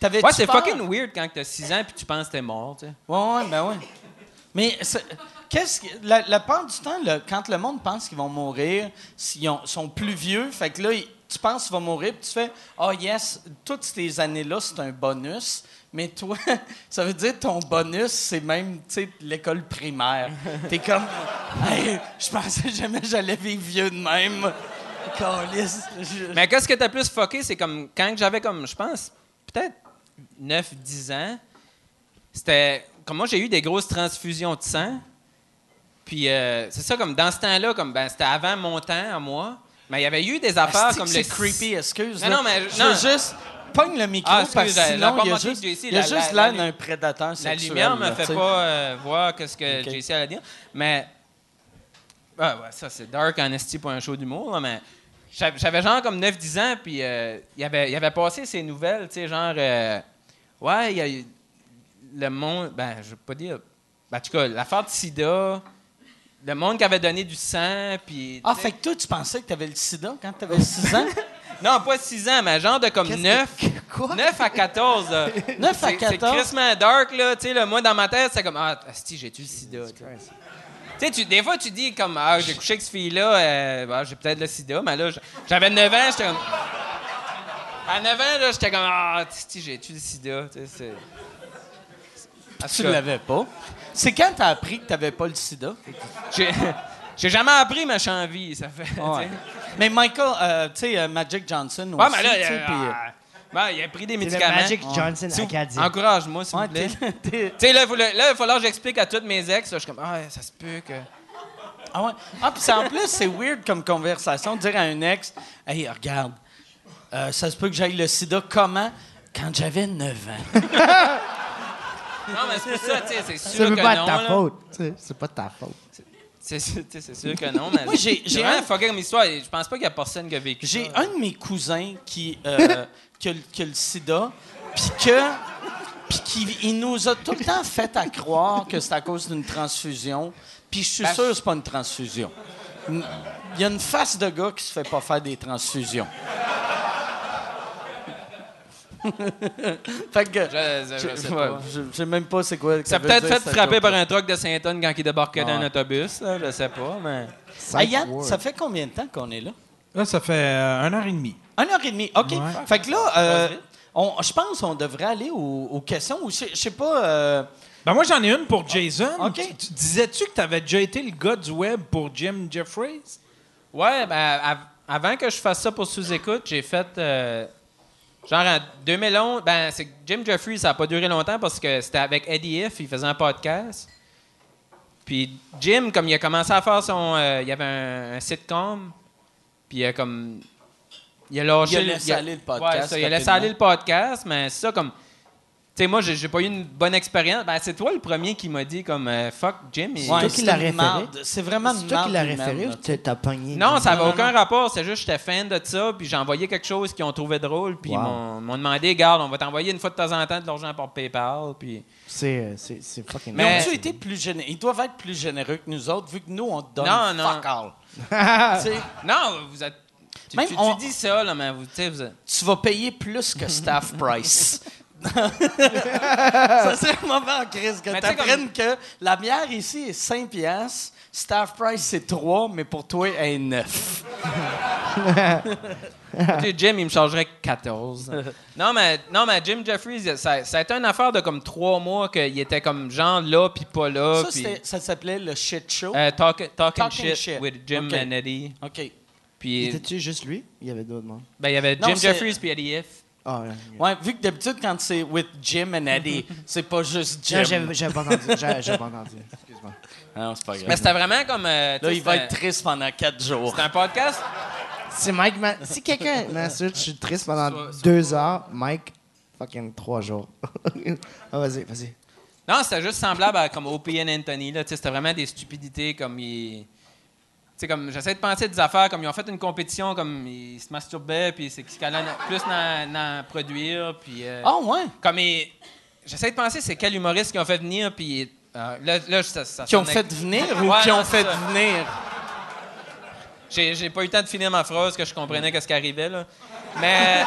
ouais c'est fucking weird quand t'as 6 ans puis tu penses que t'es mort. Tu sais. Ouais, ouais, ben ouais. Mais qu'est-ce que la, la part du temps, là, quand le monde pense qu'ils vont mourir, ont- sont plus vieux, fait que là, ils- tu penses qu'ils vont mourir, puis tu fais oh yes, toutes ces années-là, c'est un bonus. Mais toi, ça veut dire que ton bonus, c'est même, tu l'école primaire. T'es comme, hey, je pensais jamais que j'allais vivre vieux de même. Mais qu'est-ce que t'as plus fucké, c'est comme quand j'avais comme, je pense, peut-être 9-10 ans, c'était. Comme moi, j'ai eu des grosses transfusions de sang. Puis euh, c'est ça, comme dans ce temps-là, comme ben, c'était avant mon temps à moi. Mais il y avait eu des affaires Asti comme c'est le creepy, excuse. Non, là. non, mais- je non. juste pogne le micro Ah, parce que sinon il y a juste, JC, il y a la- juste la- l'air la- d'un prédateur La sexuel. lumière me là, fait pas euh, voir ce que. JC allait dire. Mais. Ah, ouais, ça, c'est dark en esti pour un show d'humour, là, mais. J'avais genre comme 9-10 ans, puis euh, il, avait, il avait passé ces nouvelles, tu sais, genre. euh, ouais, il y a eu le monde. Ben, je veux pas dire. Ben, en tout cas, l'affaire de Sida, le monde qui avait donné du sang, puis. Ah, fait que toi, tu pensais que tu avais le sida quand tu avais 6 ans? Non, pas 6 ans, mais genre de comme 9. Quoi? 9 à 14. là. 9 à C'est- C'est 14? crissement dark, là. Tu sais, là, moi, dans ma tête, c'est comme, ah, asti, j'ai-tu le sida, tu sais. Tu sais, des fois, tu dis comme, ah, j'ai couché avec cette fille-là, euh, bah, j'ai peut-être le sida, mais là, j'avais 9 ans, j'étais comme. À 9 ans, là, j'étais comme, ah, sais, j'ai-tu le sida? Tu sais, c'est. Tu l'avais pas. C'est quand t'as appris que t'avais pas le sida? J'ai jamais appris ma vie, ça fait. Mais Michael, euh, tu sais, euh, Magic Johnson aussi, Ouais, mais là, euh, euh, ben, il a pris des médicaments. Magic Johnson vous- acadien. Encourage-moi, s'il ouais, vous plaît. Tu sais, là, il faut- là, il va falloir que j'explique à toutes mes ex. là, je suis comme, ah, ça se peut que. Ah ouais. Ah, puis c'est- en plus, c'est weird comme conversation de dire à un ex Hey, regarde, euh, ça se peut que j'aille le sida comment Quand j'avais 9 ans. Non, mais c'est pour ça, tu sais, c'est sûr que pas non. ta faute. C'est pas de ta faute. C'est sûr, que non. Mais Moi, j'ai- un- fucké comme histoire. et Je pense pas qu'il y a personne qui a vécu J'ai un de mes cousins qui, euh, qui, a, le- qui a le sida, puis que. Puis qui il nous a tout le temps fait à croire que c'est à cause d'une transfusion. Puis je suis Ben, sûr que c'est pas une transfusion. Il y a une face de gars qui se fait pas faire des transfusions. fait que. Je, je- je sais ouais, pas. je je sais même pas c'est quoi. Ça a veut peut-être fait frapper par un truck de Saint-Anne quand il débarquait dans un autobus. Là, je sais pas, mais. Hey, Yann, ça fait combien de temps qu'on est là? Là, ça fait euh, une heure et demie. Une heure et demie. OK. Ouais. Fait que là, euh, on- je pense qu'on devrait aller aux, aux questions. Ou je sais pas. euh, Ben moi, j'en ai une pour Jason. Tu- Disais-tu que tu avais déjà été le gars du web pour Jim Jeffries? Ouais, ben, av- avant que je fasse ça pour sous-écoute, j'ai fait. Genre en 2011, ben, c'est que Jim Jeffries, ça n'a pas duré longtemps parce que c'était avec Eddie If, il faisait un podcast. Puis Jim, comme il a commencé à faire son. euh, il y avait un, un sitcom, puis il a comme. Il a lâché Il a laissé aller le podcast Ouais, ça, il a laissé aller le podcast, mais c'est ça, comme. Tu sais, moi, j'ai j'ai pas eu une bonne expérience. Ben, c'est toi le premier qui m'a dit, comme, euh, fuck Jim. il- toi qui c'est l'as référé? marde. C'est vraiment C'est une toi qui marde l'as référé ou t'as- t'as pogné? Non, ça n'avait aucun rapport. C'est juste que j'étais fan de ça, puis j'ai envoyé quelque chose qu'ils ont trouvé drôle, puis ils Wow. m'ont m'ont demandé, garde, on va t'envoyer une fois de temps en temps de l'argent par PayPal, puis... C'est euh, c'est- c'est fucking Mais Mais- ont-tu été plus généreux? Ils doivent être plus généreux que nous autres, vu que nous, on te donne Non, non. fuck all. Tu sais, Non, vous êtes... Tu, Même tu- on- tu dis ça, là, mais vous, tu sais, vous êtes... tu vas payer plus que staff price. ça serait un moment en crise que tu apprennes que la bière ici est 5 piastres, staff price c'est 3, mais pour toi, elle est 9. Tu sais, Jim, il me chargerait 14. non, mais, non, mais Jim Jeffries, ça, ça a été une affaire de comme trois mois qu'il était comme genre là, puis pas là, Ça, ça s'appelait le shit show? euh, talk- talking, Talking shit, shit. with Jim OK. and Eddie. OK. Puis, Était-tu juste lui? Il y avait d'autres monde. ben, il y avait Non, Jim c'est- Jeffries puis Eddie If. Ah, ouais. Vu que d'habitude, quand c'est with Jim and Eddie, c'est pas juste Jim. Non, j'avais j'avais pas entendu. J'avais j'avais pas entendu. Excuse-moi. Non, c'est pas grave. Mais c'était vraiment comme... euh, Là, il va être triste pendant 4 jours. C'est un podcast... Si Mike m'a- Si quelqu'un m'insulte, je suis triste pendant Soit- soit- deux heures. Mike, fucking trois jours. ah, vas-y, vas-y. Non, c'était juste semblable à comme OPN Anthony. Là, Tu sais, c'était vraiment des stupidités comme il. Sais, comme j'essaie de penser des affaires comme ils ont fait une compétition comme ils se masturbaient puis c'est qu'ils allaient plus n'en produire puis euh, Ah, ouais? comme ils- j'essaie de penser c'est quel humoriste qui ont fait venir puis euh, là, là ça, ça Qui ont fait venir ou Ouais, qui non, ont c'est fait ça. venir? J'ai, j'ai pas eu le temps de finir ma phrase que je comprenais qu'est-ce qui arrivait là. Mais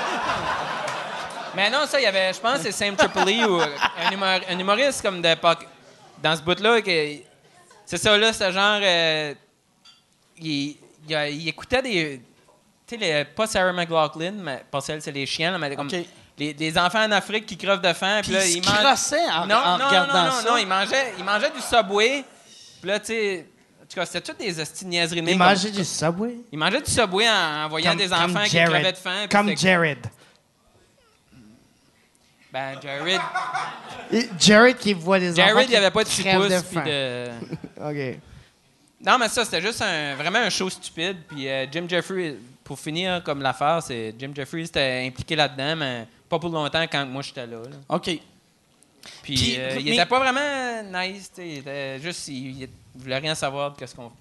Mais non, ça il y avait je pense c'est Sam Tripoli ou un, humor- un humoriste comme d'époque dans ce bout là que c'est ça là, c'est genre euh, il, il a- il écoutait des tu sais les- pas Sarah McLaughlin, mais pas celle c'est les chiens là, mais comme les, des enfants en Afrique qui crevent de faim Puis là il ils en, non, en non, regardant non, non, ça. non, il mangeait, il mangeait du Subway. Puis là, tu sais, en tout cas, c'était toutes des hosties de niaiseries. Il comme- mangeait du Subway? il mangeait du Subway en, en voyant Comme- des enfants qui Jared. crevaient de faim. Comme Jared. Ben, Jared, Et Jared qui voit des enfants Jared, il qui n'y avait pas de six pouces. de faim. de... OK. Non, mais ça, c'était juste un, vraiment un show stupide. Puis euh, Jim Jeffries, pour finir comme l'affaire, c'est Jim Jeffries était impliqué là-dedans, mais pas pour longtemps quand moi j'étais là. là. OK. Puis, Puis, euh, il mais- était pas vraiment nice. tu sais, Il était juste, il, il voulait rien savoir de ce qu'on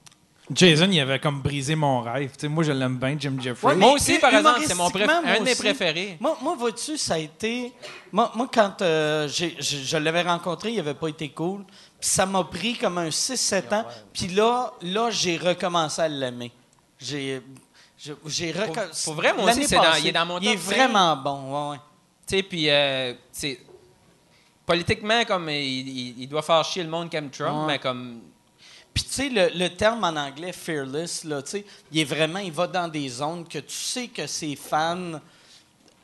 Jason, il avait comme brisé mon rêve. Tu sais, moi, je l'aime bien, Jim. Ouais, mais Moi aussi, par exemple, c'est mon préf- un de mes préférés. Moi, moi vois-tu, ça a été. Moi, moi quand euh, je l'avais rencontré, il n'avait pas été cool. Puis ça m'a pris comme un 6-7 ans. Puis là, là j'ai recommencé à l'aimer. J'ai. J'ai reco- Pour- pour vrai, moi dans- il est dans mon Il est vraiment bon, ouais, ouais. Tu sais, puis, euh. Politiquement, comme il, il- il doit faire chier le monde aime Trump, Ouais. mais comme. Puis, tu sais, le, le terme en anglais, fearless, là, tu sais, il est vraiment, il va dans des zones que tu sais que ses fans,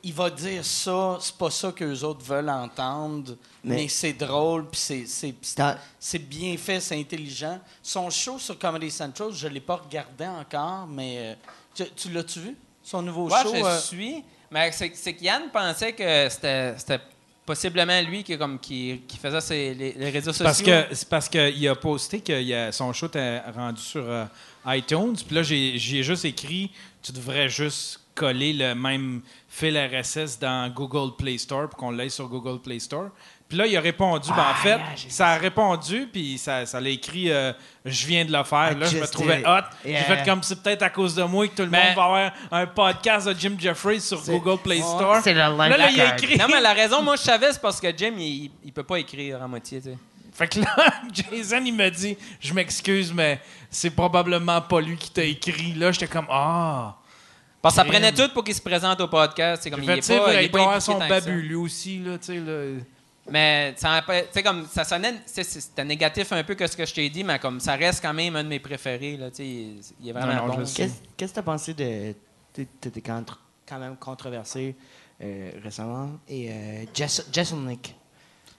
il va dire ça, c'est pas ça qu'eux autres veulent entendre, mais, Mais- c'est drôle, puis c'est- bien fait, c'est intelligent. Son show sur Comedy Central, je l'ai pas regardé encore, mais euh, tu, tu l'as-tu vu? Son nouveau Ouais, show? je euh, suis. Mais c'est c'est que Yann pensait que c'était c'était possiblement lui qui, comme, qui, qui faisait ses- les, les réseaux sociaux. Parce que c'est parce qu'il a posté que il a- son show était rendu sur euh, iTunes. Puis là, j'ai j'ai juste écrit tu devrais juste coller le même fil RSS dans Google Play Store pour qu'on l'aille sur Google Play Store. Puis là, il a répondu. Ben, en fait, ça a répondu, puis ça, ça l'a écrit euh, Je viens de le faire. I Là, je me trouvais hot. J'ai fait comme c'est peut-être à cause de moi que tout le Mais- monde va avoir un podcast de Jim Jeffries sur Google Play Store. C'est le Là, là, il a écrit. Non, mais la raison, moi, je savais, c'est parce que Jim, il, il peut pas écrire à moitié, tu sais. Fait que là, Jason, il me dit Je m'excuse, mais c'est probablement pas lui qui t'a écrit. Là, j'étais comme Ah. Parce que ça prenait tout pour qu'il se présente au podcast. C'est comme, il est pas, il il est doit pas impliqué son babu, lui aussi, là, tu sais, là. Mais ça, comme, ça sonnait, c'était négatif un peu que ce que je t'ai dit, mais comme ça reste quand même un de mes préférés. Là, tu sais, il, il est vraiment Non, non, bon. Qu'est-ce que tu as pensé de. Tu étais quand, quand même controversé euh, récemment. Et euh, Jess- Jason Nick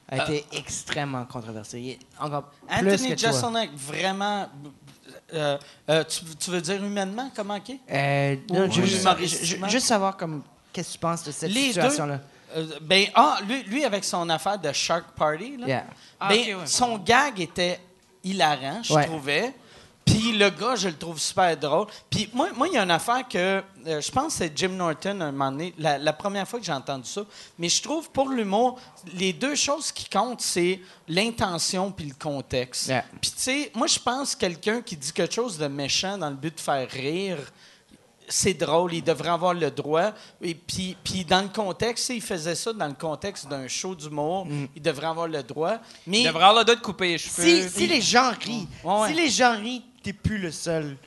a été extrêmement controversé. Il est encore plus Anthony que toi. Vraiment. Euh, euh, tu, tu veux dire humainement, comment est? Euh, non, juste, savoir comme qu'est-ce que tu penses de cette situation-là? Euh, ben, ah, lui, lui, avec son affaire de Shark Party, là, Yeah. Ah, ben, ouais. son gag était hilarant, je Ouais. trouvais. Puis le gars, je le trouve super drôle. Puis moi, moi, il y a une affaire que euh, je pense que c'est Jim Norton un moment donné, la, la première fois que j'ai entendu ça. Mais je trouve pour l'humour, les deux choses qui comptent, c'est l'intention puis le contexte. Yeah. Puis tu sais, moi je pense que quelqu'un qui dit quelque chose de méchant dans le but de faire rire, c'est drôle, il devrait avoir le droit. Et puis, puis dans le contexte, s'il faisait ça dans le contexte d'un show d'humour, il devrait avoir le droit. Mais Il devrait avoir le dos de couper les cheveux. Si, si les gens rient, ouais. si les gens rient, t'es plus le seul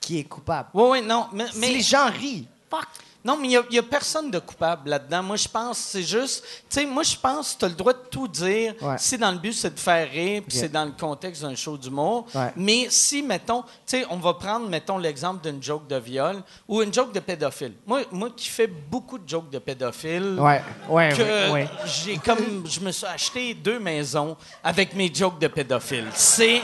qui est coupable. Oui, oui, non. Mais, les gens rient, fuck. non, mais il n'y a, personne de coupable là-dedans. Moi, je pense, c'est juste. Tu sais, moi, je pense que tu as le droit de tout dire Ouais. si dans le but, c'est de faire rire, puis c'est dans le contexte d'un show d'humour. Ouais. Mais si, mettons, tu sais, on va prendre, mettons, l'exemple d'une joke de viol ou une joke de pédophile. Moi, moi qui fais beaucoup de jokes de pédophile. Ouais, ouais, que ouais. j'ai comme je me suis acheté deux maisons avec mes jokes de pédophile. C'est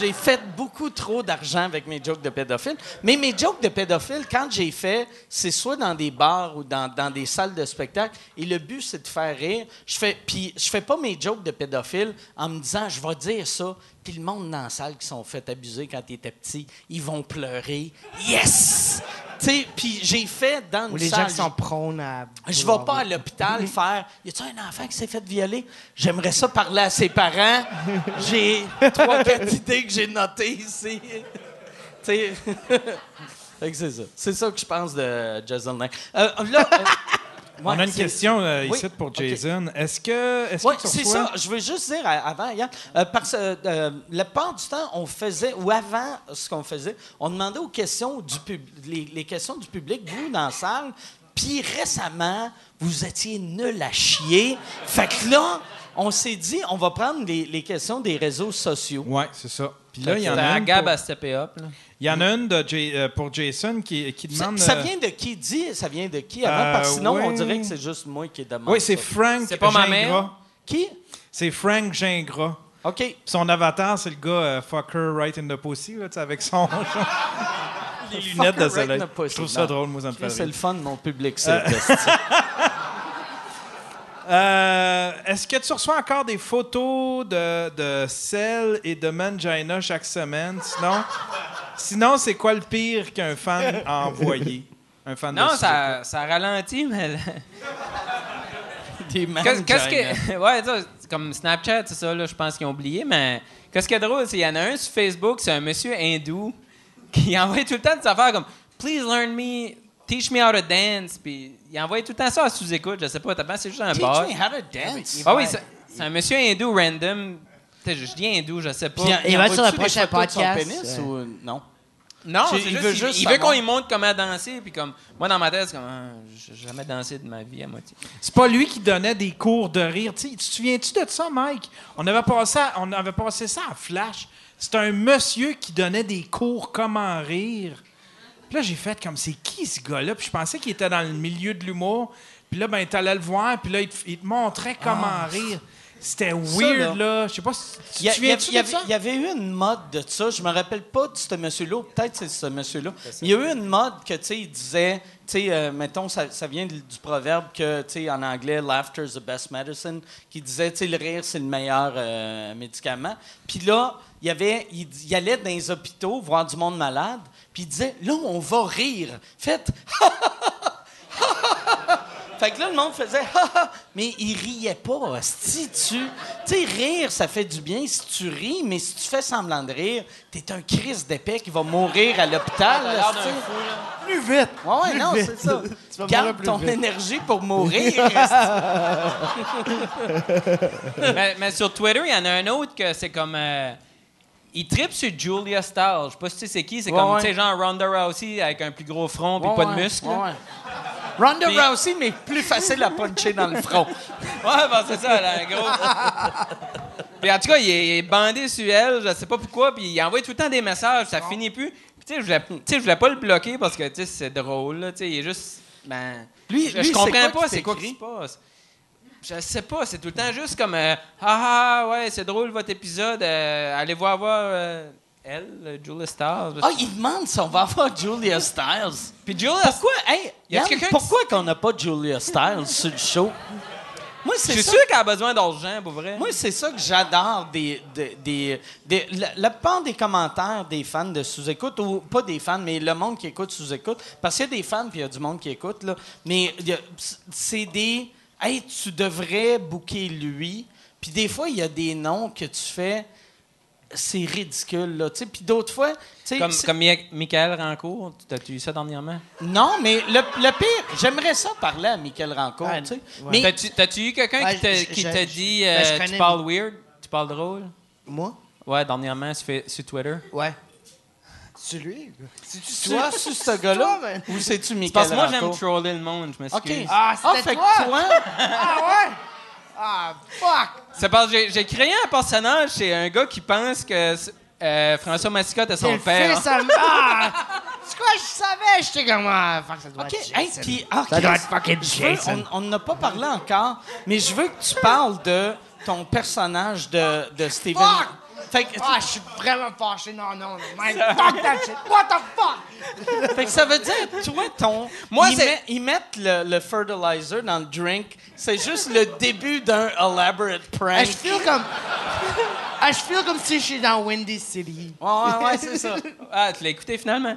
j'ai fait beaucoup trop d'argent avec mes jokes de pédophile, mais mes jokes de pédophile quand j'ai fait, c'est soit dans des bars ou dans, dans des salles de spectacle et le but c'est de faire rire. Je fais puis je fais pas mes jokes de pédophile en me disant je vais dire ça puis le monde dans la salle qui sont fait abuser quand ils étaient petits, ils vont pleurer. Yes! Tu sais, puis j'ai fait dans une Ou les salle, gens qui sont prônes à. je vais pas à l'hôpital faire. Y a-tu un enfant qui s'est fait violer? J'aimerais ça parler à ses parents. J'ai trois, quatre idées que j'ai notées ici. tu sais. c'est ça. C'est ça que je pense de Jason Knight. Euh, là, euh, On a une question euh, Oui, ici pour. Jason. Est-ce que. Est-ce Oui, c'est reçois- ça. Je veux juste dire avant, Yann, euh, parce que euh, la part du temps, on faisait, ou avant ce qu'on faisait, on demandait aux questions du pub- les, les questions du public, vous, dans la salle, puis récemment, vous étiez nul à chier. Fait que là, on s'est dit, on va prendre les, les questions des réseaux sociaux. Ouais, c'est ça. Puis là, il y en a. Gab pour- à stepper up. là. Il y en a une de Jay- euh, pour Jason qui, demande. ça euh, vient de qui? Dit? Ça vient de qui? Avant? Euh, parce que sinon, on dirait que c'est juste moi qui demande. Oui, c'est. Frank C'est pas ma Gingras. mère? Qui? C'est Frank Gingras. OK. Son avatar, c'est le gars euh, fucker right in the pussy, là, tu sais, avec son. les lunettes de right soleil. in the pussy. Je trouve ça drôle, moi, ça me fait C'est le fun de mon public, c'est Euh, Est-ce que tu reçois encore des photos de, de sel et de mangina chaque semaine? Sinon, sinon c'est quoi le pire qu'un fan a envoyé? Un fan Non, de ça, ça ralentit, mais. des Qu'est-ce que. Ouais, ça, c'est comme Snapchat, c'est ça, là, je pense qu'ils ont oublié, mais. Qu'est-ce qui est drôle, c'est qu'il y en a un sur Facebook, c'est un monsieur hindou qui envoie tout le temps des affaires comme Please learn me, teach me how to dance. Puis il envoie tout le temps ça à sous-écoute, je sais pas, t'as c'est juste un Teach bar. me how to dance. Ah oui, c'est c'est un monsieur hindou random. Je dis hindou, je sais pas. Puis, Il va être sur le prochain photos de son podcast, pénis euh. ou non? Non, Tu- c'est il juste, veut il, juste il veut qu'on lui montre comment danser, puis comme, moi, dans ma tête, c'est comme, ah, j'ai jamais dansé de ma vie à moitié. C'est pas lui qui donnait des cours de rire. Tu te souviens-tu de ça, Mike? On avait passé, à- on avait passé ça à Flash. C'était un monsieur qui donnait des cours comment rire. Puis là, j'ai fait comme, c'est qui ce gars-là? Puis je pensais qu'il était dans le milieu de l'humour. Puis là, ben, t'allais le voir, puis là, il te, il te montrait comment rire. C'était weird, là. Je sais pas si tu y, a- te il y a- souviens-tu il y de ça? avait, il y avait eu une mode de ça. Je me rappelle pas de ce monsieur-là. ou Peut-être c'est ce monsieur-là. Il y a eu une mode que, tu sais, il disait, tu sais, euh, mettons, ça, ça vient du du proverbe que, tu sais, en anglais, laughter is the best medicine, qui disait, tu sais, le rire, c'est le meilleur euh, médicament. Puis là, il y avait, il, il allait dans les hôpitaux voir du monde malade, puis il disait, là, on va rire. Faites, Fait que là, le monde faisait ha ha, mais il riait pas. Si tu. Tu sais, rire, ça fait du bien si tu ris, mais si tu fais semblant de rire, t'es un Christ d'épais qui va mourir à l'hôpital. Plus vite! Ouais, ouais, Plus non, c'est ça. Tu vas Garde plus ton vite. énergie pour mourir. mais sur Twitter, il y en a un autre que c'est comme. euh, il tripe sur Julia Stiles. Je sais pas si tu sais c'est qui. C'est Ouais, comme, ouais. tu sais, genre Ronda Rousey avec un plus gros front puis Ouais, pas de muscles. Ronda Rousey, mais plus facile à puncher dans le front. Ouais, ben c'est ça, elle a un gros. puis en tout cas, il est, bandé sur elle, je sais pas pourquoi, puis il envoie tout le temps des messages, ça finit plus. Puis tu sais, je voulais, voulais pas le bloquer parce que tu sais, c'est drôle, là, tu sais, il est juste. Ben. Lui- je, lui, je comprends quoi pas c'est quoi qui t'écrit? se passe. Je sais pas, c'est tout le temps juste comme euh, Ah ah, ouais, c'est drôle votre épisode, euh, allez voir voir euh, elle, Julia Stiles. Ah, il demande si on va avoir Julia Stiles. Puis Julia Pourquoi, hey, Y a Yann, quelqu'un qui- pourquoi qu'on n'a pas Julia Stiles sur le show? Moi, Je c'est suis ça. sûr qu'elle a besoin d'argent, pour vrai. Moi, c'est ça que j'adore des, des, des- des- la, la plupart des commentaires des fans de sous-écoute, ou pas des fans, mais le monde qui écoute sous-écoute, parce qu'il y a des fans puis il y a du monde qui écoute, là, mais il y a- c'est des « Hey, tu devrais booker lui », puis des fois, il y a des noms que tu fais, c'est ridicule, là, tu sais, puis d'autres fois... tu sais, comme, comme Mi- Michael Rancourt, t'as-tu eu ça dernièrement? Non, mais le, le pire, j'aimerais ça parler à Michael Rancourt, ouais. mais... T'as-tu, eu quelqu'un Ouais, qui t'a, dit ben, euh, tu parles weird, tu parles drôle? Moi? Ouais, dernièrement sur, sur Twitter. Ouais. C'est lui? C'est-tu C'est- toi? c'est ce gars-là? Ou c'est-tu Michael Parce que moi, j'aime troller le monde, je m'excuse. OK. Ah, c'était fait toi? que toi... Ah ouais? Ah, fuck! C'est parce que j'ai, créé un personnage, c'est un gars qui pense que euh, François Massicotte est son le père. fils à... Ah! C'est quoi, je savais? J'étais comme... Ah, fuck, ça doit OK. être Hey, Jason. puis, ah, Ça doit être fucking veux- Jason. on on n'a pas parlé encore, mais je veux que tu parles de ton personnage de, de Steven. Fuck! Fait que, Ah, je suis vraiment fâché. Non, non, non. Man, fuck that shit. What the fuck? fait que ça veut dire, toi, ton. Moi, ils, c'est- met- ils mettent le, le fertilizer dans le drink. C'est juste le début d'un elaborate Ah, prank. je feel comme... Ah, je feel comme si je suis dans Windy City. Ouais, ouais, ouais, c'est ça. Ah, tu l'as écouté finalement?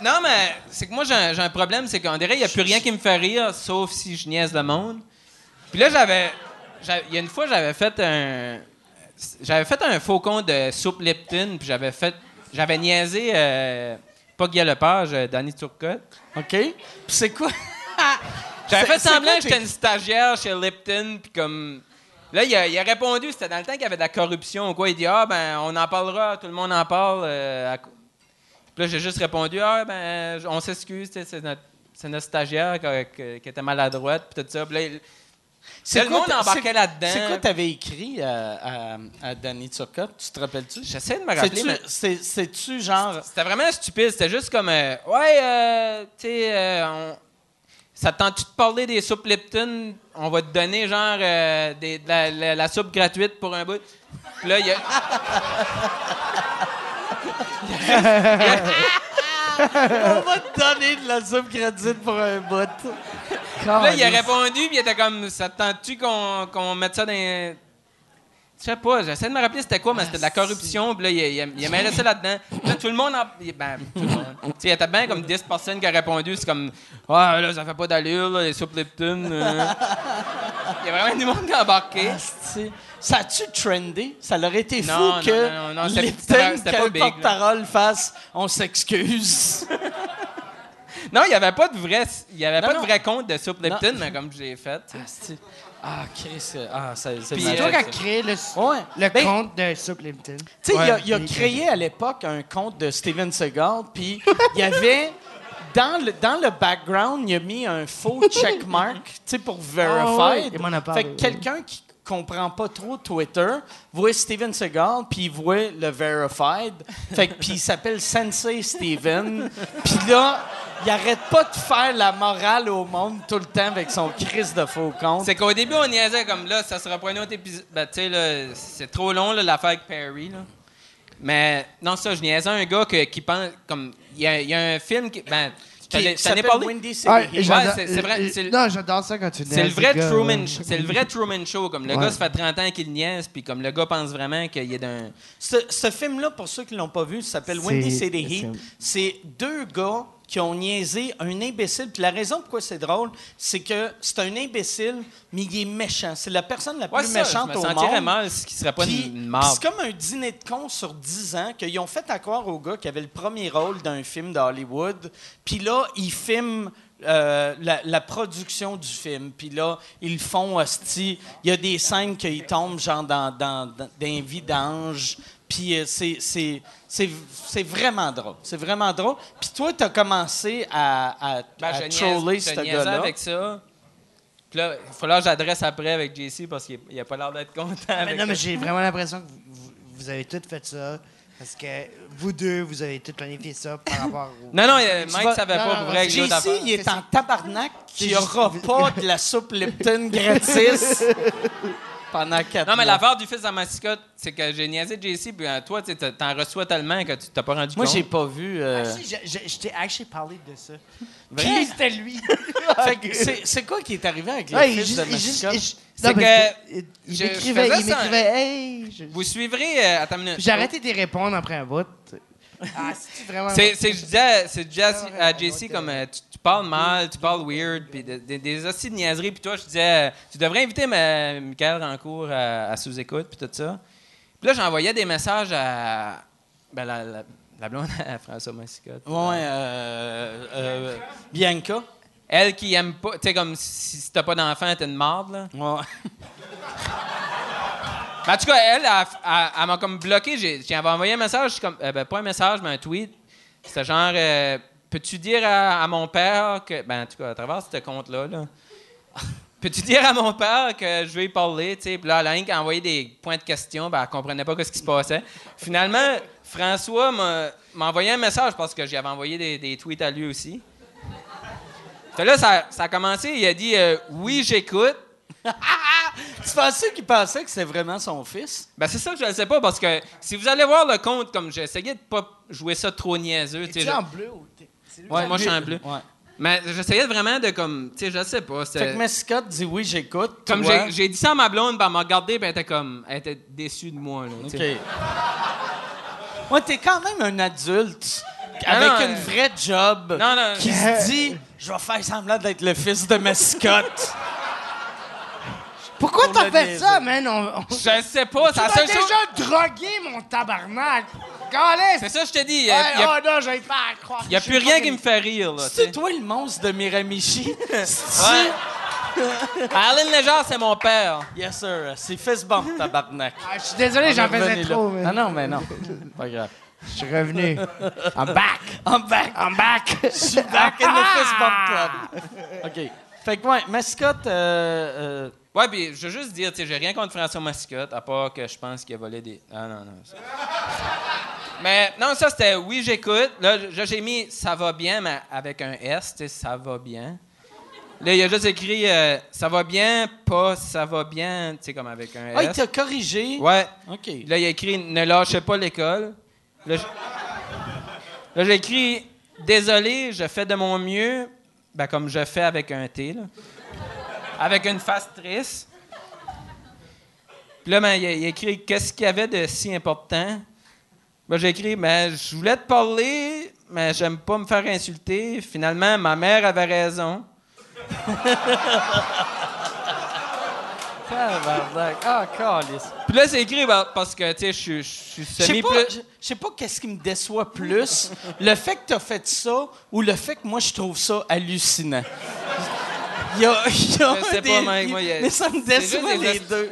Non, mais c'est que moi, j'ai un, problème, c'est qu'on dirait qu'il n'y a plus rien qui me fait rire, sauf si je niaise le monde. Puis là, j'avais. j'avais- Il y a une fois, j'avais fait un. J'avais fait un faux compte de soupe Lipton, puis j'avais fait. J'avais niaisé. euh, pas Guy Lepage, euh, Danny Turcotte. OK? Puis c'est quoi? J'avais fait semblant que j'étais une stagiaire chez Lipton, puis comme. Là, il a, il a répondu, c'était dans le temps qu'il y avait de la corruption ou quoi. Il dit Ah, ben, on en parlera, tout le monde en parle. euh, à Puis là, j'ai juste répondu Ah, ben, on s'excuse, c'est notre, c'est notre stagiaire qui, qui- qui était maladroite, puis tout ça. Puis là, il- C'est le monde ta- embarquait là-dedans. C'est quoi t'avais écrit à, à, à Danny Turcotte? Tu te rappelles-tu? j'essaie de me rappeler, C'est-tu- mais c'est- C'est-tu genre. c'était vraiment stupide. C'était juste comme euh, Ouais, euh, tu sais, euh, on- ça te tente-tu de parler des soupes Lipton? On va te donner, genre, des- de la, la- la soupe gratuite pour un bout. Puis là, il y a. On va te donner de la soupe gratuite pour un bout. Là, il a répondu, puis il était comme, ça te tente-tu qu'on qu'on mette ça dans. Je sais pas, j'essaie de me rappeler c'était quoi, mais c'était de la corruption, puis là, il, il, il a mêlé ça là-dedans. Là, tout le monde en. il- Ben, tout le monde. Tu sais, il y était bien comme 10 personnes qui ont répondu, c'est comme, ah, là, ça fait pas d'allure, là, les soupes Lipton. euh. Il y a vraiment du monde qui a embarqué. Asti. Ça a-tu trendé? Ça aurait été fou Non, non, que non, non, non, c'était- Lipton, c'était- c'était que pas le big, là. porte-parole fasse « On s'excuse Non, il n'y avait pas de vrai, il y avait Non, pas non. de vrai compte de soupe Lipton, mais comme je l'ai fait. tu sais. Asti. Ah, Chris. euh, Ah, ça- c'est C'est magique, toi qui as ça. créé le, Ouais. le Ben, compte de Soup Lipton. Tu sais, il a, il a créé à l'époque un compte de Steven Seagal, puis il y avait. Dans le, dans le background, il a mis un faux checkmark, tu sais, pour Ah ouais, verified. fait que quelqu'un qui comprend pas trop Twitter voit Steven Seagal, puis il voit le verified. Fait que, puis il s'appelle Sensei Steven. Puis là, il arrête pas de faire la morale au monde tout le temps avec son crise de faux compte. C'est qu'au début, on niaisait comme là, ça sera pas un autre épisode. Ben, tu sais, là, c'est trop long, là, l'affaire avec Perry, là. Mais, non, ça, je niaisais un gars que- qui pense, comme, il y, a- il y a un film qui. Ben, Qui parlé. Wendy Ouais, City Hill. j'adore- c'est- c'est vrai, c'est le- Non, j'adore ça quand tu C'est le vrai gars, Truman, ouais. C'est le vrai Truman Show. Comme le Ouais. gars, ça fait 30 ans qu'il niaise, puis comme le gars pense vraiment qu'il est d'un. Ce, ce film-là, pour ceux qui l'ont pas vu, s'appelle C'est- Wendy City Heat. c'est- C'est deux gars qui ont niaisé un imbécile. Puis la raison pourquoi c'est drôle, c'est que c'est un imbécile, mais il est méchant. C'est la personne la plus Ouais, ça, méchante je me au monde. mal ce qui serait pas Puis- une, c'est comme un dîner de cons sur 10 ans qu'ils ont fait à croire au gars qui avait le premier rôle d'un film d'Hollywood. Puis là, ils filment euh, la, la production du film. Puis là, ils font hostie. Il y a des scènes qu'ils tombent genre dans, dans, dans, dans un vidange. Puis euh, c'est, c'est, vraiment drôle. C'est vraiment drôle. Puis toi, tu as commencé à, à, Ben, à troller ce gars-là. avec ça. Puis là, il faut que j'adresse après avec JC parce qu'il il a pas l'air d'être content. Mais avec non, mais j'ai vraiment l'impression que vous, avez tous fait ça. Parce que vous deux, vous avez tous planifié ça par rapport au. Non, non, euh, Mike vas- savait non, pas pour vrai que JC, il est en tabarnak qu'il n'y aura pas de la soupe Lipton gratis pendant quatre Non, mais l'affaire du fils à mascotte, c'est que j'ai niaisé JC, puis euh, toi, tu t'en reçois tellement que tu t'as pas rendu Moi, compte. j'ai pas vu. euh, Ah, si, je, je- je t'ai actually parlé de ça. Puis c'était lui. fait que c'est, c'est quoi qui est arrivé avec Ouais, il fils juste- de il juste- mascotte? il juste- C'est non, parce que il- il je- je m'écrivait, faisais il ça. m'écrivait, hey. je- Vous suivrez. euh, attends une minute. J'ai arrêté de répondre après un bout. Ah, c'est vraiment. C'est, c'est, je disais, c'est, je disais à- à JC comme ouais. euh, tu, tu parles mal, tu parles weird, puis de- de- des hosties de niaiseries, puis toi, je disais, euh, tu devrais inviter ma, Michael Rancourt à, à sous-écoute, puis tout ça. Puis là, j'envoyais des messages à ben, la, la, la blonde à François Massicotte. Ouais, euh, euh, Bianca. Elle qui aime pas, tu sais, comme si, si t'as pas d'enfant, t'es une marde, là. Ouais. En tout cas, elle, elle, m'a comme bloqué. J'avais envoyé un message, comme, euh, ben, pas un message, mais un tweet. C'était genre, euh, peux-tu dire à, mon père que. Ben, en tout cas, à travers ce compte-là, là. Peux-tu dire à mon père que je vais y parler, tu? Puis là, elle a envoyer des points de question, ben, elle comprenait pas ce qui se passait. Finalement, François m'a, envoyé un message parce que j'avais envoyé des, tweets à lui aussi. Fait là, ça, ça a commencé, il a dit euh, Oui, j'écoute. Tu pensais qu'il pensait que c'était vraiment son fils? Ben, c'est ça que je ne sais pas, parce que si vous allez voir le compte, comme essayé de pas jouer ça trop niaiseux, tu je- en bleu ou t'es- c'est? Ouais, moi, je suis en bleu. Ouais. Mais j'essayais vraiment de, comme, tu sais, je sais pas. Fait que Mascotte dit oui, j'écoute. Comme j'ai j'ai dit ça à ma blonde, ben, elle m'a regardé, ben, elle était comme, elle était déçue de moi, là, tu OK. Ouais, t'es quand même un adulte Non, avec non, une vraie job Non, non. qui se dit je vais faire semblant d'être le fils de Mascotte. Pourquoi Pour t'as fait ça, man? On, on... Je sais pas, c'est la t'as chose. déjà drogué, mon tabarnak! C'est ça que je te dis. Il a, Ouais, il y a- oh non, j'avais pas à croire. il y a plus rien qui me fait rire, là, tu C'est sais. toi le monstre de Miramichi? Ouais. Alan Léger, c'est mon père. Yes, sir. C'est fist bump, tabarnak. Ah, je suis désolé, j'en faisais trop, man. Ah non, mais non. Pas grave. Je suis revenu. I'm back! I'm back. I'm back! Je suis back in the fist bump club. OK. Fait que, ouais, Mascotte, euh, euh, Ouais, puis je veux juste dire, tu sais, j'ai rien contre François Mascotte, à part que je pense qu'il a volé des. Ah non, non. ça- mais non, ça c'était oui, j'écoute. Là, j'ai mis ça va bien, mais avec un S, tu sais, ça va bien. Là, il a juste écrit euh, ça va bien, pas ça va bien, tu sais, comme avec un Ah, il S. t'a corrigé? Ouais. OK. Là, il a écrit ne lâchez pas l'école. Là, j'ai écrit désolé, je fais de mon mieux, ben, comme je fais avec un T, là. Avec une face triste. Puis là, ben, il, a, il a écrit qu'est-ce qu'il y avait de si important? Ben, j'ai écrit ben, je voulais te parler, mais j'aime pas me faire insulter. Finalement, ma mère avait raison. Ah, calice. Puis là, c'est écrit ben, parce que, tu sais, je suis- semi je sais pas qu'est-ce qui me déçoit plus, le fait que t'as fait ça ou le fait que moi je trouve ça hallucinant. Il y a, il y a Je sais des- pas, moi, il y a- Mais ça me déçoit les deux.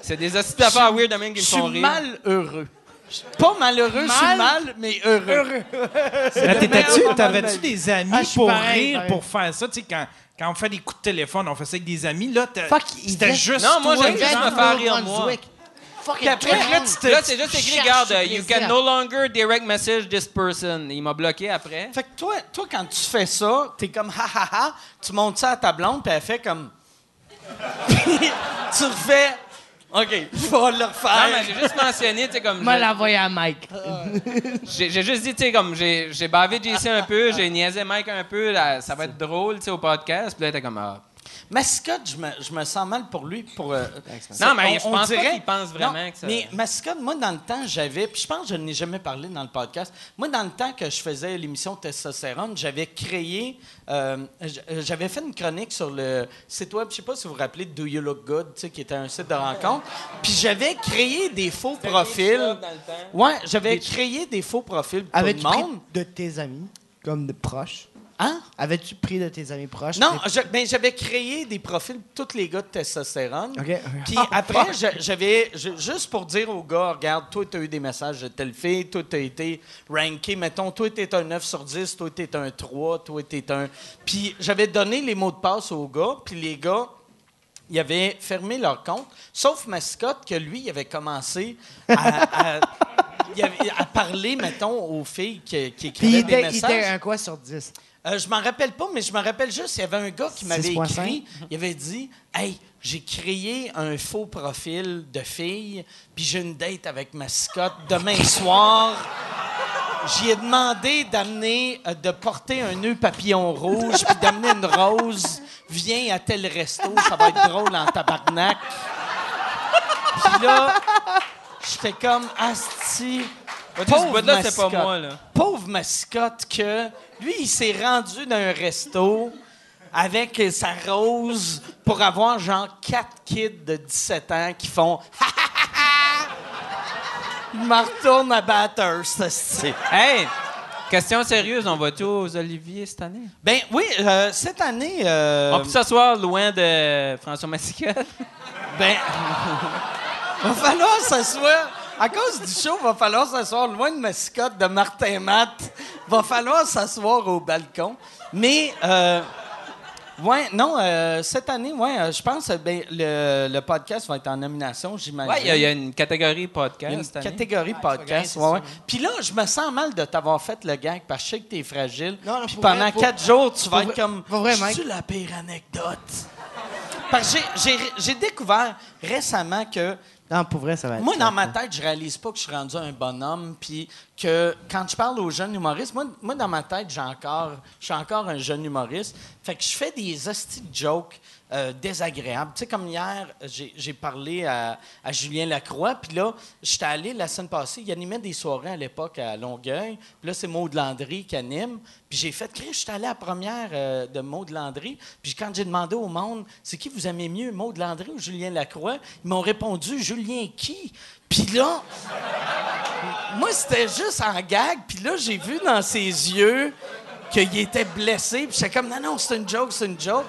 C'est des hosties d'affaires weird de même qui Je me font suis rire. malheureux. Je suis Pas malheureux, je suis Mal? mal, mais heureux. Moment de T'avais-tu des amis Ah, pour pareil, rire, pareil. pour faire ça? Tu sais, quand, quand on fait des coups de téléphone, on fait ça avec des amis. Là, t'as- Fuck, il c'était juste Non, moi, j'aime juste me faire rire, moi. Fuck Puis après, là, tu Là, c'est juste écrit, regarde, you can no longer direct message this person. Il m'a bloqué après. Fait que toi, toi, quand tu fais ça, t'es comme ha ha ha, tu montes ça à ta blonde, puis elle fait comme. Tu refais. OK, je vais le Non, refaire. mais j'ai juste mentionné, tu sais, comme. Moi, l'envoyer à Mike. J'ai j'ai juste dit, tu sais, comme, j'ai j'ai bavé JC un peu, j'ai niaisé Mike un peu, là, ça va être drôle, tu sais, au podcast. Puis là, t'es comme, ah. Mascotte, je me, je me sens mal pour lui. Pour, euh, Non, mais on- je on pense pas dirait- qu'il pense vraiment Non, que ça- Mais Mascotte, moi, dans le temps, j'avais. Puis je pense que je n'ai jamais parlé dans le podcast. Moi, dans le temps que je faisais l'émission Testostérone, j'avais créé. euh, j- j'avais fait une chronique sur le site web, je sais pas si vous vous rappelez, Do You Look Good, tu sais, qui était un site de rencontre. Puis j'avais créé des faux profils. Ouais, j'avais créé des faux profils pour tout Avais-tu le monde. de tes amis, comme de proches? Hein? Avais-tu pris de tes amis proches? Non, je- ben, j'avais créé des profils de tous les gars de testostérone. Puis Oh, après, j'avais, juste pour dire aux gars, regarde, toi, tu as eu des messages de telle fille, toi, tu as été ranké, mettons, toi, tu un 9 sur 10, toi, tu un 3, toi, tu un. Puis j'avais donné les mots de passe aux gars, puis les gars, ils avaient fermé leur compte, sauf Mascotte, que lui, il avait commencé à. à- il avait- à parler, mettons, aux filles qui, qui Puis il écrivaient des était, il messages. était un quoi sur 10? Euh, je m'en rappelle pas, mais je me rappelle juste, il y avait un gars qui m'avait 6.5. écrit, il avait dit Hey, j'ai créé un faux profil de fille, puis j'ai une date avec Mascotte demain soir. J'y ai demandé d'amener, euh, de porter un nœud papillon rouge, puis d'amener une rose. Viens à tel resto, ça va être drôle en tabarnak. Puis là, j'étais comme Asti. Pas mascotte. moi, là. Pauvre mascotte que lui, il s'est rendu d'un resto avec sa rose pour avoir genre quatre kids de 17 ans qui font Il me retourne à Bathurst, esti. Hey! Question sérieuse, on va-tu aux Olivier cette année? Ben oui, euh, cette année. euh, On peut s'asseoir loin de François Massicotte? Ben. va falloir s'asseoir. À cause du show, va falloir s'asseoir loin de mascotte de Martin Matt. Va falloir s'asseoir au balcon. Mais, euh, ouais, non, euh, cette année, ouais, euh, je pense que ben, le, le podcast va être en nomination, j'imagine. Ouais, il y a- il y, a une catégorie Il y a podcast une cette année. catégorie podcast. ouais, ouais. Puis là, je me sens mal de t'avoir fait le gag parce que je sais que t'es fragile. Non, non, Puis pendant vrai, pour- quatre jours, tu vas être comme. suis la pire anecdote. Parce que j'ai découvert récemment que Non, pour vrai, ça va être. moi, dans ma tête, je réalise pas que je suis rendu un bonhomme, puis quand je parle aux jeunes humoristes, moi, moi dans ma tête, j'ai encore, je suis encore un jeune humoriste. Fait que je fais des hosties jokes euh, désagréables. Tu sais, comme hier, j'ai parlé à, Julien Lacroix, puis là, j'étais allé la semaine passée, il animait des soirées à l'époque à Longueuil, puis là, c'est Maud Landry qui anime, puis j'ai fait, Chris, j'étais allé à la première euh, de Maud Landry, puis quand j'ai demandé au monde, c'est qui vous aimez mieux, Maud Landry ou Julien Lacroix, ils m'ont répondu, Julien qui? Puis là, moi, c'était juste en gag. Puis là, j'ai vu dans ses yeux qu'il était blessé. Puis j'étais comme, non, non, c'est une joke, c'est une joke.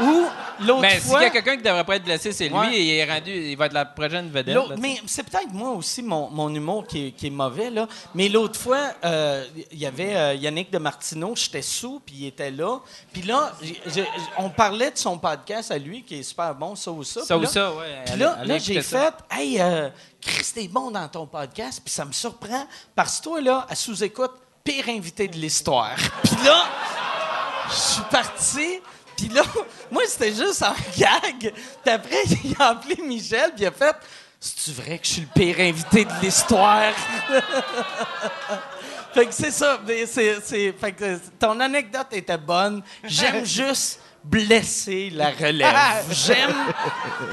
Ou l'autre Ben, s'il y a quelqu'un qui devrait pas être blessé, c'est lui. Ouais. et il est rendu, il va être la prochaine vedette. Là, mais c'est peut-être moi aussi, mon, mon humour qui est, qui est mauvais, là. Mais l'autre fois, euh, il y avait euh, Yannick de Martineau, j'étais sous, puis il était là. Puis là, on parlait de son podcast à lui, qui est super bon, ça ou ça. Ça ou là- ça, ouais. Puis là, allez là, j'ai fait, hey, euh, Chris, t'es bon dans ton podcast, puis ça me surprend, parce que toi, là, à sous-écoute, pire invité de l'histoire. Puis là, je suis parti, puis là, moi, c'était juste un gag. Puis après, il a appelé Michel, puis il a fait, c'est-tu vrai que je suis le pire invité de l'histoire? fait que c'est ça. mais c'est- c'est- fait que ton anecdote était bonne. J'aime juste blesser la relève. J'aime.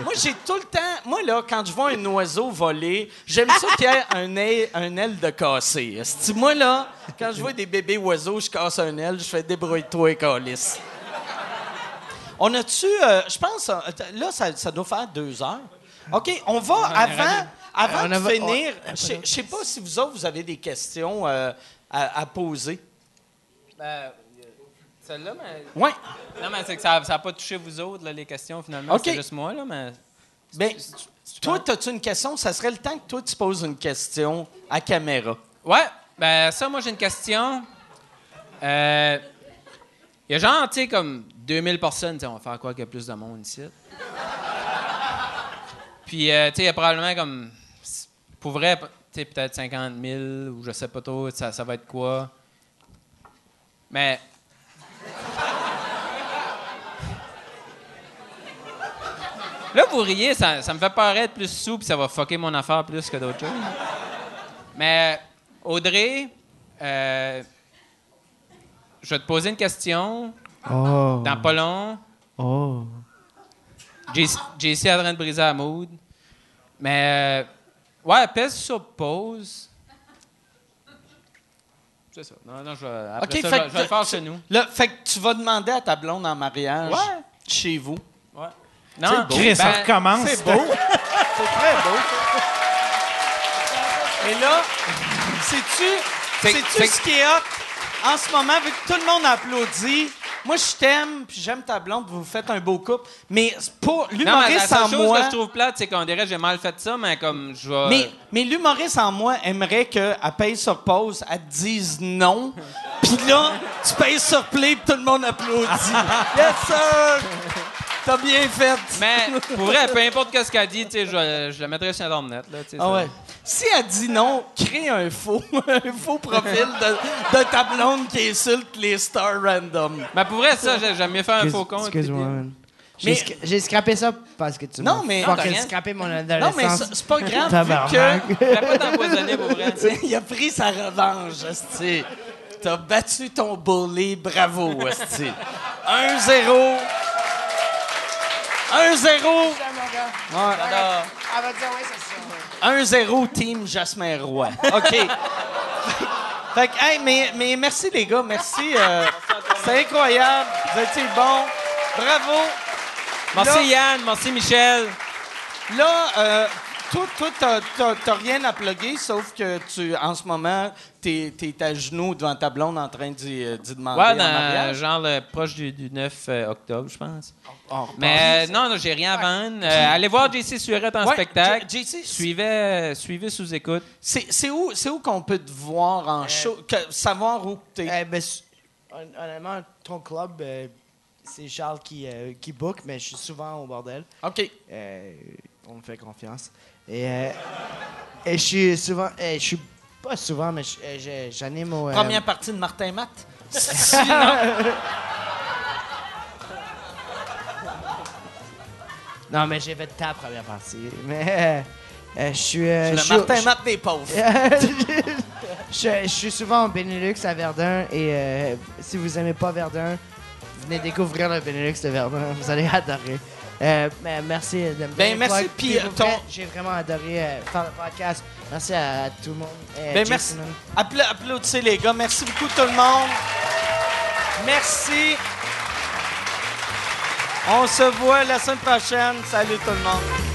Moi, j'ai tout le temps. Moi, là, quand je vois un oiseau voler, j'aime ça qu'il y ait un aile, un aile de cassé. Moi, là, quand je vois des bébés oiseaux, je casse un aile, je fais débrouille-toi et calice. On a-tu. euh, je pense. euh, Là, ça, ça doit faire deux heures. OK, on va avant. Avant On de finir, je je sais pas si vous autres, vous avez des questions euh, à, à poser. Celle-là, mais. Oui. Non, mais c'est que ça n'a pas touché vous autres, là, les questions, finalement. OK. C'est juste moi, là, mais. Ben, toi, as-tu une question? Ça serait le temps que toi, tu poses une question à caméra. Ouais, ben ça, moi, j'ai une question. Euh, Il y a genre, tu sais, comme 2000 personnes, on va faire quoi qu'il y a plus de monde ici? Puis, euh, tu sais, il y a probablement comme. Pour vrai, tu sais, peut-être 50 000 ou je sais pas trop, ça, ça va être quoi? Mais. Là, vous riez, ça, ça me fait paraître plus sous, puis ça va fucker mon affaire plus que d'autres choses. Mais Audrey, euh, je vais te poser une question. Oh. Dans pas long, Oh. JC en train de briser la mood. Mais, euh, ouais, pèse sur pause. C'est ça. Non, non, je vais, après OK, ça, fait je, vais- que je vais le faire chez nous. Là, fait que tu vas demander à ta blonde en mariage Ouais. chez vous. Ouais. Non, Chris, ça ben, recommence. C'est beau. C'est très beau. Et là, sais-tu sais-tu ce qui est hot? En ce moment, vu que tout le monde applaudit, moi, je t'aime, puis j'aime ta blonde, vous faites un beau couple. Mais c'est pas Non, mais la l'humoriste seule en chose moi... que je trouve plate, c'est qu'on dirait que j'ai mal fait ça, mais comme je vais. Mais, mais l'humoriste en moi aimerait qu'elle paye sur pause, elle te dise non, puis là, tu payes sur play, puis tout le monde applaudit. yes, sir! T'as bien fait. Mais pour vrai, peu importe ce qu'elle dit, tu sais, je, je la mettrai sur Internet. Là, Ah ça. ouais. Si elle dit non, crée un faux, un faux profil de, de ta blonde qui insulte les stars random. Mais pour vrai, ça, j'ai- j'aime mieux faire un faux compte. Excuse-moi. J'ai Mais- sc- J'ai scrappé ça parce que tu Non, m'as mais- Non, scrappé mon Non, adolescence. mais ça- c'est pas grave, vu que pas pour vrai. il a pris sa revanche, esti. T'as battu ton bully, bravo, esti. 1-0. 1-0. J'adore. Elle va dire oui, c'est ça. 1-0 Team Jasmin Roy. OK. fait que, hey, mais, mais merci les gars, merci. euh, c'est incroyable. Vous étiez bons. Bravo. Merci Là- Yann, merci Michel. Là, euh, toi, toi, t'as- t'as t'as rien à plugger, sauf que tu, en ce moment, t'es es à genoux devant ta blonde en train d'y euh, d'y demander Ouais, dans, genre le- proche du, du 9 euh, octobre, je pense. On Mais euh, non, non, j'ai rien à vendre. Euh, allez voir JC Surette en Ouais, spectacle. J- JC, Suivez, euh, suivez sous écoute. C'est c'est où, c'est où qu'on peut te voir en show, que- savoir où t'es? Eh ben, honnêtement, ton club, euh, c'est Charles qui, euh, qui book, mais je suis souvent au bordel. OK. Euh, on me fait confiance. Et, euh, et je suis souvent. euh, je suis pas souvent, mais euh, j'anime au. euh, Première partie de Martin Matt. Non, mais j'ai fait ta première partie. Mais euh, je suis. euh, le je suis- Martin Matt des pauvres. je, suis souvent au Benelux à Verdun et si vous aimez pas Verdun, venez découvrir le Benelux de Verdun. Vous allez adorer. Euh, merci de me Ben, merci, puis, ton- vrai, J'ai vraiment adoré euh, faire le podcast. Merci à, à tout le monde. Euh, Ben, merci. Appla- applaudissez les gars. Merci beaucoup tout le monde. Merci. On se voit la semaine prochaine. Salut tout le monde.